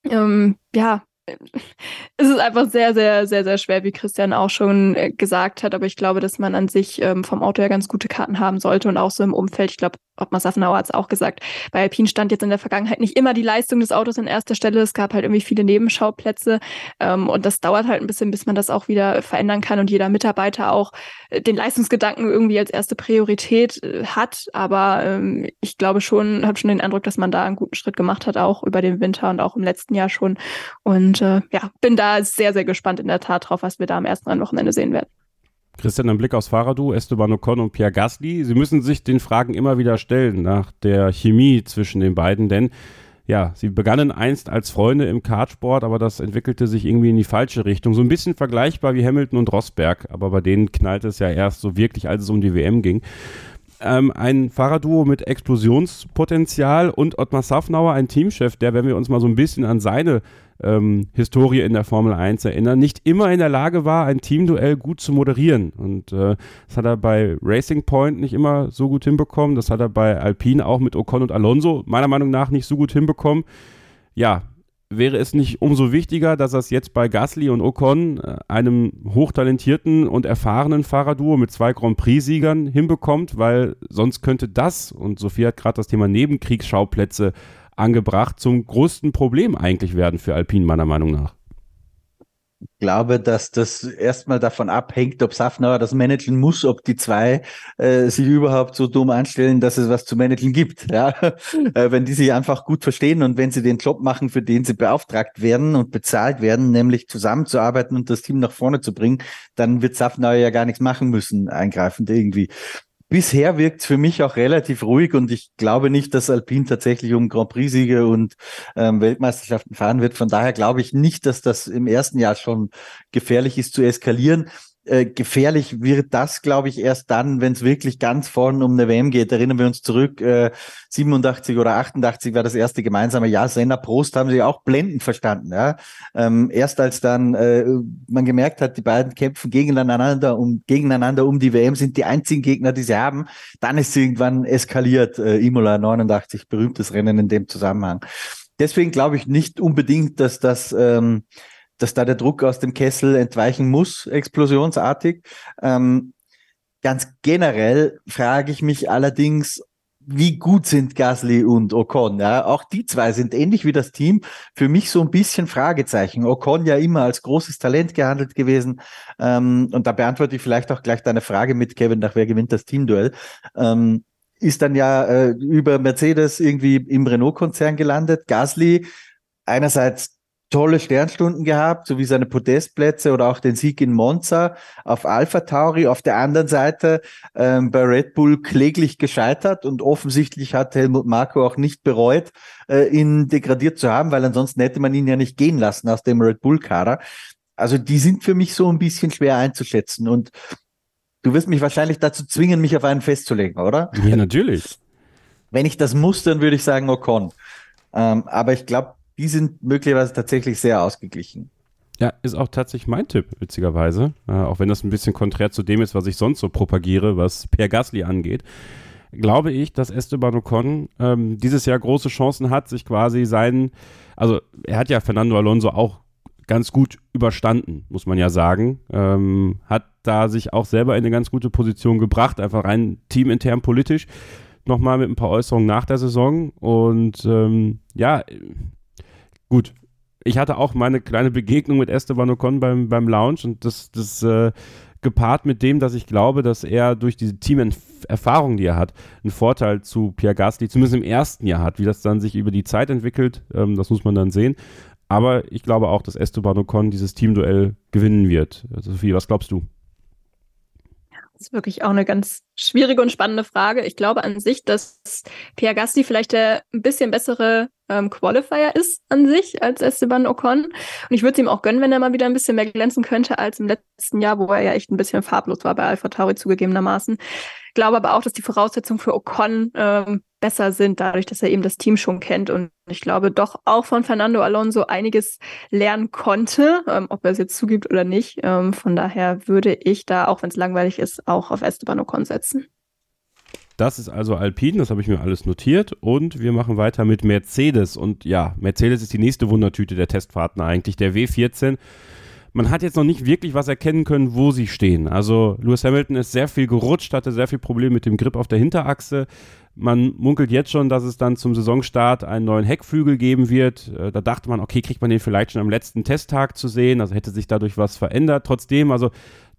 ähm, ja, es ist einfach sehr, sehr, sehr, sehr schwer, wie Christian auch schon äh, gesagt hat. Aber ich glaube, dass man an sich ähm, vom Auto her ganz gute Karten haben sollte und auch so im Umfeld. Ich glaube, Ottmar Safnauer hat es auch gesagt. Bei Alpine stand jetzt in der Vergangenheit nicht immer die Leistung des Autos an erster Stelle. Es gab halt irgendwie viele Nebenschauplätze. Ähm, und das dauert halt ein bisschen, bis man das auch wieder verändern kann und jeder Mitarbeiter auch äh, den Leistungsgedanken irgendwie als erste Priorität äh, hat. Aber ähm, ich glaube schon, habe schon den Eindruck, dass man da einen guten Schritt gemacht hat, auch über den Winter und auch im letzten Jahr schon. Und äh, ja, bin da sehr, sehr gespannt in der Tat drauf, was wir da am ersten Rennwochenende sehen werden. Christian, ein Blick aufs Fahrerdu, Esteban Ocon und Pierre Gasly. Sie müssen sich den Fragen immer wieder stellen nach der Chemie zwischen den beiden, denn ja, sie begannen einst als Freunde im Kartsport, aber das entwickelte sich irgendwie in die falsche Richtung. So ein bisschen vergleichbar wie Hamilton und Rosberg, aber bei denen knallte es ja erst so wirklich, als es um die WM ging. Ähm, ein Fahrerduo mit Explosionspotenzial und Ottmar Safnauer, ein Teamchef, der, wenn wir uns mal so ein bisschen an seine ähm, Historie in der Formel 1 erinnern, nicht immer in der Lage war, ein Teamduell gut zu moderieren. Und äh, das hat er bei Racing Point nicht immer so gut hinbekommen. Das hat er bei Alpine auch mit Ocon und Alonso meiner Meinung nach nicht so gut hinbekommen. Ja, wäre es nicht umso wichtiger, dass er es jetzt bei Gasly und Ocon, äh, einem hochtalentierten und erfahrenen Fahrerduo mit zwei Grand Prix-Siegern, hinbekommt, weil sonst könnte das, und Sophie hat gerade das Thema Nebenkriegsschauplätze angebracht, zum größten Problem eigentlich werden für Alpine, meiner Meinung nach. Ich glaube, dass das erstmal davon abhängt, ob Safnauer das managen muss, ob die zwei äh, sich überhaupt so dumm anstellen, dass es was zu managen gibt. Ja? äh, wenn die sich einfach gut verstehen und wenn sie den Job machen, für den sie beauftragt werden und bezahlt werden, nämlich zusammenzuarbeiten und das Team nach vorne zu bringen, dann wird Safnauer ja gar nichts machen müssen, eingreifend irgendwie. Bisher wirkt es für mich auch relativ ruhig und ich glaube nicht, dass Alpine tatsächlich um Grand Prix-Siege und ähm, Weltmeisterschaften fahren wird. Von daher glaube ich nicht, dass das im ersten Jahr schon gefährlich ist zu eskalieren. Äh, gefährlich wird das, glaube ich, erst dann, wenn es wirklich ganz vorne um eine WM geht. Erinnern wir uns zurück, äh, 87 oder 88 war das erste gemeinsame Jahr. Senna Prost haben sie auch blendend verstanden. Ja? Ähm, erst als dann äh, man gemerkt hat, die beiden kämpfen gegeneinander um, gegeneinander um die WM, sind die einzigen Gegner, die sie haben, dann ist irgendwann eskaliert. Äh, Imola 89, berühmtes Rennen in dem Zusammenhang. Deswegen glaube ich nicht unbedingt, dass das ähm, dass da der Druck aus dem Kessel entweichen muss, explosionsartig. Ähm, ganz generell frage ich mich allerdings, wie gut sind Gasly und Ocon? Ja, auch die zwei sind ähnlich wie das Team für mich so ein bisschen Fragezeichen. Ocon ja immer als großes Talent gehandelt gewesen. Ähm, und da beantworte ich vielleicht auch gleich deine Frage mit Kevin, nach wer gewinnt das Teamduell. Ähm, ist dann ja äh, über Mercedes irgendwie im Renault-Konzern gelandet. Gasly einerseits tolle Sternstunden gehabt, so wie seine Podestplätze oder auch den Sieg in Monza auf Alpha Tauri. Auf der anderen Seite ähm, bei Red Bull kläglich gescheitert und offensichtlich hat Helmut Marko auch nicht bereut, äh, ihn degradiert zu haben, weil ansonsten hätte man ihn ja nicht gehen lassen aus dem Red Bull-Kader. Also die sind für mich so ein bisschen schwer einzuschätzen und du wirst mich wahrscheinlich dazu zwingen, mich auf einen festzulegen, oder? Ja, natürlich. Wenn ich das muss, dann würde ich sagen Ocon. Ähm, aber ich glaube, die sind möglicherweise tatsächlich sehr ausgeglichen. Ja, ist auch tatsächlich mein Tipp, witzigerweise. Äh, auch wenn das ein bisschen konträr zu dem ist, was ich sonst so propagiere, was Pierre Gasly angeht. Glaube ich, dass Esteban Ocon ähm, dieses Jahr große Chancen hat, sich quasi seinen, also er hat ja Fernando Alonso auch ganz gut überstanden, muss man ja sagen. Ähm, hat da sich auch selber in eine ganz gute Position gebracht, einfach rein teamintern politisch. Nochmal mit ein paar Äußerungen nach der Saison. Und ähm, ja, gut, ich hatte auch meine kleine Begegnung mit Esteban Ocon beim, beim Lounge und das, das äh, gepaart mit dem, dass ich glaube, dass er durch diese Teamerfahrung, die er hat, einen Vorteil zu Pierre Gasly, zumindest im ersten Jahr hat. Wie das dann sich über die Zeit entwickelt, ähm, das muss man dann sehen. Aber ich glaube auch, dass Esteban Ocon dieses Teamduell gewinnen wird. Sophie, was glaubst du? Ist wirklich auch eine ganz schwierige und spannende Frage. Ich glaube an sich, dass Pierre Gasly vielleicht der ein bisschen bessere ähm, Qualifier ist an sich als Esteban Ocon. Und ich würde es ihm auch gönnen, wenn er mal wieder ein bisschen mehr glänzen könnte als im letzten Jahr, wo er ja echt ein bisschen farblos war bei Alpha Tauri zugegebenermaßen. Ich glaube aber auch, dass die Voraussetzungen für Ocon ähm, besser sind, dadurch, dass er eben das Team schon kennt. Und ich glaube doch auch von Fernando Alonso einiges lernen konnte, ähm, ob er es jetzt zugibt oder nicht. Ähm, von daher würde ich da, auch wenn es langweilig ist, auch auf Esteban Ocon setzen. Das ist also Alpine, das habe ich mir alles notiert. Und wir machen weiter mit Mercedes. Und ja, Mercedes ist die nächste Wundertüte der Testfahrten eigentlich, der W14 man hat jetzt noch nicht wirklich was erkennen können, wo sie stehen. Also Lewis Hamilton ist sehr viel gerutscht, hatte sehr viel Probleme mit dem Grip auf der Hinterachse. Man munkelt jetzt schon, dass es dann zum Saisonstart einen neuen Heckflügel geben wird. Äh, da dachte man, okay, kriegt man den vielleicht schon am letzten Testtag zu sehen, also hätte sich dadurch was verändert. Trotzdem, also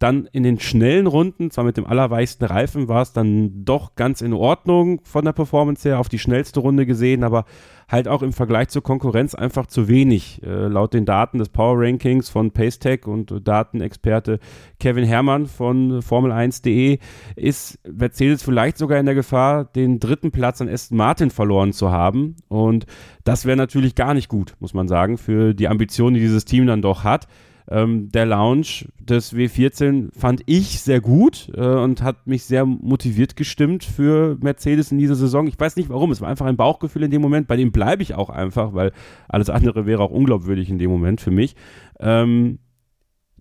dann in den schnellen Runden, zwar mit dem allerweichsten Reifen, war es dann doch ganz in Ordnung von der Performance her, auf die schnellste Runde gesehen, aber halt auch im Vergleich zur Konkurrenz einfach zu wenig. Äh, laut den Daten des Power Rankings von Pacetech und Datenexperte Kevin Herrmann von Formel1.de ist Mercedes vielleicht sogar in der Gefahr, den dritten Platz an Aston Martin verloren zu haben. Und das wäre natürlich gar nicht gut, muss man sagen, für die Ambitionen, die dieses Team dann doch hat. Ähm, der Launch des W14 fand ich sehr gut äh, und hat mich sehr motiviert gestimmt für Mercedes in dieser Saison. Ich weiß nicht warum, es war einfach ein Bauchgefühl in dem Moment. Bei dem bleibe ich auch einfach, weil alles andere wäre auch unglaubwürdig in dem Moment für mich. Ähm,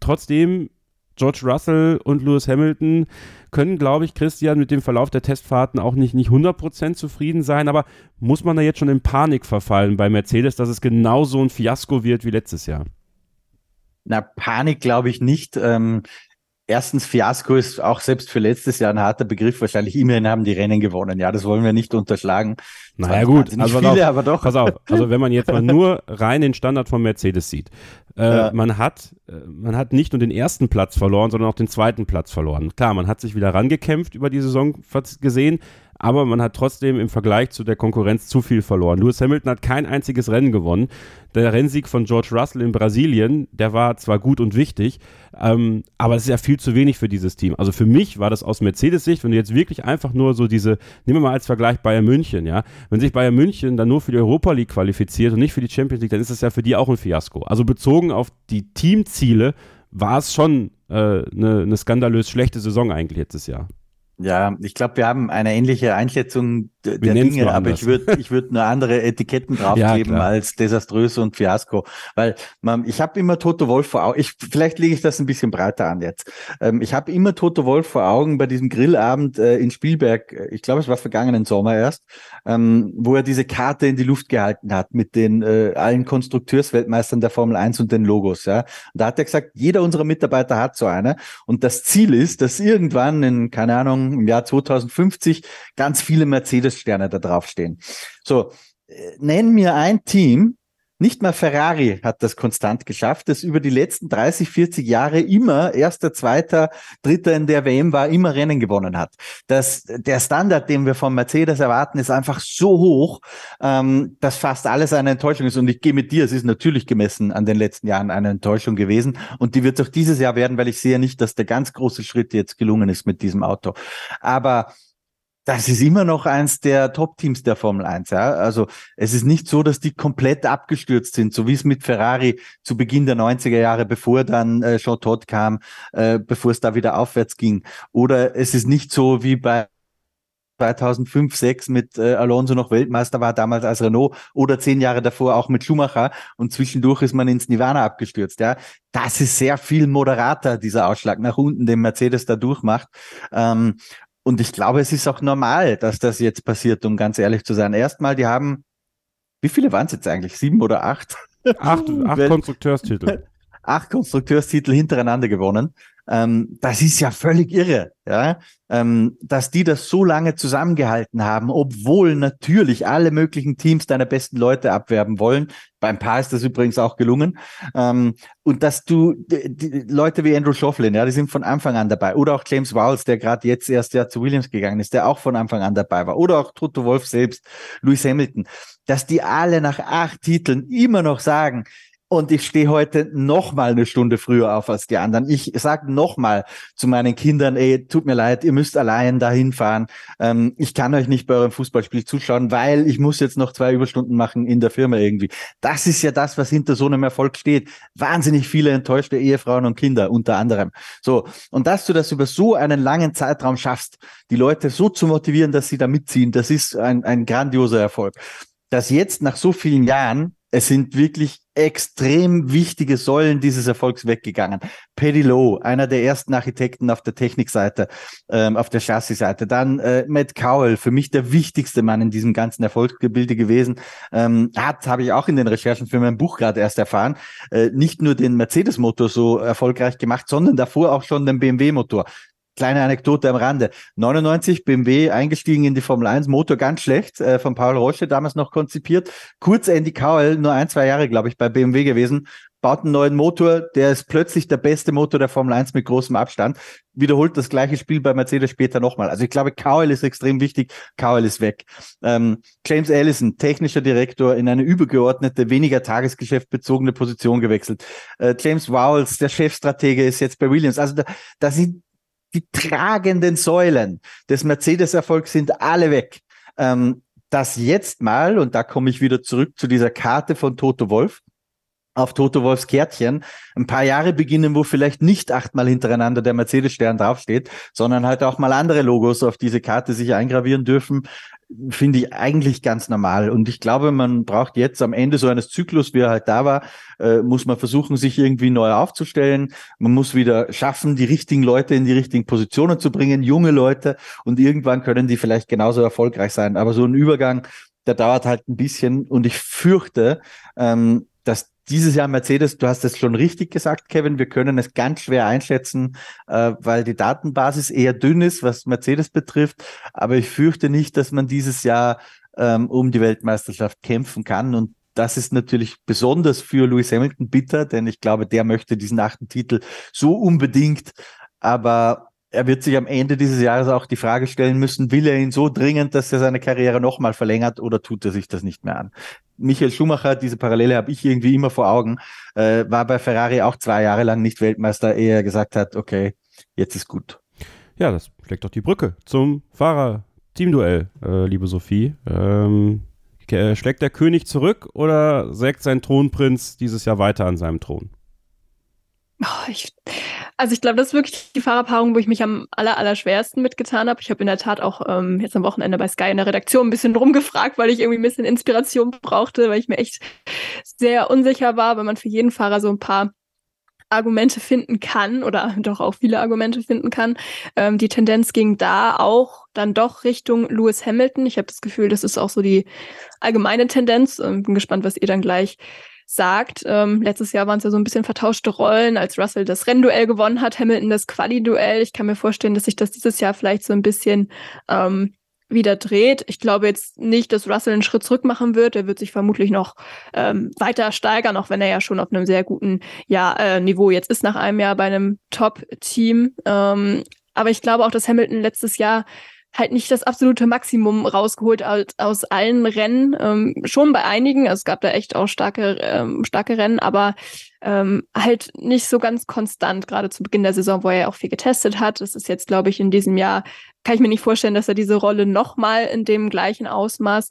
trotzdem, George Russell und Lewis Hamilton können, glaube ich, Christian, mit dem Verlauf der Testfahrten auch nicht, nicht 100% zufrieden sein. Aber muss man da jetzt schon in Panik verfallen bei Mercedes, dass es genauso ein Fiasko wird wie letztes Jahr? Na, Panik glaube ich nicht. Ähm, erstens, Fiasko ist auch selbst für letztes Jahr ein harter Begriff. Wahrscheinlich immerhin haben die Rennen gewonnen. Ja, das wollen wir nicht unterschlagen. Naja, gut. Also viele, auf, aber doch. Pass auf. Also, wenn man jetzt mal nur rein den Standard von Mercedes sieht. Äh, ja. man hat, äh, man hat nicht nur den ersten Platz verloren, sondern auch den zweiten Platz verloren. Klar, man hat sich wieder rangekämpft über die Saison gesehen, aber man hat trotzdem im Vergleich zu der Konkurrenz zu viel verloren. Lewis Hamilton hat kein einziges Rennen gewonnen. Der Rennsieg von George Russell in Brasilien, der war zwar gut und wichtig, ähm, aber es ist ja viel zu wenig für dieses Team. Also für mich war das aus Mercedes-Sicht, wenn du jetzt wirklich einfach nur so diese, nehmen wir mal als Vergleich Bayern München, ja, wenn sich Bayern München dann nur für die Europa League qualifiziert und nicht für die Champions League, dann ist das ja für die auch ein Fiasko. Also bezogen auf die Teamziele war es schon eine äh, ne, ne skandalös schlechte Saison eigentlich letztes Jahr. Ja, ich glaube, wir haben eine ähnliche Einschätzung der Dinge, aber ich würde ich würde nur andere Etiketten draufkleben ja, als desaströs und Fiasko, weil man, ich habe immer Toto Wolf vor Augen. Ich, vielleicht lege ich das ein bisschen breiter an jetzt. Ähm, ich habe immer Toto Wolf vor Augen bei diesem Grillabend äh, in Spielberg. Ich glaube, es war vergangenen Sommer erst, ähm, wo er diese Karte in die Luft gehalten hat mit den äh, allen Konstrukteursweltmeistern der Formel 1 und den Logos. Ja, und da hat er gesagt, jeder unserer Mitarbeiter hat so eine und das Ziel ist, dass irgendwann in keine Ahnung im Jahr 2050 ganz viele Mercedes Sterne da draufstehen. So, äh, nenn mir ein Team, Nicht mal Ferrari hat das konstant geschafft, das über die letzten 30, 40 Jahre immer erster, zweiter, dritter in der WM war, immer Rennen gewonnen hat. Das, der Standard, den wir von Mercedes erwarten, ist einfach so hoch, ähm, dass fast alles eine Enttäuschung ist. Und ich gehe mit dir, es ist natürlich gemessen an den letzten Jahren eine Enttäuschung gewesen. Und die wird auch dieses Jahr werden, weil ich sehe nicht, dass der ganz große Schritt jetzt gelungen ist mit diesem Auto. Aber das ist immer noch eins der Top-Teams der Formel 1. Ja? Also es ist nicht so, dass die komplett abgestürzt sind, so wie es mit Ferrari zu Beginn der 90er Jahre, bevor dann äh, Jean Todt kam, äh, bevor es da wieder aufwärts ging. Oder es ist nicht so wie bei 2005, 6 mit äh, Alonso noch Weltmeister war, damals als Renault oder zehn Jahre davor auch mit Schumacher und zwischendurch ist man ins Nirvana abgestürzt. Ja, das ist sehr viel moderater, dieser Ausschlag nach unten, den Mercedes da durchmacht. Ähm, und ich glaube, es ist auch normal, dass das jetzt passiert, um ganz ehrlich zu sein. Erstmal, die haben, wie viele waren es jetzt eigentlich? Sieben oder acht? Acht, acht Konstrukteurstitel. Acht Konstrukteurstitel hintereinander gewonnen. Ähm, das ist ja völlig irre, ja, ähm, dass die das so lange zusammengehalten haben, obwohl natürlich alle möglichen Teams deine besten Leute abwerben wollen. Beim Paar ist das übrigens auch gelungen. Ähm, und dass du Leute wie Andrew Schofflin, ja, die sind von Anfang an dabei. Oder auch James Wowles, der gerade jetzt erst ja zu Williams gegangen ist, der auch von Anfang an dabei war. Oder auch Toto Wolf selbst, Lewis Hamilton, dass die alle nach acht Titeln immer noch sagen, und ich stehe heute noch mal eine Stunde früher auf als die anderen. Ich sage noch mal zu meinen Kindern, ey, tut mir leid, ihr müsst allein dahin fahren. Ähm, ich kann euch nicht bei eurem Fußballspiel zuschauen, weil ich muss jetzt noch zwei Überstunden machen in der Firma irgendwie. Das ist ja das, was hinter so einem Erfolg steht. Wahnsinnig viele enttäuschte Ehefrauen und Kinder unter anderem. So. Und dass du das über so einen langen Zeitraum schaffst, die Leute so zu motivieren, dass sie da mitziehen, das ist ein, ein grandioser Erfolg. Dass jetzt nach so vielen Jahren es sind wirklich extrem wichtige Säulen dieses Erfolgs weggegangen. Paddy Lowe, einer der ersten Architekten auf der Technikseite, ähm, auf der Chassis-Seite. Dann äh, Matt Cowell, für mich der wichtigste Mann in diesem ganzen Erfolgsgebilde gewesen. Ähm, hat, habe ich auch in den Recherchen für mein Buch gerade erst erfahren, äh, nicht nur den Mercedes-Motor so erfolgreich gemacht, sondern davor auch schon den BMW-Motor. Kleine Anekdote am Rande. 99 BMW eingestiegen in die Formel 1, Motor ganz schlecht, äh, von Paul Roche damals noch konzipiert. Kurz Andy Cowell, nur ein, zwei Jahre, glaube ich, bei BMW gewesen, baut einen neuen Motor, der ist plötzlich der beste Motor der Formel 1 mit großem Abstand, wiederholt das gleiche Spiel bei Mercedes später nochmal. Also ich glaube, Cowell ist extrem wichtig, Cowell ist weg. Ähm, James Allison, technischer Direktor, in eine übergeordnete, weniger Tagesgeschäft bezogene Position gewechselt. Äh, James Wowles, der Chefstratege, ist jetzt bei Williams. Also da, da sind die tragenden Säulen des Mercedes-Erfolgs sind alle weg. Ähm, das jetzt mal, und da komme ich wieder zurück zu dieser Karte von Toto Wolf, auf Toto Wolfs Kärtchen ein paar Jahre beginnen, wo vielleicht nicht achtmal hintereinander der Mercedes-Stern draufsteht, sondern halt auch mal andere Logos auf diese Karte sich eingravieren dürfen, finde ich eigentlich ganz normal. Und ich glaube, man braucht jetzt am Ende so eines Zyklus, wie er halt da war, äh, muss man versuchen, sich irgendwie neu aufzustellen. Man muss wieder schaffen, die richtigen Leute in die richtigen Positionen zu bringen, junge Leute. Und irgendwann können die vielleicht genauso erfolgreich sein. Aber so ein Übergang, der dauert halt ein bisschen. Und ich fürchte, ähm, dass dieses Jahr Mercedes, du hast es schon richtig gesagt, Kevin, wir können es ganz schwer einschätzen, äh, weil die Datenbasis eher dünn ist, was Mercedes betrifft. Aber ich fürchte nicht, dass man dieses Jahr ähm, um die Weltmeisterschaft kämpfen kann. Und das ist natürlich besonders für Lewis Hamilton bitter, denn ich glaube, der möchte diesen achten Titel so unbedingt. Aber er wird sich am Ende dieses Jahres auch die Frage stellen müssen, will er ihn so dringend, dass er seine Karriere nochmal verlängert oder tut er sich das nicht mehr an? Michael Schumacher, diese Parallele habe ich irgendwie immer vor Augen, äh, war bei Ferrari auch zwei Jahre lang nicht Weltmeister, ehe er gesagt hat, okay, jetzt ist gut. Ja, das schlägt doch die Brücke zum Fahrer-Teamduell, äh, liebe Sophie. Ähm, schlägt der König zurück oder sägt sein Thronprinz dieses Jahr weiter an seinem Thron? Oh, ich, also ich glaube, das ist wirklich die Fahrerpaarung, wo ich mich am aller, aller schwersten mitgetan habe. Ich habe in der Tat auch ähm, jetzt am Wochenende bei Sky in der Redaktion ein bisschen rumgefragt, weil ich irgendwie ein bisschen Inspiration brauchte, weil ich mir echt sehr unsicher war, wenn man für jeden Fahrer so ein paar Argumente finden kann oder doch auch viele Argumente finden kann. Ähm, die Tendenz ging da auch dann doch Richtung Lewis Hamilton. Ich habe das Gefühl, das ist auch so die allgemeine Tendenz. Ähm, bin gespannt, was ihr dann gleich sagt. Ähm, letztes Jahr waren es ja so ein bisschen vertauschte Rollen, als Russell das Rennduell gewonnen hat, Hamilton das Quali-Duell. Ich kann mir vorstellen, dass sich das dieses Jahr vielleicht so ein bisschen ähm, wieder dreht. Ich glaube jetzt nicht, dass Russell einen Schritt zurück machen wird. Er wird sich vermutlich noch ähm, weiter steigern, auch wenn er ja schon auf einem sehr guten ja, äh, Niveau jetzt ist nach einem Jahr bei einem Top-Team. Ähm, aber ich glaube auch, dass Hamilton letztes Jahr halt nicht das absolute Maximum rausgeholt aus, aus allen Rennen. Ähm, schon bei einigen, also es gab da echt auch starke, ähm, starke Rennen, aber ähm, halt nicht so ganz konstant, gerade zu Beginn der Saison, wo er ja auch viel getestet hat. Das ist jetzt, glaube ich, in diesem Jahr, kann ich mir nicht vorstellen, dass er diese Rolle nochmal in dem gleichen Ausmaß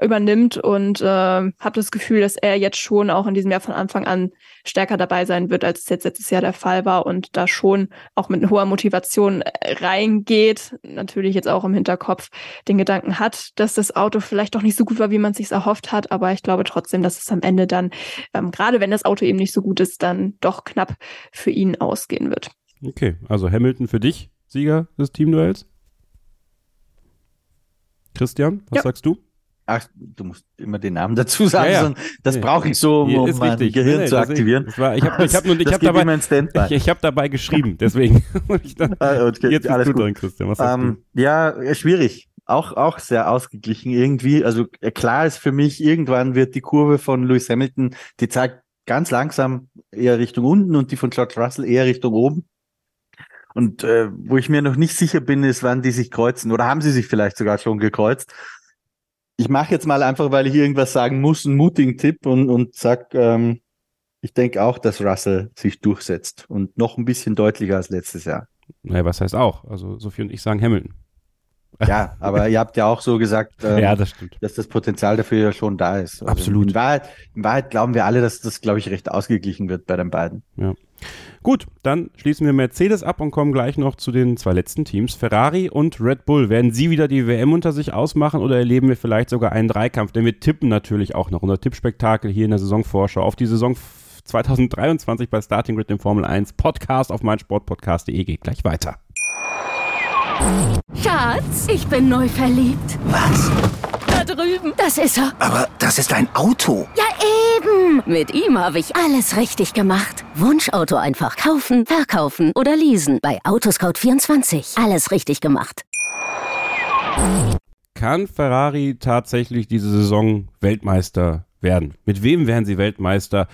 übernimmt und äh, habe das Gefühl, dass er jetzt schon auch in diesem Jahr von Anfang an stärker dabei sein wird, als es jetzt letztes Jahr der Fall war und da schon auch mit hoher Motivation äh, reingeht. Natürlich jetzt auch im Hinterkopf den Gedanken hat, dass das Auto vielleicht doch nicht so gut war, wie man es sich erhofft hat, aber ich glaube trotzdem, dass es am Ende dann, ähm, gerade wenn das Auto eben nicht so gut Gutes dann doch knapp für ihn ausgehen wird. Okay, also Hamilton für dich, Sieger des Teamduells. Christian, was ja. sagst du? Ach, du musst immer den Namen dazu sagen, ja, ja. das nee. brauche ich so, um, mein wichtig. Gehirn nee, zu aktivieren. Das war, ich habe ich hab, ich hab dabei, ich, ich hab dabei geschrieben, deswegen. dann, ah, okay, jetzt alles gut. drin, Christian. Was um, du? Ja, schwierig. Auch, auch sehr ausgeglichen irgendwie. Also klar ist für mich, irgendwann wird die Kurve von Lewis Hamilton, die zeigt ganz langsam eher Richtung unten und die von George Russell eher Richtung oben. Und äh, wo ich mir noch nicht sicher bin, ist, wann die sich kreuzen. Oder haben sie sich vielleicht sogar schon gekreuzt? Ich mache jetzt mal einfach, weil ich irgendwas sagen muss, einen mutigen Tipp und, und sag, ähm, ich denke auch, dass Russell sich durchsetzt und noch ein bisschen deutlicher als letztes Jahr. Naja, was heißt auch? Also Sophie und ich sagen Hamilton. Ja, aber ihr habt ja auch so gesagt, ähm, ja, das dass das Potenzial dafür ja schon da ist. Also Absolut. In Wahrheit, in Wahrheit glauben wir alle, dass das, glaube ich, recht ausgeglichen wird bei den beiden. Ja. Gut, dann schließen wir Mercedes ab und kommen gleich noch zu den zwei letzten Teams. Ferrari und Red Bull. Werden sie wieder die WM unter sich ausmachen oder erleben wir vielleicht sogar einen Dreikampf? Denn wir tippen natürlich auch noch unser Tippspektakel hier in der Saisonvorschau auf die Saison 2023 bei Starting Grid dem Formel 1 Podcast auf meinsportpodcast.de geht gleich weiter. Schatz, ich bin neu verliebt. Was? Da drüben. Das ist er. Aber das ist ein Auto. Ja, eben. Mit ihm habe ich alles richtig gemacht. Wunschauto einfach kaufen, verkaufen oder leasen. Bei Autoscout24. Alles richtig gemacht. Kann Ferrari tatsächlich diese Saison Weltmeister werden? Mit wem werden sie Weltmeister?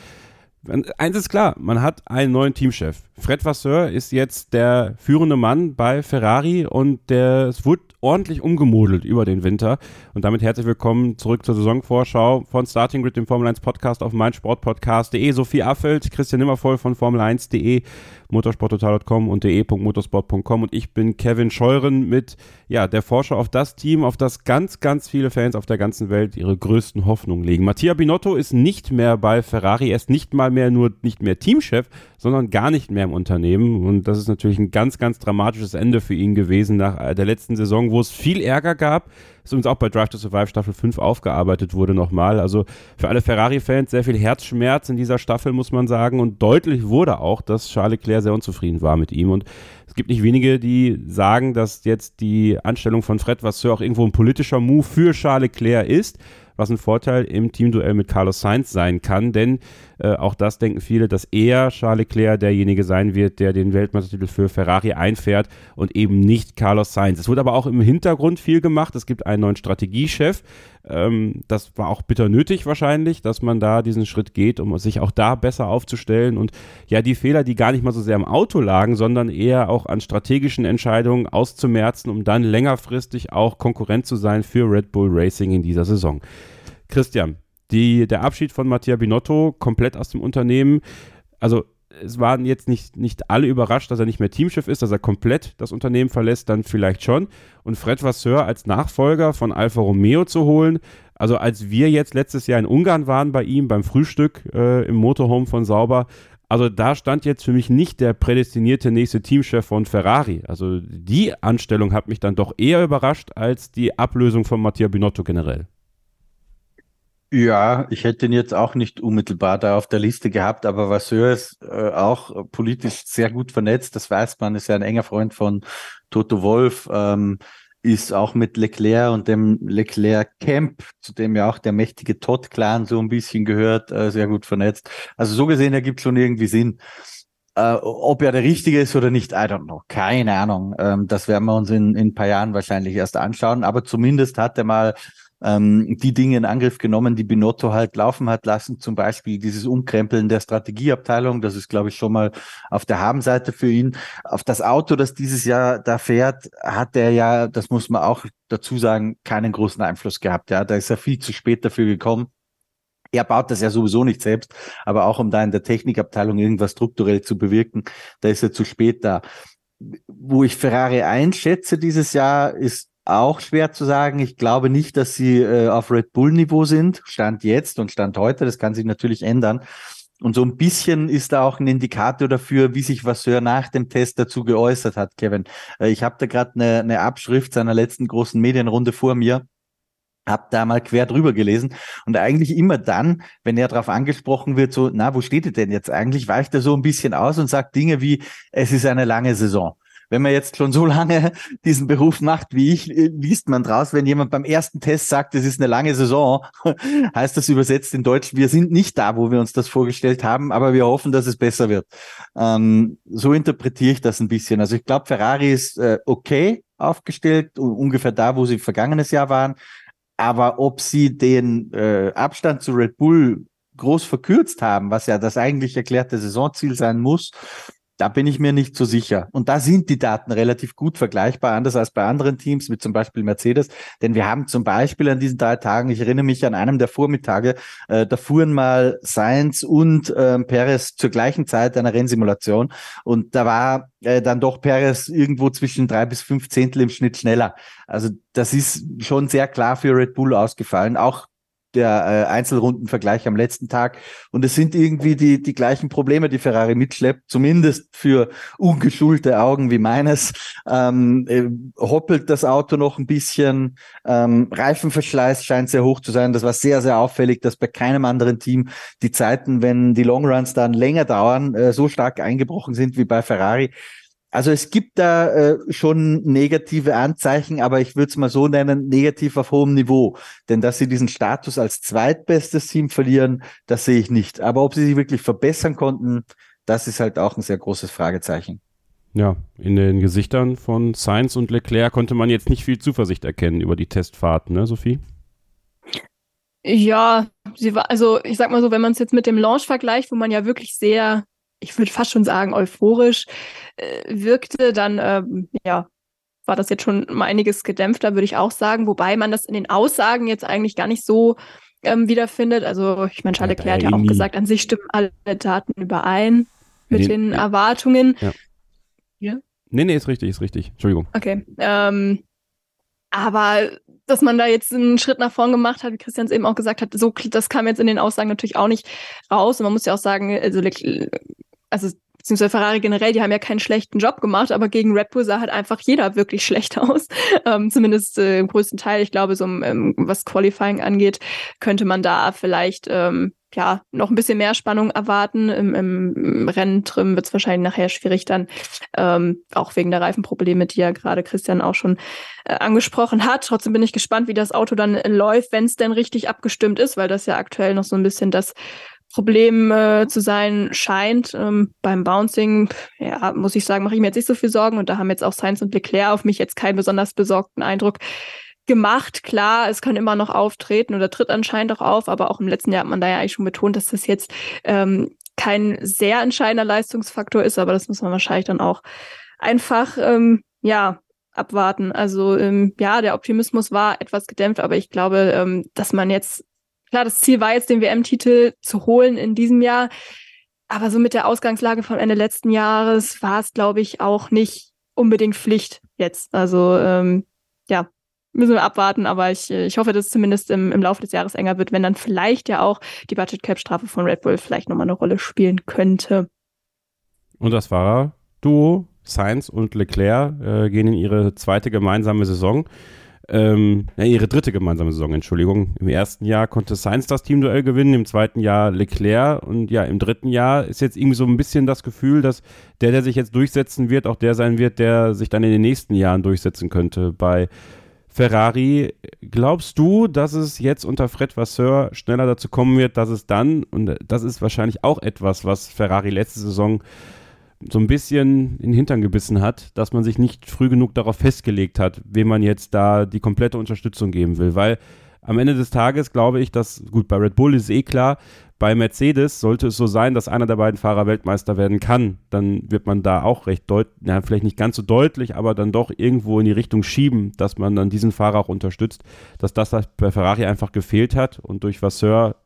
Eins ist klar, man hat einen neuen Teamchef. Fred Vasseur ist jetzt der führende Mann bei Ferrari und der, es wurde ordentlich umgemodelt über den Winter. Und damit herzlich willkommen zurück zur Saisonvorschau von Starting Grid, dem Formel 1 Podcast auf meinsportpodcast.de. Sophie Affeld, Christian Nimmervoll von Formel1.de, motorsporttotal.com und de.motorsport.com und ich bin Kevin Scheuren mit ja, der Vorschau auf das Team, auf das ganz, ganz viele Fans auf der ganzen Welt ihre größten Hoffnungen legen. Mattia Binotto ist nicht mehr bei Ferrari, er ist nicht mal mehr nur nicht mehr Teamchef, sondern gar nicht mehr im Unternehmen. Und das ist natürlich ein ganz, ganz dramatisches Ende für ihn gewesen nach der letzten Saison, wo es viel Ärger gab. Das uns auch bei Drive to Survive Staffel 5 aufgearbeitet wurde nochmal. Also für alle Ferrari-Fans sehr viel Herzschmerz in dieser Staffel, muss man sagen. Und deutlich wurde auch, dass Charles Leclerc sehr unzufrieden war mit ihm. Und es gibt nicht wenige, die sagen, dass jetzt die Anstellung von Fred Vasseur auch irgendwo ein politischer Move für Charles Leclerc ist was ein Vorteil im Teamduell mit Carlos Sainz sein kann, denn äh, auch das denken viele, dass er Charles Leclerc derjenige sein wird, der den Weltmeistertitel für Ferrari einfährt und eben nicht Carlos Sainz. Es wurde aber auch im Hintergrund viel gemacht. Es gibt einen neuen Strategiechef. Ähm, das war auch bitter nötig wahrscheinlich, dass man da diesen Schritt geht, um sich auch da besser aufzustellen und ja, die Fehler, die gar nicht mal so sehr am Auto lagen, sondern eher auch an strategischen Entscheidungen auszumerzen, um dann längerfristig auch Konkurrent zu sein für Red Bull Racing in dieser Saison. Christian, die, der Abschied von Mattia Binotto komplett aus dem Unternehmen, also es waren jetzt nicht, nicht alle überrascht, dass er nicht mehr Teamchef ist, dass er komplett das Unternehmen verlässt, dann vielleicht schon. Und Fred Vasseur als Nachfolger von Alfa Romeo zu holen, also als wir jetzt letztes Jahr in Ungarn waren bei ihm beim Frühstück äh, im Motorhome von Sauber, also da stand jetzt für mich nicht der prädestinierte nächste Teamchef von Ferrari. Also die Anstellung hat mich dann doch eher überrascht als die Ablösung von Mattia Binotto generell. Ja, ich hätte ihn jetzt auch nicht unmittelbar da auf der Liste gehabt, aber Vasseur ist äh, auch politisch sehr gut vernetzt. Das weiß man, ist ja ein enger Freund von Toto Wolf, ähm, ist auch mit Leclerc und dem Leclerc Camp, zu dem ja auch der mächtige Todd-Clan so ein bisschen gehört, äh, sehr gut vernetzt. Also so gesehen ergibt schon irgendwie Sinn. Äh, ob er der Richtige ist oder nicht, I don't know. Keine Ahnung. Ähm, das werden wir uns in, in ein paar Jahren wahrscheinlich erst anschauen. Aber zumindest hat er mal ähm, die Dinge in Angriff genommen, die Binotto halt laufen hat lassen. Zum Beispiel dieses Umkrempeln der Strategieabteilung. Das ist, glaube ich, schon mal auf der Habenseite für ihn. Auf das Auto, das dieses Jahr da fährt, hat er ja, das muss man auch dazu sagen, keinen großen Einfluss gehabt. Ja, da ist er viel zu spät dafür gekommen. Er baut das ja sowieso nicht selbst, aber auch um da in der Technikabteilung irgendwas strukturell zu bewirken, da ist er zu spät da. Wo ich Ferrari einschätze dieses Jahr, ist auch schwer zu sagen. Ich glaube nicht, dass sie äh, auf Red Bull-Niveau sind. Stand jetzt und Stand heute. Das kann sich natürlich ändern. Und so ein bisschen ist da auch ein Indikator dafür, wie sich Vasseur nach dem Test dazu geäußert hat, Kevin. Äh, ich habe da gerade eine, eine Abschrift seiner letzten großen Medienrunde vor mir hab da mal quer drüber gelesen und eigentlich immer dann, wenn er darauf angesprochen wird, so, na, wo steht er denn jetzt eigentlich, weicht er so ein bisschen aus und sagt Dinge wie, es ist eine lange Saison. Wenn man jetzt schon so lange diesen Beruf macht wie ich, liest man draus, wenn jemand beim ersten Test sagt, es ist eine lange Saison, heißt das übersetzt in Deutsch, wir sind nicht da, wo wir uns das vorgestellt haben, aber wir hoffen, dass es besser wird. Ähm, so interpretiere ich das ein bisschen. Also ich glaube, Ferrari ist äh, okay aufgestellt, ungefähr da, wo sie vergangenes Jahr waren. Aber ob sie den äh, Abstand zu Red Bull groß verkürzt haben, was ja das eigentlich erklärte Saisonziel sein muss, da bin ich mir nicht so sicher. Und da sind die Daten relativ gut vergleichbar, anders als bei anderen Teams, wie zum Beispiel Mercedes. Denn wir haben zum Beispiel an diesen drei Tagen, ich erinnere mich an einem der Vormittage, äh, da fuhren mal Sainz und äh, Perez zur gleichen Zeit einer Rennsimulation. Und da war äh, dann doch Perez irgendwo zwischen drei bis fünf Zehntel im Schnitt schneller. Also das ist schon sehr klar für Red Bull ausgefallen. Auch der äh, Einzelrundenvergleich am letzten Tag. Und es sind irgendwie die, die gleichen Probleme, die Ferrari mitschleppt, zumindest für ungeschulte Augen wie meines. Ähm, äh, hoppelt das Auto noch ein bisschen. Ähm, Reifenverschleiß scheint sehr hoch zu sein. Das war sehr, sehr auffällig, dass bei keinem anderen Team die Zeiten, wenn die Longruns dann länger dauern, äh, so stark eingebrochen sind wie bei Ferrari. Also es gibt da äh, schon negative Anzeichen, aber ich würde es mal so nennen, negativ auf hohem Niveau. Denn dass sie diesen Status als zweitbestes Team verlieren, das sehe ich nicht. Aber ob sie sich wirklich verbessern konnten, das ist halt auch ein sehr großes Fragezeichen. Ja, in den Gesichtern von Sainz und Leclerc konnte man jetzt nicht viel Zuversicht erkennen über die Testfahrt, ne, Sophie? Ja, sie war, also ich sag mal so, wenn man es jetzt mit dem Launch vergleicht, wo man ja wirklich sehr ich würde fast schon sagen, euphorisch äh, wirkte, dann ähm, ja, war das jetzt schon mal einiges gedämpfter, würde ich auch sagen, wobei man das in den Aussagen jetzt eigentlich gar nicht so ähm, wiederfindet. Also ich meine, Charles Leclerc hat ja auch gesagt, an sich stimmen alle Daten überein mit nee, den ja. Erwartungen. Ja. ja. Nee, nee, ist richtig, ist richtig. Entschuldigung. Okay. Ähm, aber dass man da jetzt einen Schritt nach vorn gemacht hat, wie Christian es eben auch gesagt hat, so das kam jetzt in den Aussagen natürlich auch nicht raus. Und man muss ja auch sagen, also also beziehungsweise Ferrari generell, die haben ja keinen schlechten Job gemacht, aber gegen Red Bull sah halt einfach jeder wirklich schlecht aus. Ähm, zumindest äh, im größten Teil. Ich glaube, so ähm, was Qualifying angeht, könnte man da vielleicht ähm, ja noch ein bisschen mehr Spannung erwarten. Im, im Renntrim wird es wahrscheinlich nachher schwierig dann, ähm, auch wegen der Reifenprobleme, die ja gerade Christian auch schon äh, angesprochen hat. Trotzdem bin ich gespannt, wie das Auto dann läuft, wenn es denn richtig abgestimmt ist, weil das ja aktuell noch so ein bisschen das Problem äh, zu sein scheint. Ähm, beim Bouncing, ja, muss ich sagen, mache ich mir jetzt nicht so viel Sorgen und da haben jetzt auch Sainz und Leclerc auf mich jetzt keinen besonders besorgten Eindruck gemacht. Klar, es kann immer noch auftreten oder tritt anscheinend auch auf, aber auch im letzten Jahr hat man da ja eigentlich schon betont, dass das jetzt ähm, kein sehr entscheidender Leistungsfaktor ist, aber das muss man wahrscheinlich dann auch einfach, ähm, ja, abwarten. Also ähm, ja, der Optimismus war etwas gedämpft, aber ich glaube, ähm, dass man jetzt Klar, das Ziel war jetzt, den WM-Titel zu holen in diesem Jahr. Aber so mit der Ausgangslage vom Ende letzten Jahres war es, glaube ich, auch nicht unbedingt Pflicht jetzt. Also ähm, ja, müssen wir abwarten, aber ich, ich hoffe, dass es zumindest im, im Laufe des Jahres enger wird, wenn dann vielleicht ja auch die Budget Cap Strafe von Red Bull vielleicht nochmal eine Rolle spielen könnte. Und das war Duo, Sainz und Leclerc äh, gehen in ihre zweite gemeinsame Saison ähm, ihre dritte gemeinsame Saison, Entschuldigung. Im ersten Jahr konnte Sainz das Teamduell gewinnen, im zweiten Jahr Leclerc und ja, im dritten Jahr ist jetzt irgendwie so ein bisschen das Gefühl, dass der, der sich jetzt durchsetzen wird, auch der sein wird, der sich dann in den nächsten Jahren durchsetzen könnte. Bei Ferrari, glaubst du, dass es jetzt unter Fred Vasseur schneller dazu kommen wird, dass es dann, und das ist wahrscheinlich auch etwas, was Ferrari letzte Saison so ein bisschen in den Hintern gebissen hat, dass man sich nicht früh genug darauf festgelegt hat, wem man jetzt da die komplette Unterstützung geben will. Weil am Ende des Tages glaube ich, dass, gut, bei Red Bull ist eh klar, bei Mercedes sollte es so sein, dass einer der beiden Fahrer Weltmeister werden kann. Dann wird man da auch recht deutlich, ja, vielleicht nicht ganz so deutlich, aber dann doch irgendwo in die Richtung schieben, dass man dann diesen Fahrer auch unterstützt. Dass das bei Ferrari einfach gefehlt hat und durch Vasseur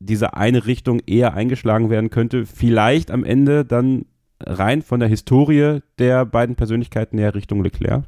diese eine Richtung eher eingeschlagen werden könnte. Vielleicht am Ende dann rein von der Historie der beiden Persönlichkeiten her Richtung Leclerc.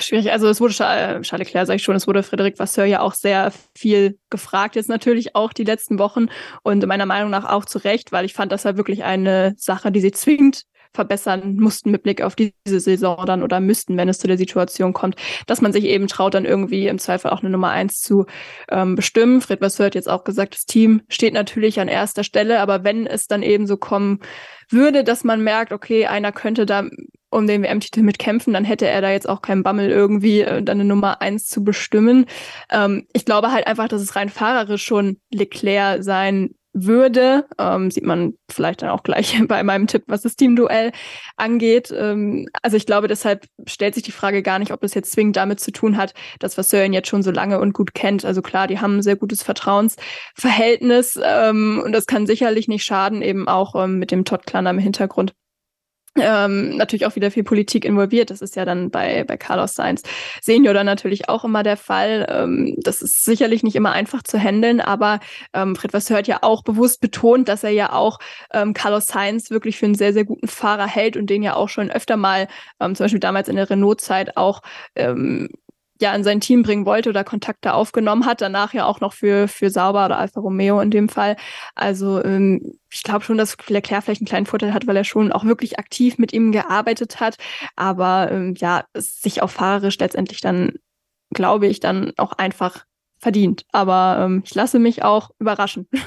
Schwierig. Also es wurde Charles Leclerc, sage ich schon, es wurde Frederic Vasseur ja auch sehr viel gefragt, jetzt natürlich auch die letzten Wochen und meiner Meinung nach auch zu Recht, weil ich fand, das war wirklich eine Sache, die sie zwingend verbessern mussten mit Blick auf diese Saison dann oder müssten, wenn es zu der Situation kommt, dass man sich eben traut, dann irgendwie im Zweifel auch eine Nummer eins zu ähm, bestimmen. Fred Vasseur hat jetzt auch gesagt, das Team steht natürlich an erster Stelle, aber wenn es dann eben so kommen würde, dass man merkt, okay, einer könnte da um den WM-Titel mitkämpfen, dann hätte er da jetzt auch keinen Bammel irgendwie äh, dann eine Nummer eins zu bestimmen. Ähm, ich glaube halt einfach, dass es rein fahrerisch schon Leclerc sein würde. Ähm, sieht man vielleicht dann auch gleich bei meinem Tipp, was das Teamduell angeht. Ähm, also ich glaube, deshalb stellt sich die Frage gar nicht, ob das jetzt zwingend damit zu tun hat, dass was Sören jetzt schon so lange und gut kennt. Also klar, die haben ein sehr gutes Vertrauensverhältnis ähm, und das kann sicherlich nicht schaden, eben auch ähm, mit dem Todd Klanner im Hintergrund ähm, natürlich auch wieder viel Politik involviert. Das ist ja dann bei, bei Carlos Sainz Senior dann natürlich auch immer der Fall. Ähm, das ist sicherlich nicht immer einfach zu handeln, aber ähm, Fred Vasseur hat ja auch bewusst betont, dass er ja auch ähm, Carlos Sainz wirklich für einen sehr, sehr guten Fahrer hält und den ja auch schon öfter mal, ähm, zum Beispiel damals in der Renault-Zeit auch ähm, ja in sein Team bringen wollte oder Kontakte aufgenommen hat, danach ja auch noch für, für Sauber oder Alfa Romeo in dem Fall. Also ähm, ich glaube schon, dass Leclerc vielleicht einen kleinen Vorteil hat, weil er schon auch wirklich aktiv mit ihm gearbeitet hat. Aber ähm, ja, sich auf fahrerisch letztendlich dann, glaube ich, dann auch einfach verdient. Aber ähm, ich lasse mich auch überraschen.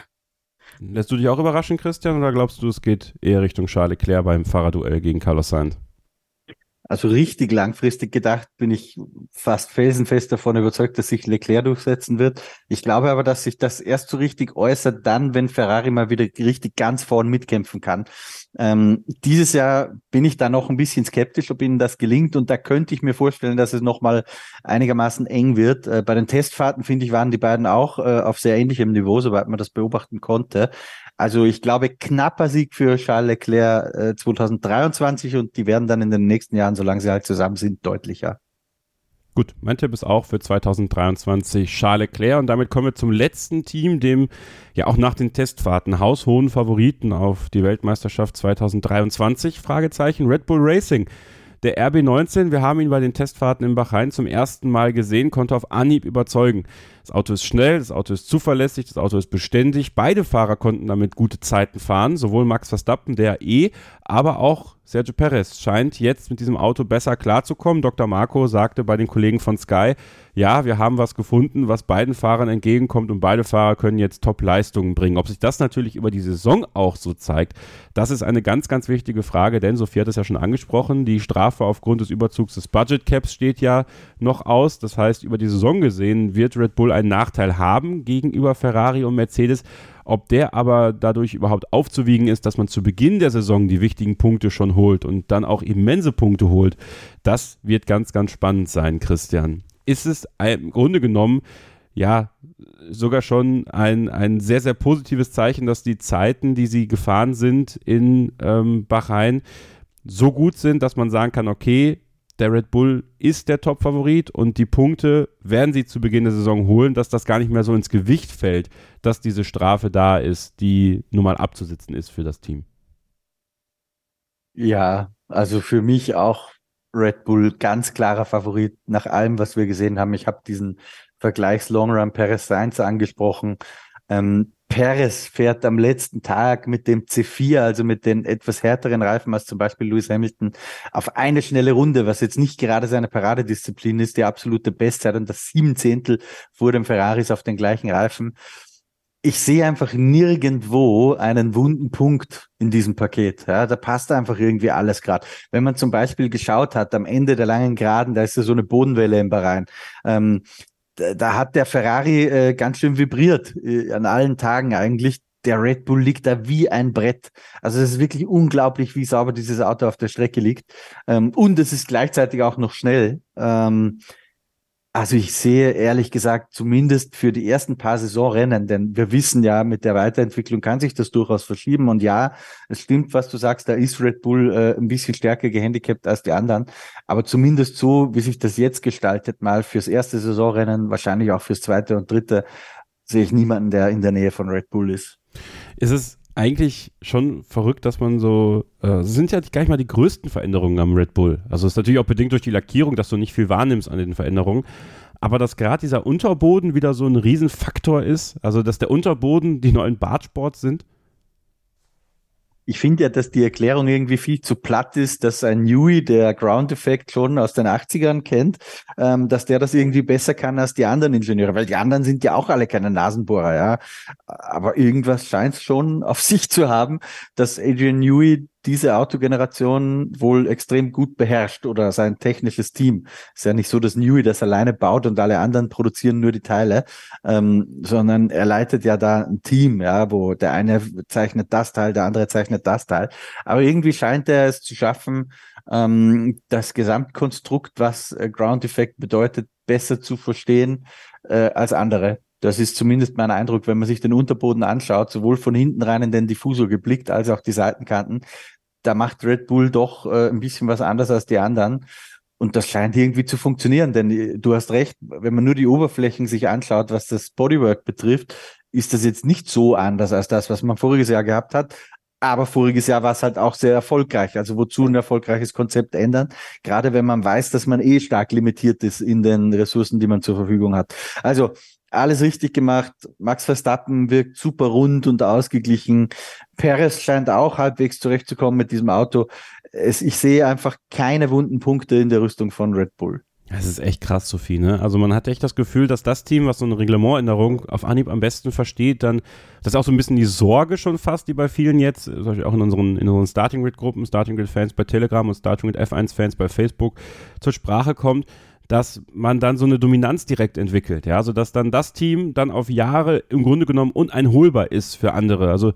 Lässt du dich auch überraschen, Christian, oder glaubst du, es geht eher Richtung Charles Leclerc beim Fahrerduell gegen Carlos Sainz? Also richtig langfristig gedacht bin ich fast felsenfest davon überzeugt, dass sich Leclerc durchsetzen wird. Ich glaube aber, dass sich das erst so richtig äußert, dann, wenn Ferrari mal wieder richtig ganz vorn mitkämpfen kann. Ähm, dieses Jahr bin ich da noch ein bisschen skeptisch, ob ihnen das gelingt und da könnte ich mir vorstellen, dass es nochmal einigermaßen eng wird. Äh, bei den Testfahrten, finde ich, waren die beiden auch äh, auf sehr ähnlichem Niveau, soweit man das beobachten konnte. Also ich glaube, knapper Sieg für Charles Leclerc äh, 2023 und die werden dann in den nächsten Jahren, solange sie halt zusammen sind, deutlicher. Gut, mein Tipp ist auch für 2023 Charles Leclerc und damit kommen wir zum letzten Team, dem ja auch nach den Testfahrten haushohen Favoriten auf die Weltmeisterschaft 2023, Fragezeichen Red Bull Racing. Der RB19, wir haben ihn bei den Testfahrten in Bahrain zum ersten Mal gesehen, konnte auf Anhieb überzeugen. Das Auto ist schnell, das Auto ist zuverlässig, das Auto ist beständig. Beide Fahrer konnten damit gute Zeiten fahren, sowohl Max Verstappen, der eh, aber auch Sergio Perez scheint jetzt mit diesem Auto besser klarzukommen. Dr. Marco sagte bei den Kollegen von Sky, ja, wir haben was gefunden, was beiden Fahrern entgegenkommt und beide Fahrer können jetzt Top-Leistungen bringen. Ob sich das natürlich über die Saison auch so zeigt, das ist eine ganz, ganz wichtige Frage, denn Sophie hat es ja schon angesprochen, die Strafe aufgrund des Überzugs des Budget Caps steht ja noch aus. Das heißt, über die Saison gesehen wird Red Bull einen Nachteil haben gegenüber Ferrari und Mercedes. Ob der aber dadurch überhaupt aufzuwiegen ist, dass man zu Beginn der Saison die wichtigen Punkte schon holt und dann auch immense Punkte holt, das wird ganz, ganz spannend sein, Christian ist es im Grunde genommen ja sogar schon ein, ein sehr, sehr positives Zeichen, dass die Zeiten, die sie gefahren sind in ähm, Bahrain, so gut sind, dass man sagen kann, okay, der Red Bull ist der Top-Favorit und die Punkte werden sie zu Beginn der Saison holen, dass das gar nicht mehr so ins Gewicht fällt, dass diese Strafe da ist, die nun mal abzusitzen ist für das Team. Ja, also für mich auch Red Bull ganz klarer Favorit nach allem, was wir gesehen haben. Ich habe diesen Vergleichs Long Run Perez Sainz angesprochen. Ähm, Perez fährt am letzten Tag mit dem C4, also mit den etwas härteren Reifen als zum Beispiel Lewis Hamilton, auf eine schnelle Runde, was jetzt nicht gerade seine Paradedisziplin ist, die absolute Bestzeit und das sieben Zehntel vor dem Ferraris auf den gleichen Reifen ich sehe einfach nirgendwo einen wunden Punkt in diesem Paket. Ja, da passt einfach irgendwie alles gerade. Wenn man zum Beispiel geschaut hat, am Ende der langen Geraden, da ist ja so eine Bodenwelle im Bahrain. Ähm, da, hat der Ferrari äh, ganz schön vibriert, äh, an allen Tagen eigentlich. der Red Bull liegt da wie ein Brett. Also es ist wirklich unglaublich, wie sauber dieses Auto auf der Strecke liegt. Ähm, und es ist gleichzeitig auch noch schnell. Ähm, also ich sehe ehrlich gesagt zumindest für die ersten paar Saisonrennen, denn wir wissen ja, mit der Weiterentwicklung kann sich das durchaus verschieben. Und ja, es stimmt, was du sagst, da ist Red Bull äh, ein bisschen stärker gehandicapt als die anderen. Aber zumindest so, wie sich das jetzt gestaltet, mal fürs erste Saisonrennen, wahrscheinlich auch fürs zweite und dritte, sehe ich niemanden, der in der Nähe von Red Bull ist. Ist es eigentlich schon verrückt, dass man so, äh, sind ja gar nicht mal die größten Veränderungen am Red Bull. Also es ist natürlich auch bedingt durch die Lackierung, dass du nicht viel wahrnimmst an den Veränderungen. Aber dass gerade dieser Unterboden wieder so ein Riesenfaktor ist, also dass der Unterboden die neuen Bartsports sind ich finde ja, dass die Erklärung irgendwie viel zu platt ist, dass ein Newey, der Ground Effect schon aus den 80ern kennt, ähm, dass der das irgendwie besser kann als die anderen Ingenieure, weil die anderen sind ja auch alle keine Nasenbohrer, ja. Aber irgendwas scheint es schon auf sich zu haben, dass Adrian Newey diese Autogeneration wohl extrem gut beherrscht oder sein technisches Team. Ist ja nicht so, dass Newey das alleine baut und alle anderen produzieren nur die Teile, ähm, sondern er leitet ja da ein Team, ja, wo der eine zeichnet das Teil, der andere zeichnet das Teil. Aber irgendwie scheint er es zu schaffen, ähm, das Gesamtkonstrukt, was äh, Ground Effect bedeutet, besser zu verstehen äh, als andere. Das ist zumindest mein Eindruck, wenn man sich den Unterboden anschaut, sowohl von hinten rein in den Diffusor geblickt, als auch die Seitenkanten da macht Red Bull doch äh, ein bisschen was anders als die anderen. Und das scheint irgendwie zu funktionieren, denn äh, du hast recht, wenn man nur die Oberflächen sich anschaut, was das Bodywork betrifft, ist das jetzt nicht so anders als das, was man voriges Jahr gehabt hat. Aber voriges Jahr war es halt auch sehr erfolgreich. Also wozu ein erfolgreiches Konzept ändern? Gerade wenn man weiß, dass man eh stark limitiert ist in den Ressourcen, die man zur Verfügung hat. Also alles richtig gemacht. Max Verstappen wirkt super rund und ausgeglichen. Perez scheint auch halbwegs zurechtzukommen mit diesem Auto. Es, ich sehe einfach keine wunden Punkte in der Rüstung von Red Bull. Das ist echt krass, Sophie, ne? Also man hat echt das Gefühl, dass das Team, was so eine Reglementänderung auf Anhieb am besten versteht, dann, das ist auch so ein bisschen die Sorge schon fast, die bei vielen jetzt, zum Beispiel auch in unseren, in unseren Starting Grid Gruppen, Starting Grid Fans bei Telegram und Starting Grid F1 Fans bei Facebook zur Sprache kommt, dass man dann so eine Dominanz direkt entwickelt, ja, also dass dann das Team dann auf Jahre im Grunde genommen uneinholbar ist für andere. Also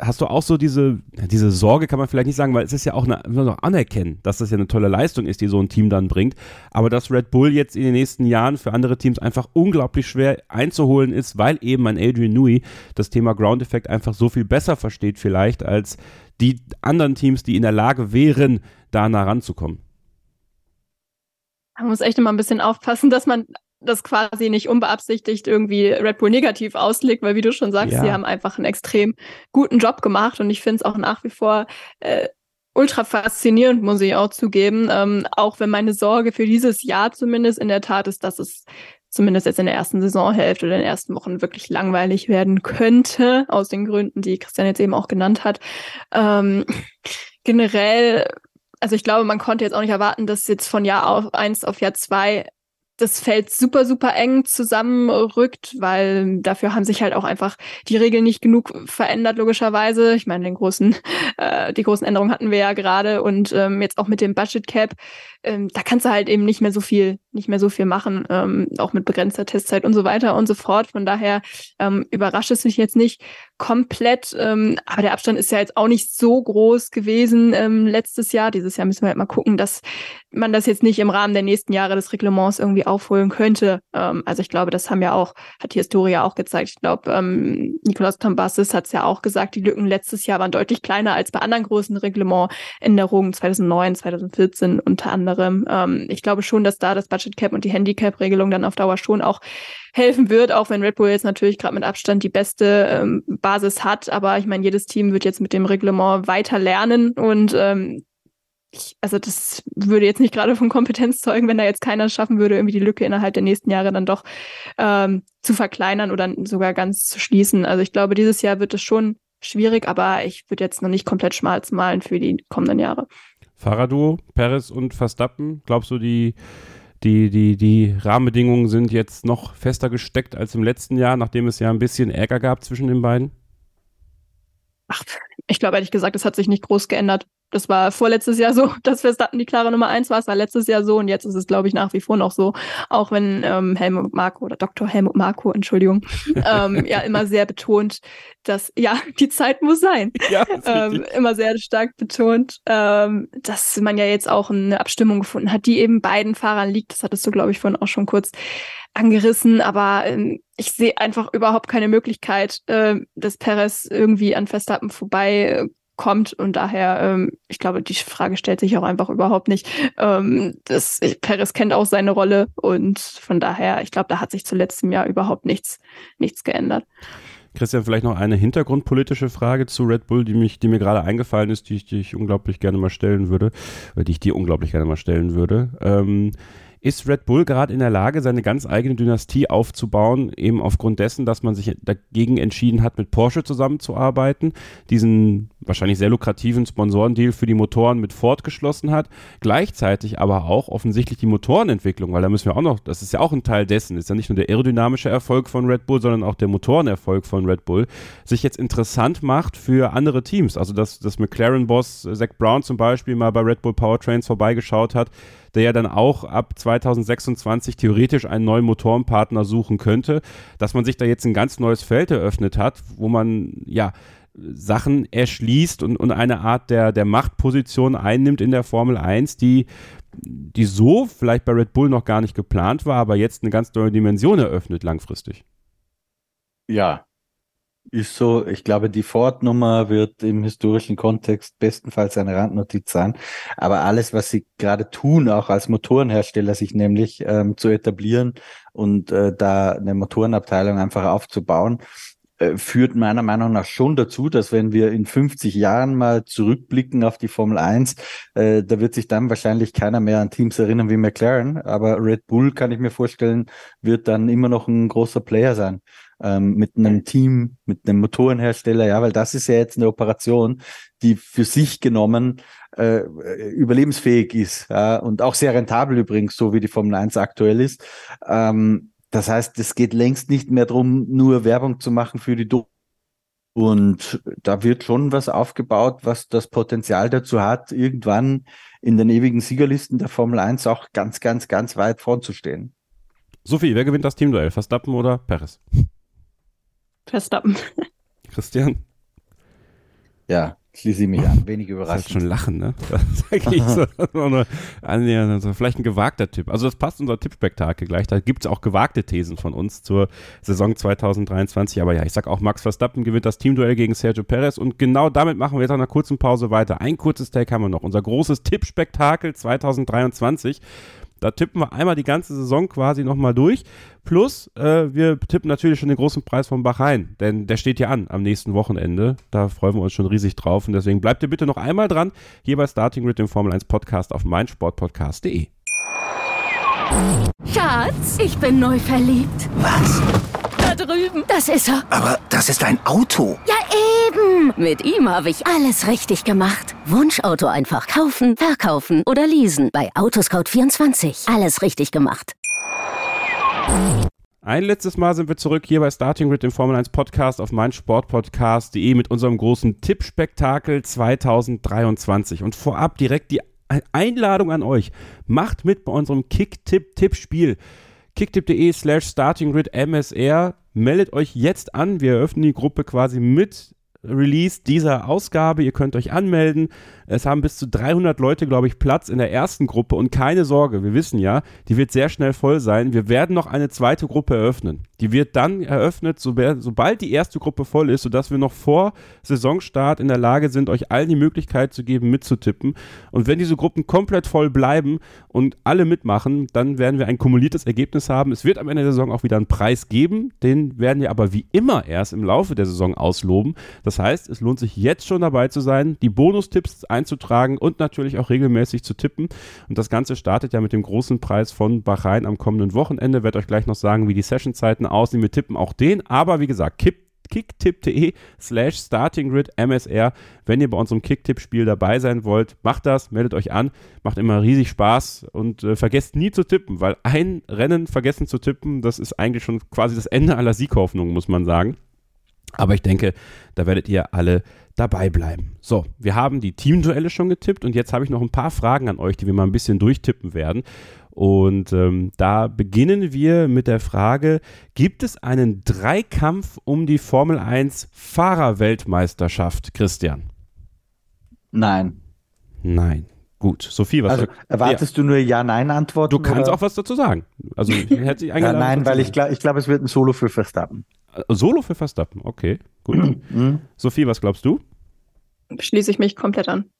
hast du auch so diese, diese Sorge, kann man vielleicht nicht sagen, weil es ist ja auch eine, noch anerkennen, dass das ja eine tolle Leistung ist, die so ein Team dann bringt. Aber dass Red Bull jetzt in den nächsten Jahren für andere Teams einfach unglaublich schwer einzuholen ist, weil eben ein Adrian Newey das Thema Ground Effect einfach so viel besser versteht, vielleicht als die anderen Teams, die in der Lage wären, da nah ranzukommen. Man muss echt immer ein bisschen aufpassen, dass man das quasi nicht unbeabsichtigt irgendwie Red Bull negativ auslegt, weil wie du schon sagst, ja. sie haben einfach einen extrem guten Job gemacht und ich finde es auch nach wie vor äh, ultra faszinierend, muss ich auch zugeben. Ähm, auch wenn meine Sorge für dieses Jahr zumindest in der Tat ist, dass es zumindest jetzt in der ersten Saisonhälfte oder in den ersten Wochen wirklich langweilig werden könnte, aus den Gründen, die Christian jetzt eben auch genannt hat. Ähm, generell also ich glaube, man konnte jetzt auch nicht erwarten, dass jetzt von Jahr auf eins auf Jahr zwei das Feld super, super eng zusammenrückt, weil dafür haben sich halt auch einfach die Regeln nicht genug verändert, logischerweise. Ich meine, den großen, äh, die großen Änderungen hatten wir ja gerade und ähm, jetzt auch mit dem Budget Cap, ähm, da kannst du halt eben nicht mehr so viel, nicht mehr so viel machen, ähm, auch mit begrenzter Testzeit und so weiter und so fort. Von daher ähm, überrascht es mich jetzt nicht komplett, ähm, aber der Abstand ist ja jetzt auch nicht so groß gewesen ähm, letztes Jahr. Dieses Jahr müssen wir halt mal gucken, dass man das jetzt nicht im Rahmen der nächsten Jahre des Reglements irgendwie aufholen könnte. Ähm, also ich glaube, das haben ja auch, hat die Historie auch gezeigt. Ich glaube, ähm, Nikolaus Tambassis hat es ja auch gesagt, die Lücken letztes Jahr waren deutlich kleiner als bei anderen großen Reglementänderungen 2009, 2014 unter anderem. Ähm, ich glaube schon, dass da das Budget Cap und die Handicap-Regelung dann auf Dauer schon auch helfen wird, auch wenn Red Bull jetzt natürlich gerade mit Abstand die beste ähm, Basis hat. Aber ich meine, jedes Team wird jetzt mit dem Reglement weiter lernen und ähm, ich, also das würde jetzt nicht gerade von Kompetenz zeugen, wenn da jetzt keiner schaffen würde, irgendwie die Lücke innerhalb der nächsten Jahre dann doch ähm, zu verkleinern oder sogar ganz zu schließen. Also ich glaube, dieses Jahr wird es schon schwierig, aber ich würde jetzt noch nicht komplett schmalz malen für die kommenden Jahre. Fahrradduo, Perez und Verstappen, glaubst du, die, die, die, die Rahmenbedingungen sind jetzt noch fester gesteckt als im letzten Jahr, nachdem es ja ein bisschen Ärger gab zwischen den beiden? Ach, ich glaube ehrlich gesagt, es hat sich nicht groß geändert. Das war vorletztes Jahr so, dass Verstappen die klare Nummer eins war. Es war letztes Jahr so und jetzt ist es, glaube ich, nach wie vor noch so. Auch wenn ähm, Helmut Marko oder Dr. Helmut Marko, Entschuldigung, ähm, ja immer sehr betont, dass ja die Zeit muss sein. Ja, ähm, immer sehr stark betont, ähm, dass man ja jetzt auch eine Abstimmung gefunden hat, die eben beiden Fahrern liegt. Das hattest du, glaube ich, vorhin auch schon kurz angerissen, aber ähm, ich sehe einfach überhaupt keine Möglichkeit, äh, dass Perez irgendwie an Verstappen vorbei äh, kommt und daher, ähm, ich glaube, die Frage stellt sich auch einfach überhaupt nicht. Ähm, das, Perez kennt auch seine Rolle und von daher, ich glaube, da hat sich zu letztem Jahr überhaupt nichts, nichts geändert. Christian, vielleicht noch eine hintergrundpolitische Frage zu Red Bull, die, mich, die mir gerade eingefallen ist, die ich, die ich unglaublich gerne mal stellen würde, oder die ich dir unglaublich gerne mal stellen würde. Ähm, ist Red Bull gerade in der Lage, seine ganz eigene Dynastie aufzubauen, eben aufgrund dessen, dass man sich dagegen entschieden hat, mit Porsche zusammenzuarbeiten, diesen wahrscheinlich sehr lukrativen Sponsorendeal für die Motoren mit Ford geschlossen hat, gleichzeitig aber auch offensichtlich die Motorenentwicklung, weil da müssen wir auch noch, das ist ja auch ein Teil dessen, ist ja nicht nur der aerodynamische Erfolg von Red Bull, sondern auch der Motorenerfolg von Red Bull, sich jetzt interessant macht für andere Teams. Also dass das McLaren-Boss Zach Brown zum Beispiel mal bei Red Bull Powertrains vorbeigeschaut hat, der ja dann auch ab 2026 theoretisch einen neuen Motorenpartner suchen könnte, dass man sich da jetzt ein ganz neues Feld eröffnet hat, wo man ja Sachen erschließt und, und eine Art der, der Machtposition einnimmt in der Formel 1, die, die so vielleicht bei Red Bull noch gar nicht geplant war, aber jetzt eine ganz neue Dimension eröffnet langfristig. Ja, ist so, ich glaube, die Ford-Nummer wird im historischen Kontext bestenfalls eine Randnotiz sein. Aber alles, was sie gerade tun, auch als Motorenhersteller, sich nämlich ähm, zu etablieren und äh, da eine Motorenabteilung einfach aufzubauen, führt meiner Meinung nach schon dazu, dass wenn wir in 50 Jahren mal zurückblicken auf die Formel 1, äh, da wird sich dann wahrscheinlich keiner mehr an Teams erinnern wie McLaren, aber Red Bull kann ich mir vorstellen, wird dann immer noch ein großer Player sein ähm, mit einem Team, mit einem Motorenhersteller, ja, weil das ist ja jetzt eine Operation, die für sich genommen äh, überlebensfähig ist ja, und auch sehr rentabel übrigens, so wie die Formel 1 aktuell ist. Ähm, das heißt, es geht längst nicht mehr darum, nur Werbung zu machen für die Do und da wird schon was aufgebaut, was das Potenzial dazu hat, irgendwann in den ewigen Siegerlisten der Formel 1 auch ganz, ganz, ganz weit vorzustehen. Sophie, wer gewinnt das Teamduell? Verstappen oder Perez? Verstappen. Christian? Ja, schließe ich mich an. Wenig überraschend. Das schon lachen, ne? Das ich so, also vielleicht ein gewagter Tipp. Also das passt unser Tippspektakel gleich. Da gibt es auch gewagte Thesen von uns zur Saison 2023. Aber ja, ich sag auch, Max Verstappen gewinnt das Teamduell gegen Sergio Perez. Und genau damit machen wir jetzt nach einer kurzen Pause weiter. Ein kurzes Take haben wir noch. Unser großes Tippspektakel 2023. Da tippen wir einmal die ganze Saison quasi nochmal durch. Plus, äh, wir tippen natürlich schon den großen Preis von Bahrain, denn der steht ja an am nächsten Wochenende. Da freuen wir uns schon riesig drauf. Und deswegen bleibt ihr bitte noch einmal dran, hier bei Starting Grid, dem Formel 1 Podcast auf meinsportpodcast.de. Schatz, ich bin neu verliebt. Was? Drüben. Das ist er. Aber das ist ein Auto. Ja, eben. Mit ihm habe ich alles richtig gemacht. Wunschauto einfach kaufen, verkaufen oder leasen. Bei Autoscout24. Alles richtig gemacht. Ein letztes Mal sind wir zurück hier bei Starting Grid, dem Formel 1 Podcast auf meinsportpodcast.de mit unserem großen Tippspektakel 2023. Und vorab direkt die Einladung an euch. Macht mit bei unserem Kick-Tipp-Tippspiel. Kicktipp.de slash startinggrid MSR. Meldet euch jetzt an. Wir eröffnen die Gruppe quasi mit Release dieser Ausgabe. Ihr könnt euch anmelden. Es haben bis zu 300 Leute, glaube ich, Platz in der ersten Gruppe. Und keine Sorge, wir wissen ja, die wird sehr schnell voll sein. Wir werden noch eine zweite Gruppe eröffnen. Die wird dann eröffnet, sobald die erste Gruppe voll ist, sodass wir noch vor Saisonstart in der Lage sind, euch allen die Möglichkeit zu geben, mitzutippen. Und wenn diese Gruppen komplett voll bleiben und alle mitmachen, dann werden wir ein kumuliertes Ergebnis haben. Es wird am Ende der Saison auch wieder einen Preis geben. Den werden wir aber wie immer erst im Laufe der Saison ausloben. Das heißt, es lohnt sich jetzt schon dabei zu sein, die Bonustipps einzutragen und natürlich auch regelmäßig zu tippen. Und das Ganze startet ja mit dem großen Preis von Bahrain am kommenden Wochenende. Werde euch gleich noch sagen, wie die Sessionzeiten aussehen. Wir tippen auch den, aber wie gesagt, kippt kicktipp.de slash startinggrid MSR. Wenn ihr bei unserem Kicktipp-Spiel dabei sein wollt, macht das, meldet euch an, macht immer riesig Spaß und äh, vergesst nie zu tippen, weil ein Rennen vergessen zu tippen, das ist eigentlich schon quasi das Ende aller Sieghoffnungen, muss man sagen. Aber ich denke, da werdet ihr alle dabei bleiben. So, wir haben die Teamduelle schon getippt und jetzt habe ich noch ein paar Fragen an euch, die wir mal ein bisschen durchtippen werden. Und ähm, da beginnen wir mit der Frage, gibt es einen Dreikampf um die Formel 1 Fahrerweltmeisterschaft, Christian? Nein. Nein. Gut, Sophie, was Also erwartest du nur Ja-Nein-Antworten? Du kannst oder? auch was dazu sagen. Also herzlich Ja, eingeladen. nein, was weil ich glaube, ich glaub, es wird ein Solo für Verstappen. Äh, Solo für Verstappen, okay, gut. Mhm. Sophie, was glaubst du? Schließe ich mich komplett an.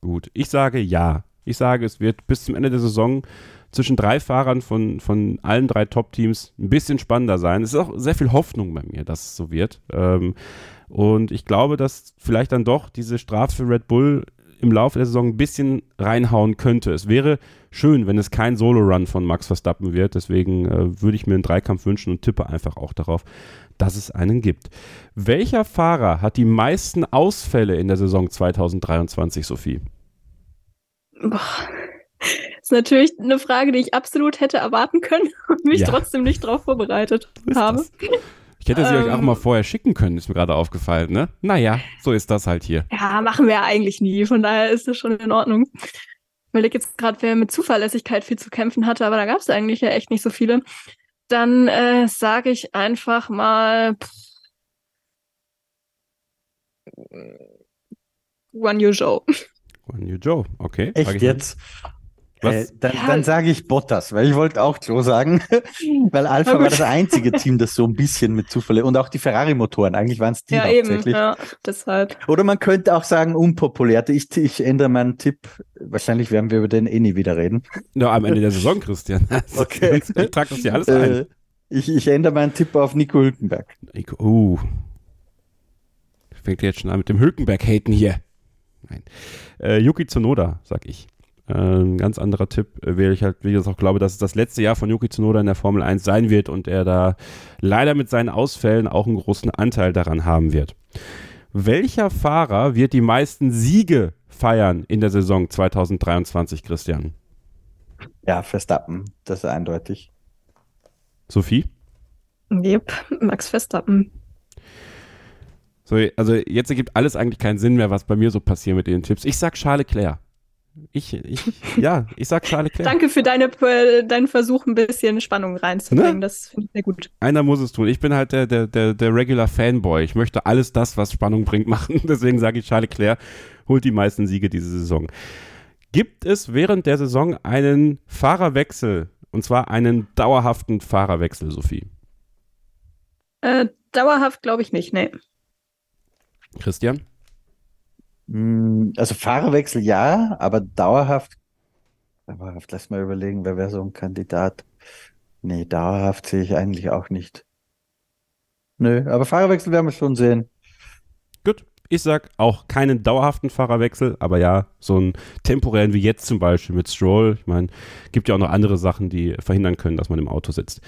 Gut, ich sage ja. Ich sage, es wird bis zum Ende der Saison zwischen drei Fahrern von, von allen drei Top-Teams ein bisschen spannender sein. Es ist auch sehr viel Hoffnung bei mir, dass es so wird. Ähm, und ich glaube, dass vielleicht dann doch diese Strafe für Red Bull im Laufe der Saison ein bisschen reinhauen könnte. Es wäre schön, wenn es kein Solo-Run von Max Verstappen wird. Deswegen äh, würde ich mir einen Dreikampf wünschen und tippe einfach auch darauf, dass es einen gibt. Welcher Fahrer hat die meisten Ausfälle in der Saison 2023, Sophie? Boah. ist natürlich eine Frage, die ich absolut hätte erwarten können und mich Ja. trotzdem nicht darauf vorbereitet habe. das. Ich hätte sie euch auch Ähm. mal vorher schicken können, ist mir gerade aufgefallen, ne? Naja, so ist das halt hier. Ja, machen wir ja eigentlich nie, von daher ist das schon in Ordnung. Ich überlege jetzt gerade, wer mit Zuverlässigkeit viel zu kämpfen hatte, aber da gab es eigentlich ja echt nicht so viele. Dann äh, sage ich einfach mal pff, One You Joe. One New Joe, okay. frag Echt jetzt? Was? Äh, dann Ja. dann sage ich Bottas, weil ich wollte auch Joe sagen, weil Alpha Na war das einzige Team, das so ein bisschen mit Zufälle und auch die Ferrari-Motoren, eigentlich waren es die Ja, eben. hauptsächlich. Ja, deshalb. Oder man könnte auch sagen, unpopulär. Ich, ich ändere meinen Tipp. Wahrscheinlich werden wir über den eh nie wieder reden. Ja, am Ende der Saison, Christian. Okay. Ich trage das hier alles ein. Äh, ich, ich ändere meinen Tipp auf Nico Hülkenberg. Ich, uh. Fängt jetzt schon an mit dem Hülkenberg-Haten hier. Nein. Äh, Yuki Tsunoda, sag ich. Ein ganz anderer Tipp, äh, weil ich halt, wie gesagt, auch glaube, dass es das letzte Jahr von Yuki Tsunoda in der Formel 1 sein wird und er da leider mit seinen Ausfällen auch einen großen Anteil daran haben wird. Welcher Fahrer wird die meisten Siege feiern in der Saison 2023, Christian? Ja, Verstappen, das ist eindeutig. Sophie? Yep, Max Verstappen. So, also jetzt ergibt alles eigentlich keinen Sinn mehr, was bei mir so passiert mit den Tipps. Ich sag Charles Leclerc. Ich, ich, ja, ich sag Charles Leclerc. Danke für deine, äh, deinen Versuch, ein bisschen Spannung reinzubringen. Ne? Das finde ich sehr gut. Einer muss es tun. Ich bin halt der, der, der, der Regular Fanboy. Ich möchte alles das, was Spannung bringt, machen. Deswegen sage ich, Charles Leclerc holt die meisten Siege diese Saison. Gibt es während der Saison einen Fahrerwechsel? Und zwar einen dauerhaften Fahrerwechsel, Sophie. Äh, dauerhaft glaube ich nicht, nee. Christian? Hm, Also Fahrerwechsel ja, aber dauerhaft, dauerhaft, lass mal überlegen, wer wäre so ein Kandidat? Nee, dauerhaft sehe ich eigentlich auch nicht. Nö, aber Fahrerwechsel werden wir schon sehen. Gut. Ich sag auch keinen dauerhaften Fahrerwechsel, aber ja, so einen temporären wie jetzt zum Beispiel mit Stroll. Ich meine, gibt ja auch noch andere Sachen, die verhindern können, dass man im Auto sitzt.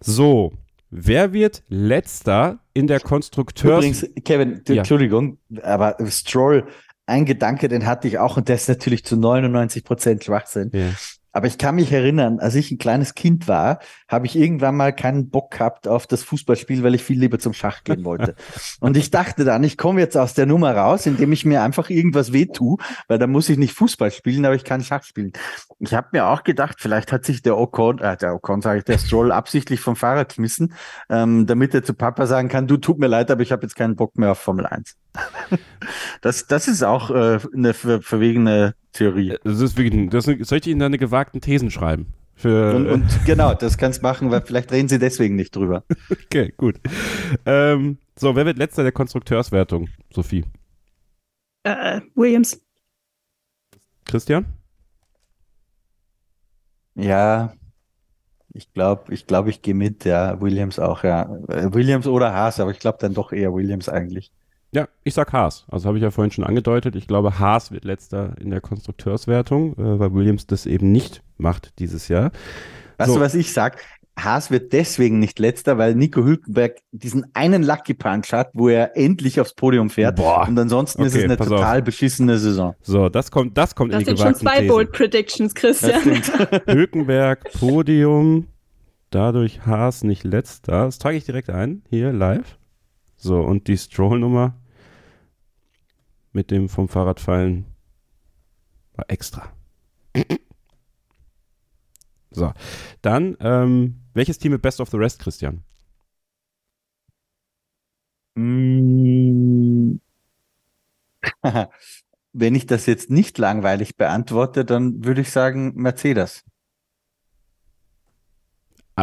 So, wer wird letzter in der Konstrukteurs... Übrigens, Kevin, Ja. Entschuldigung, aber Stroll, ein Gedanke, den hatte ich auch und der ist natürlich zu 99 Prozent Schwachsinn. Ja. Aber ich kann mich erinnern, als ich ein kleines Kind war, habe ich irgendwann mal keinen Bock gehabt auf das Fußballspiel, weil ich viel lieber zum Schach gehen wollte. Und ich dachte dann, ich komme jetzt aus der Nummer raus, indem ich mir einfach irgendwas wehtue, weil dann muss ich nicht Fußball spielen, aber ich kann Schach spielen. Ich habe mir auch gedacht, vielleicht hat sich der Ocon, äh, der Ocon sage ich, der Stroll absichtlich vom Fahrrad geschmissen, ähm, damit er zu Papa sagen kann, du tut mir leid, aber ich habe jetzt keinen Bock mehr auf Formel 1. das, das ist auch äh, eine ver verwegene Theorie. Das ist wirklich, das, soll ich Ihnen deine gewagten Thesen schreiben? Für, Und, und genau, das kannst machen, weil vielleicht reden sie deswegen nicht drüber. okay, gut. Ähm, so, wer wird letzter der Konstrukteurswertung? Sophie. Äh, Williams. Christian? Ja, ich glaube, ich glaube, ich gehe mit, ja, Williams auch, ja. Äh, Williams oder Haas, aber ich glaube dann doch eher Williams eigentlich. Ja, ich sag Haas. Also habe ich ja vorhin schon angedeutet. Ich glaube, Haas wird letzter in der Konstrukteurswertung, äh, weil Williams das eben nicht macht dieses Jahr. Weißt So. du, was ich sag? Haas wird deswegen nicht letzter, weil Nico Hülkenberg diesen einen Lucky Punch hat, wo er endlich aufs Podium fährt. Boah. Und ansonsten ist Okay, es eine pass auf. total beschissene Saison. So, das kommt, das kommt Das in die sind schon zwei Thesen. Bold Predictions, Das Christian. Hülkenberg, Podium, dadurch Haas nicht letzter. Das trage ich direkt ein, hier live. So, und die Stroll-Nummer mit dem vom Fahrradfallen war extra. So, dann, ähm, welches Team mit Best of the Rest, Christian? Mm. Wenn ich das jetzt nicht langweilig beantworte, dann würde ich sagen Mercedes.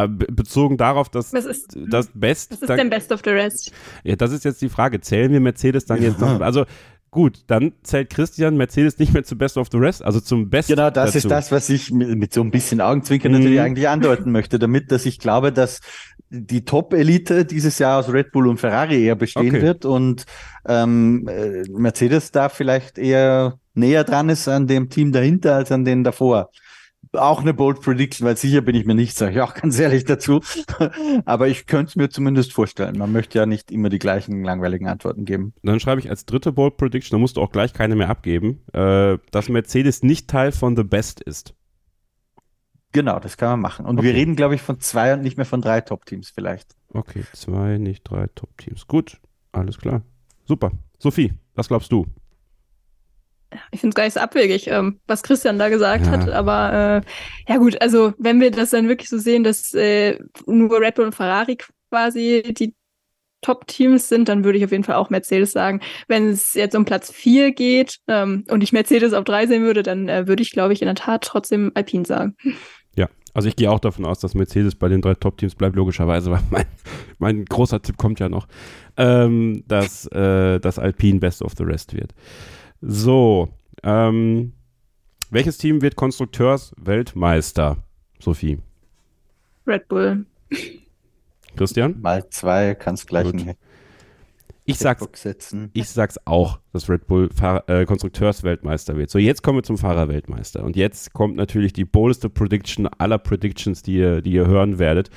Bezogen darauf, dass Was ist, das Best. was ist da- denn Best of the Rest? Ja, das ist jetzt die Frage. Zählen wir Mercedes dann jetzt noch? Also gut, dann zählt Christian Mercedes nicht mehr zu Best of the Rest, also zum Best. Genau, das dazu. ist das, was ich mit, mit so ein bisschen Augenzwinkern Mhm. natürlich eigentlich andeuten möchte, damit, dass ich glaube, dass die Top-Elite dieses Jahr aus Red Bull und Ferrari eher bestehen Okay. wird und ähm, äh, Mercedes da vielleicht eher näher dran ist an dem Team dahinter als an denen davor. Auch eine Bold Prediction, weil sicher bin ich mir nicht, sage ich auch ganz ehrlich dazu. Aber ich könnte es mir zumindest vorstellen. Man möchte ja nicht immer die gleichen langweiligen Antworten geben. Dann schreibe ich als dritte Bold Prediction, da musst du auch gleich keine mehr abgeben, äh, dass Mercedes nicht Teil von The Best ist. Genau, das kann man machen. Und Okay. wir reden, glaube ich, von zwei und nicht mehr von drei Top-Teams vielleicht. Okay, zwei, nicht drei Top-Teams. Gut, alles klar. Super. Sophie, was glaubst du? Ich finde es gar nicht so abwegig, ähm, was Christian da gesagt Ja. hat. Aber äh, ja gut, also wenn wir das dann wirklich so sehen, dass äh, nur Red Bull und Ferrari quasi die Top-Teams sind, dann würde ich auf jeden Fall auch Mercedes sagen. Wenn es jetzt um Platz 4 geht ähm, und ich Mercedes auf 3 sehen würde, dann äh, würde ich, glaube ich, in der Tat trotzdem Alpine sagen. Ja, also ich gehe auch davon aus, dass Mercedes bei den drei Top-Teams bleibt, logischerweise, weil mein, mein großer Tipp kommt ja noch, ähm, dass äh, das Alpine Best of the Rest wird. So, ähm, welches Team wird Konstrukteurs-Weltmeister? Sophie. Red Bull. Christian? Mal zwei, kannst gleich Gut. eine Ich sag's, ich sag's auch, dass Red Bull Fahr äh, Konstrukteursweltmeister wird. So, jetzt kommen wir zum Fahrerweltmeister. Und jetzt kommt natürlich die boldeste Prediction aller Predictions, die ihr, die ihr hören werdet.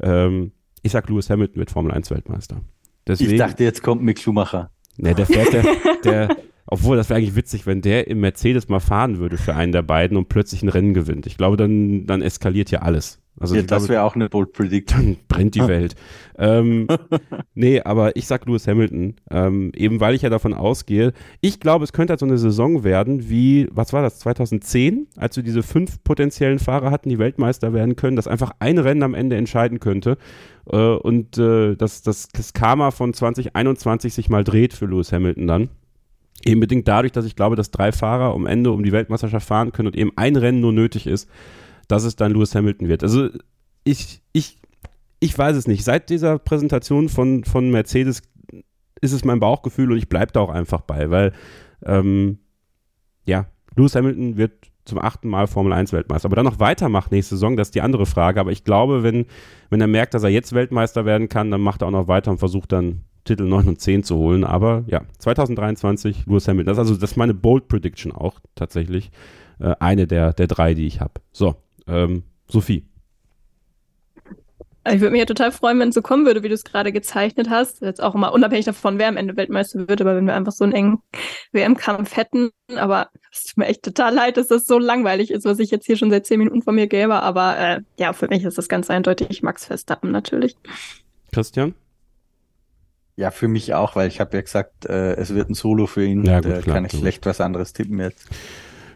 Ähm, ich sag, Lewis Hamilton wird Formel 1 Weltmeister. Deswegen, Ich dachte, jetzt kommt Mick Schumacher. ne, der fährt der, der obwohl das wäre eigentlich witzig, wenn der im Mercedes mal fahren würde für einen der beiden und plötzlich ein Rennen gewinnt. Ich glaube, dann, dann eskaliert ja alles. Also ja, das wäre auch eine Bold Prediction. dann brennt die Welt. ähm, nee, aber ich sag Lewis Hamilton, ähm, eben weil ich ja davon ausgehe, ich glaube, es könnte halt so eine Saison werden wie, was war das, 2010, als wir diese fünf potenziellen Fahrer hatten, die Weltmeister werden können, dass einfach ein Rennen am Ende entscheiden könnte äh, und äh, dass, dass das Karma von 2021 sich mal dreht für Lewis Hamilton dann. Eben bedingt dadurch, dass ich glaube, dass drei Fahrer am Ende um die Weltmeisterschaft fahren können und eben ein Rennen nur nötig ist, dass es dann Lewis Hamilton wird. Also ich, ich, ich weiß es nicht. Seit dieser Präsentation von, von Mercedes ist es mein Bauchgefühl und ich bleibe da auch einfach bei, weil ähm, ja, Lewis Hamilton wird zum achten Mal Formel 1 Weltmeister. Aber dann noch weitermacht nächste Saison, das ist die andere Frage. Aber ich glaube, wenn, wenn er merkt, dass er jetzt Weltmeister werden kann, dann macht er auch noch weiter und versucht dann Titel 9 und 10 zu holen. Aber ja, 2023 Lewis Hamilton. Das ist also das ist meine Bold Prediction auch tatsächlich. Äh, eine der, der drei, die ich habe. So, ähm, Sophie. Ich würde mich ja total freuen, wenn es so kommen würde, wie du es gerade gezeichnet hast. Jetzt auch immer unabhängig davon, wer am Ende Weltmeister wird, aber wenn wir einfach so einen engen WM-Kampf hätten. Aber es tut mir echt total leid, dass das so langweilig ist, was ich jetzt hier schon seit zehn Minuten von mir gäbe. Aber äh, ja, für mich ist das ganz eindeutig Max Verstappen natürlich. Christian? Ja, für mich auch, weil ich habe ja gesagt, äh, es wird ein Solo für ihn. Ja, gut, da klar, kann ich schlecht was anderes tippen jetzt.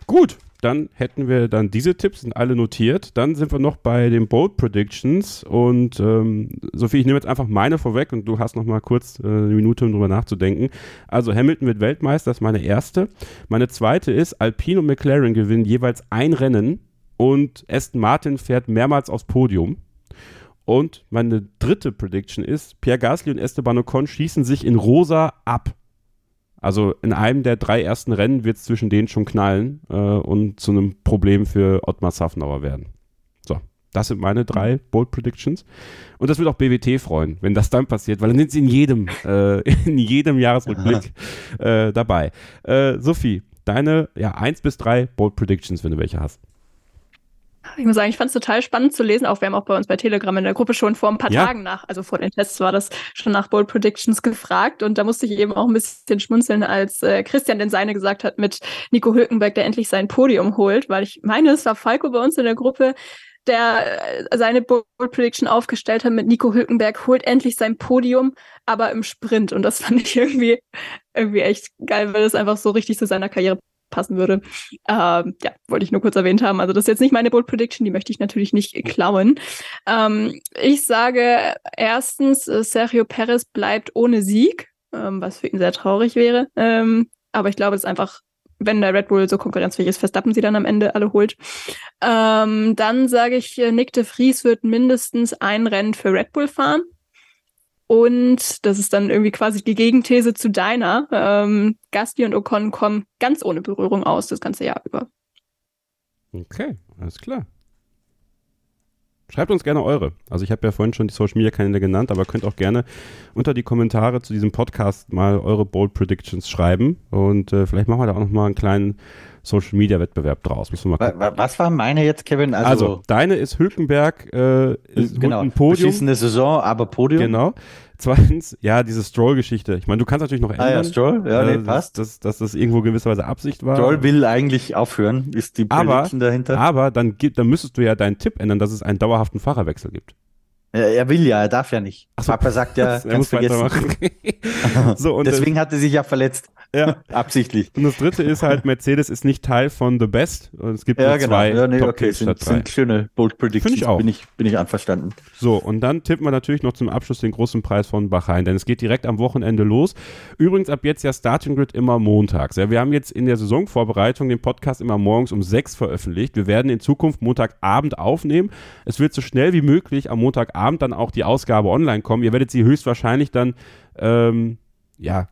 Gut, dann hätten wir dann diese Tipps, sind alle notiert. Dann sind wir noch bei den Bold Predictions und ähm, Sophie, ich nehme jetzt einfach meine vorweg und du hast noch mal kurz äh, eine Minute, um drüber nachzudenken. Also Hamilton wird Weltmeister, das ist meine erste. Meine zweite ist, Alpine und McLaren gewinnen jeweils ein Rennen und Aston Martin fährt mehrmals aufs Podium. Und meine dritte Prediction ist, Pierre Gasly und Esteban Ocon schießen sich in rosa ab. Also in einem der drei ersten Rennen wird es zwischen denen schon knallen äh, und zu einem Problem für Ottmar Safnauer werden. So, das sind meine drei Bold Predictions. Und das wird auch BWT freuen, wenn das dann passiert, weil dann sind sie in jedem, äh, in jedem Jahresrückblick äh, dabei. Äh, Sophie, deine ja, eins bis drei Bold Predictions, wenn du welche hast. Ich muss sagen, ich fand es total spannend zu lesen. Auch wir haben auch bei uns bei Telegram in der Gruppe schon vor ein paar Ja. Tagen nach, also vor den Tests war das schon nach Bold Predictions gefragt. Und da musste ich eben auch ein bisschen schmunzeln, als äh, Christian den seine gesagt hat mit Nico Hülkenberg, der endlich sein Podium holt, weil ich meine, es war Falco bei uns in der Gruppe, der äh, seine Bold Prediction aufgestellt hat mit Nico Hülkenberg, holt endlich sein Podium, aber im Sprint. Und das fand ich irgendwie, irgendwie echt geil, weil das einfach so richtig zu seiner Karriere passen würde. Ähm, ja, wollte ich nur kurz erwähnt haben. Also das ist jetzt nicht meine Bold Prediction, die möchte ich natürlich nicht klauen. Ähm, ich sage erstens, äh, Sergio Perez bleibt ohne Sieg, ähm, was für ihn sehr traurig wäre. Ähm, aber ich glaube, es ist einfach wenn der Red Bull so konkurrenzfähig ist, Verstappen sie dann am Ende alle holt. Ähm, dann sage ich, äh, Nick de Vries wird mindestens ein Rennen für Red Bull fahren. Und das ist dann irgendwie quasi die Gegenthese zu deiner. Ähm, Gasti und Ocon kommen ganz ohne Berührung aus das ganze Jahr über. Okay, alles klar. Schreibt uns gerne eure. Also ich habe ja vorhin schon die Social Media Kanäle genannt, aber könnt auch gerne unter die Kommentare zu diesem Podcast mal eure Bold Predictions schreiben und äh, vielleicht machen wir da auch noch mal einen kleinen Social Media Wettbewerb draus. Müssen wir mal gucken. Was war meine jetzt, Kevin? Also, also deine ist Hülkenberg äh, ist genau. ein Podium. Beschissene Saison, aber Podium. Genau. Zweitens, ja, diese Stroll-Geschichte. Ich meine, du kannst natürlich noch ändern. Ah ja, Stroll, ja, nee, äh, passt. Dass, dass, dass das irgendwo gewisserweise Absicht war. Stroll will eigentlich aufhören, ist die Prediction dahinter. Aber dann, gibt, dann müsstest du ja deinen Tipp ändern, dass es einen dauerhaften Fahrerwechsel gibt. Er, will ja, er darf ja nicht. Ach so. Papa sagt ja, er muss vergessen. so, und Deswegen hat er sich ja verletzt. Ja. Absichtlich. Und das dritte ist halt, Mercedes ist nicht Teil von The Best. Und es gibt ja, nur genau. zwei ja, nee, Top okay, sind, sind schöne Bold Predictions. Finde ich auch. Bin ich, bin ich einverstanden. So, und dann tippen wir natürlich noch zum Abschluss den großen Preis von Bahrain, denn es geht direkt am Wochenende los. Übrigens ab jetzt ja Starting Grid immer montags. Ja, wir haben jetzt in der Saisonvorbereitung den Podcast immer morgens um sechs veröffentlicht. Wir werden in Zukunft Montagabend aufnehmen. Es wird so schnell wie möglich am Montagabend dann auch die Ausgabe online kommen. Ihr werdet sie höchstwahrscheinlich dann ähm, ja,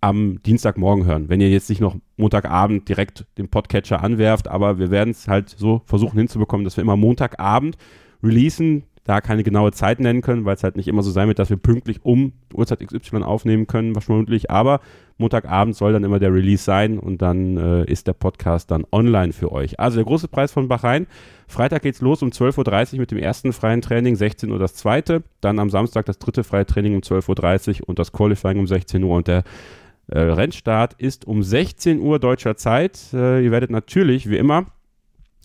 am Dienstagmorgen hören, wenn ihr jetzt nicht noch Montagabend direkt den Podcatcher anwerft, aber wir werden es halt so versuchen hinzubekommen, dass wir immer Montagabend releasen, da keine genaue Zeit nennen können, weil es halt nicht immer so sein wird, dass wir pünktlich um Uhrzeit XY aufnehmen können, wahrscheinlich, aber Montagabend soll dann immer der Release sein und dann äh, ist der Podcast dann online für euch. Also der große Preis von Bahrain. Freitag geht's los um 12.30 Uhr mit dem ersten freien Training, 16 Uhr das zweite, dann am Samstag das dritte freie Training um 12.30 Uhr und das Qualifying um 16 Uhr und der äh, Rennstart ist um 16 Uhr deutscher Zeit. Äh, ihr werdet natürlich, wie immer,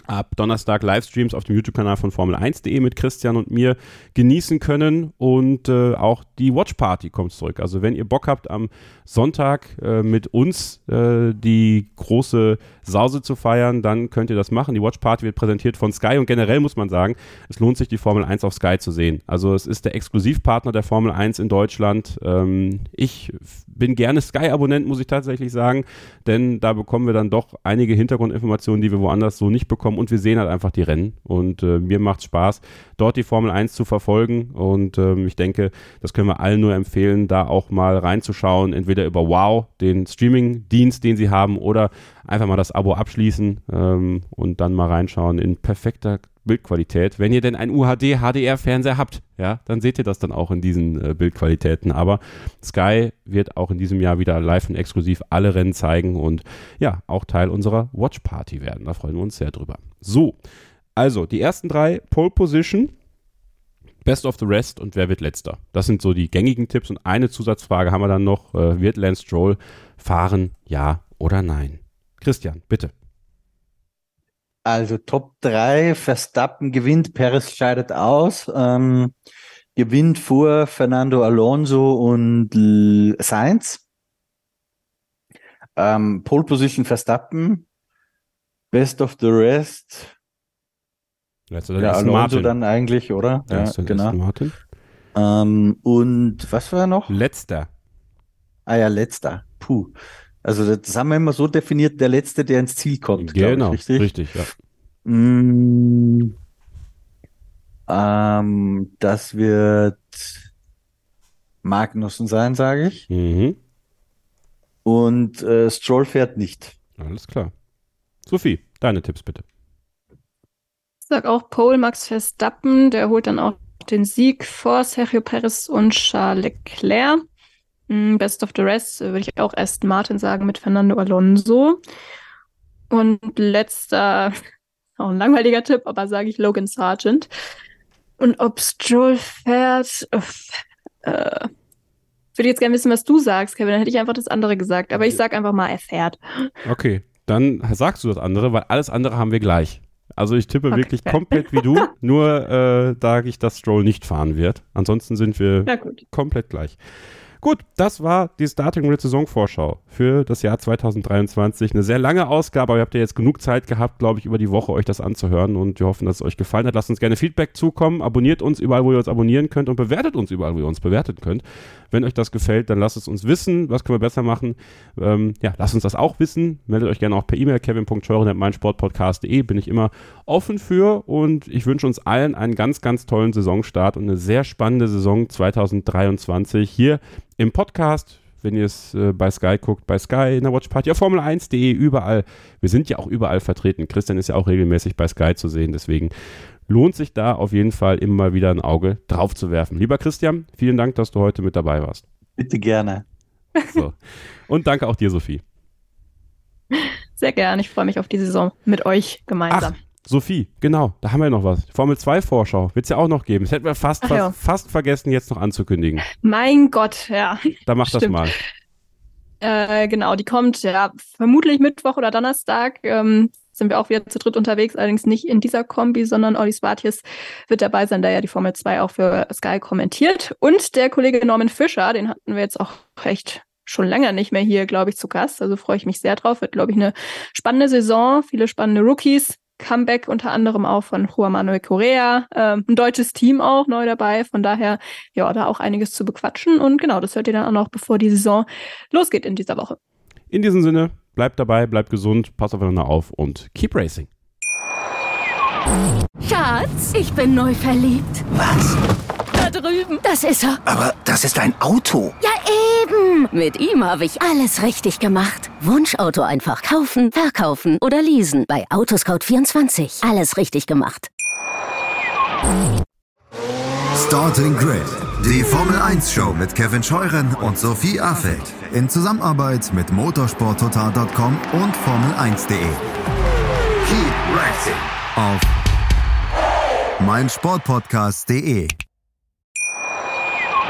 ab Donnerstag Livestreams auf dem YouTube-Kanal von Formel1.de mit Christian und mir genießen können und äh, auch die Watch Party kommt zurück. Also wenn ihr Bock habt, am Sonntag äh, mit uns äh, die große Sause zu feiern, dann könnt ihr das machen. Die Watch Party wird präsentiert von Sky und generell muss man sagen, es lohnt sich, die Formel 1 auf Sky zu sehen. Also es ist der Exklusivpartner der Formel 1 in Deutschland. Ähm, ich bin gerne Sky-Abonnent, muss ich tatsächlich sagen, denn da bekommen wir dann doch einige Hintergrundinformationen, die wir woanders so nicht bekommen und wir sehen halt einfach die Rennen und äh, mir macht Spaß, dort die Formel 1 zu verfolgen und ähm, ich denke, das können wir allen nur empfehlen, da auch mal reinzuschauen, entweder über Wow, den Streaming-Dienst, den sie haben, oder einfach mal das Abo abschließen ähm, und dann mal reinschauen in perfekter Bildqualität. Wenn ihr denn einen UHD HDR-Fernseher habt, ja, dann seht ihr das dann auch in diesen äh, Bildqualitäten. Aber Sky wird auch in diesem Jahr wieder live und exklusiv alle Rennen zeigen und ja, auch Teil unserer Watch Party werden. Da freuen wir uns sehr drüber. So, also die ersten drei Pole Position. Best of the Rest und wer wird letzter? Das sind so die gängigen Tipps und eine Zusatzfrage haben wir dann noch. Äh, wird Lance Stroll fahren, ja oder nein? Christian, bitte. Also Top 3, Verstappen gewinnt, Perez scheidet aus, ähm, gewinnt vor Fernando Alonso und Sainz. Ähm, Pole Position Verstappen, Best of the Rest. Letzter ja, Alonso Martin. dann eigentlich, oder? Ja, ja genau. Ähm, und was war noch? Letzter. Ah ja, letzter. Puh. Also das haben wir immer so definiert, der Letzte, der ins Ziel kommt. Genau, ich, richtig? richtig, ja. Mm, ähm, das wird Magnussen sein, sage ich. Mhm. Und äh, Stroll fährt nicht. Alles klar. Sophie, deine Tipps bitte. Ich sag auch Paul Max Verstappen, der holt dann auch den Sieg vor Sergio Perez und Charles Leclerc. Mm, Best of the Rest äh, würde ich auch erst Martin sagen mit Fernando Alonso. Und letzter, auch ein langweiliger Tipp, aber sage ich Logan Sargent. Und ob Stroll fährt, äh, würde ich jetzt gerne wissen, was du sagst, Kevin. Dann hätte ich einfach das andere gesagt. Aber ich sage einfach mal, er fährt. Okay, dann sagst du das andere, weil alles andere haben wir gleich. Also ich tippe wirklich komplett wie du, nur äh, sage ich, dass Stroll nicht fahren wird. Ansonsten sind wir komplett gleich. Gut, das war die Starting Grid Saisonvorschau für das Jahr 2023. Eine sehr lange Ausgabe, aber ihr habt ja jetzt genug Zeit gehabt, glaube ich, über die Woche euch das anzuhören und wir hoffen, dass es euch gefallen hat. Lasst uns gerne Feedback zukommen, abonniert uns überall, wo ihr uns abonnieren könnt und bewertet uns überall, wo ihr uns bewerten könnt. Wenn euch das gefällt, dann lasst es uns wissen. Was können wir besser machen? Ähm, ja, lasst uns das auch wissen. Meldet euch gerne auch per E-Mail kevin.scheuren.meinsportpodcast.de. Bin ich immer offen für und ich wünsche uns allen einen ganz, ganz tollen Saisonstart und eine sehr spannende Saison 2023 hier im Podcast wenn ihr es äh, bei Sky guckt, bei Sky, in der Watchparty, auf Formel1.de, überall. Wir sind ja auch überall vertreten. Christian ist ja auch regelmäßig bei Sky zu sehen, deswegen lohnt sich da auf jeden Fall immer wieder ein Auge drauf zu werfen. Lieber Christian, vielen Dank, dass du heute mit dabei warst. Bitte gerne. So. Und danke auch dir, Sophie. Sehr gerne. Ich freue mich auf die Saison mit euch gemeinsam. Ach, Sophie, genau, da haben wir noch was. Formel 2 Vorschau wird es ja auch noch geben. Das hätten wir fast, fast, ja. fast, vergessen, jetzt noch anzukündigen. Mein Gott, ja. Da macht das mal. Äh, genau, die kommt ja vermutlich Mittwoch oder Donnerstag. Ähm, sind wir auch wieder zu dritt unterwegs, allerdings nicht in dieser Kombi, sondern Olli Spartius wird dabei sein, da ja die Formel 2 auch für Sky kommentiert. Und der Kollege Norman Fischer, den hatten wir jetzt auch recht schon länger nicht mehr hier, glaube ich, zu Gast. Also freue ich mich sehr drauf. Wird, glaube ich, eine spannende Saison, viele spannende Rookies. Comeback unter anderem auch von Juan Manuel Correa, äh, ein deutsches Team auch neu dabei. Von daher, ja, da auch einiges zu bequatschen. Und genau, das hört ihr dann auch noch, bevor die Saison losgeht in dieser Woche. In diesem Sinne, bleibt dabei, bleibt gesund, passt aufeinander auf und keep racing. Schatz, ich bin neu verliebt. Was? Drüben. Das ist er. Aber das ist ein Auto. Ja, eben. Mit ihm habe ich alles richtig gemacht. Wunschauto einfach kaufen, verkaufen oder leasen. Bei Autoscout24. Alles richtig gemacht. Starting Grid. Die Formel 1 Show mit Kevin Scheuren und Sophie Affeld. In Zusammenarbeit mit motorsporttotal.com und Formel1.de. Keep racing auf meinsportpodcast.de.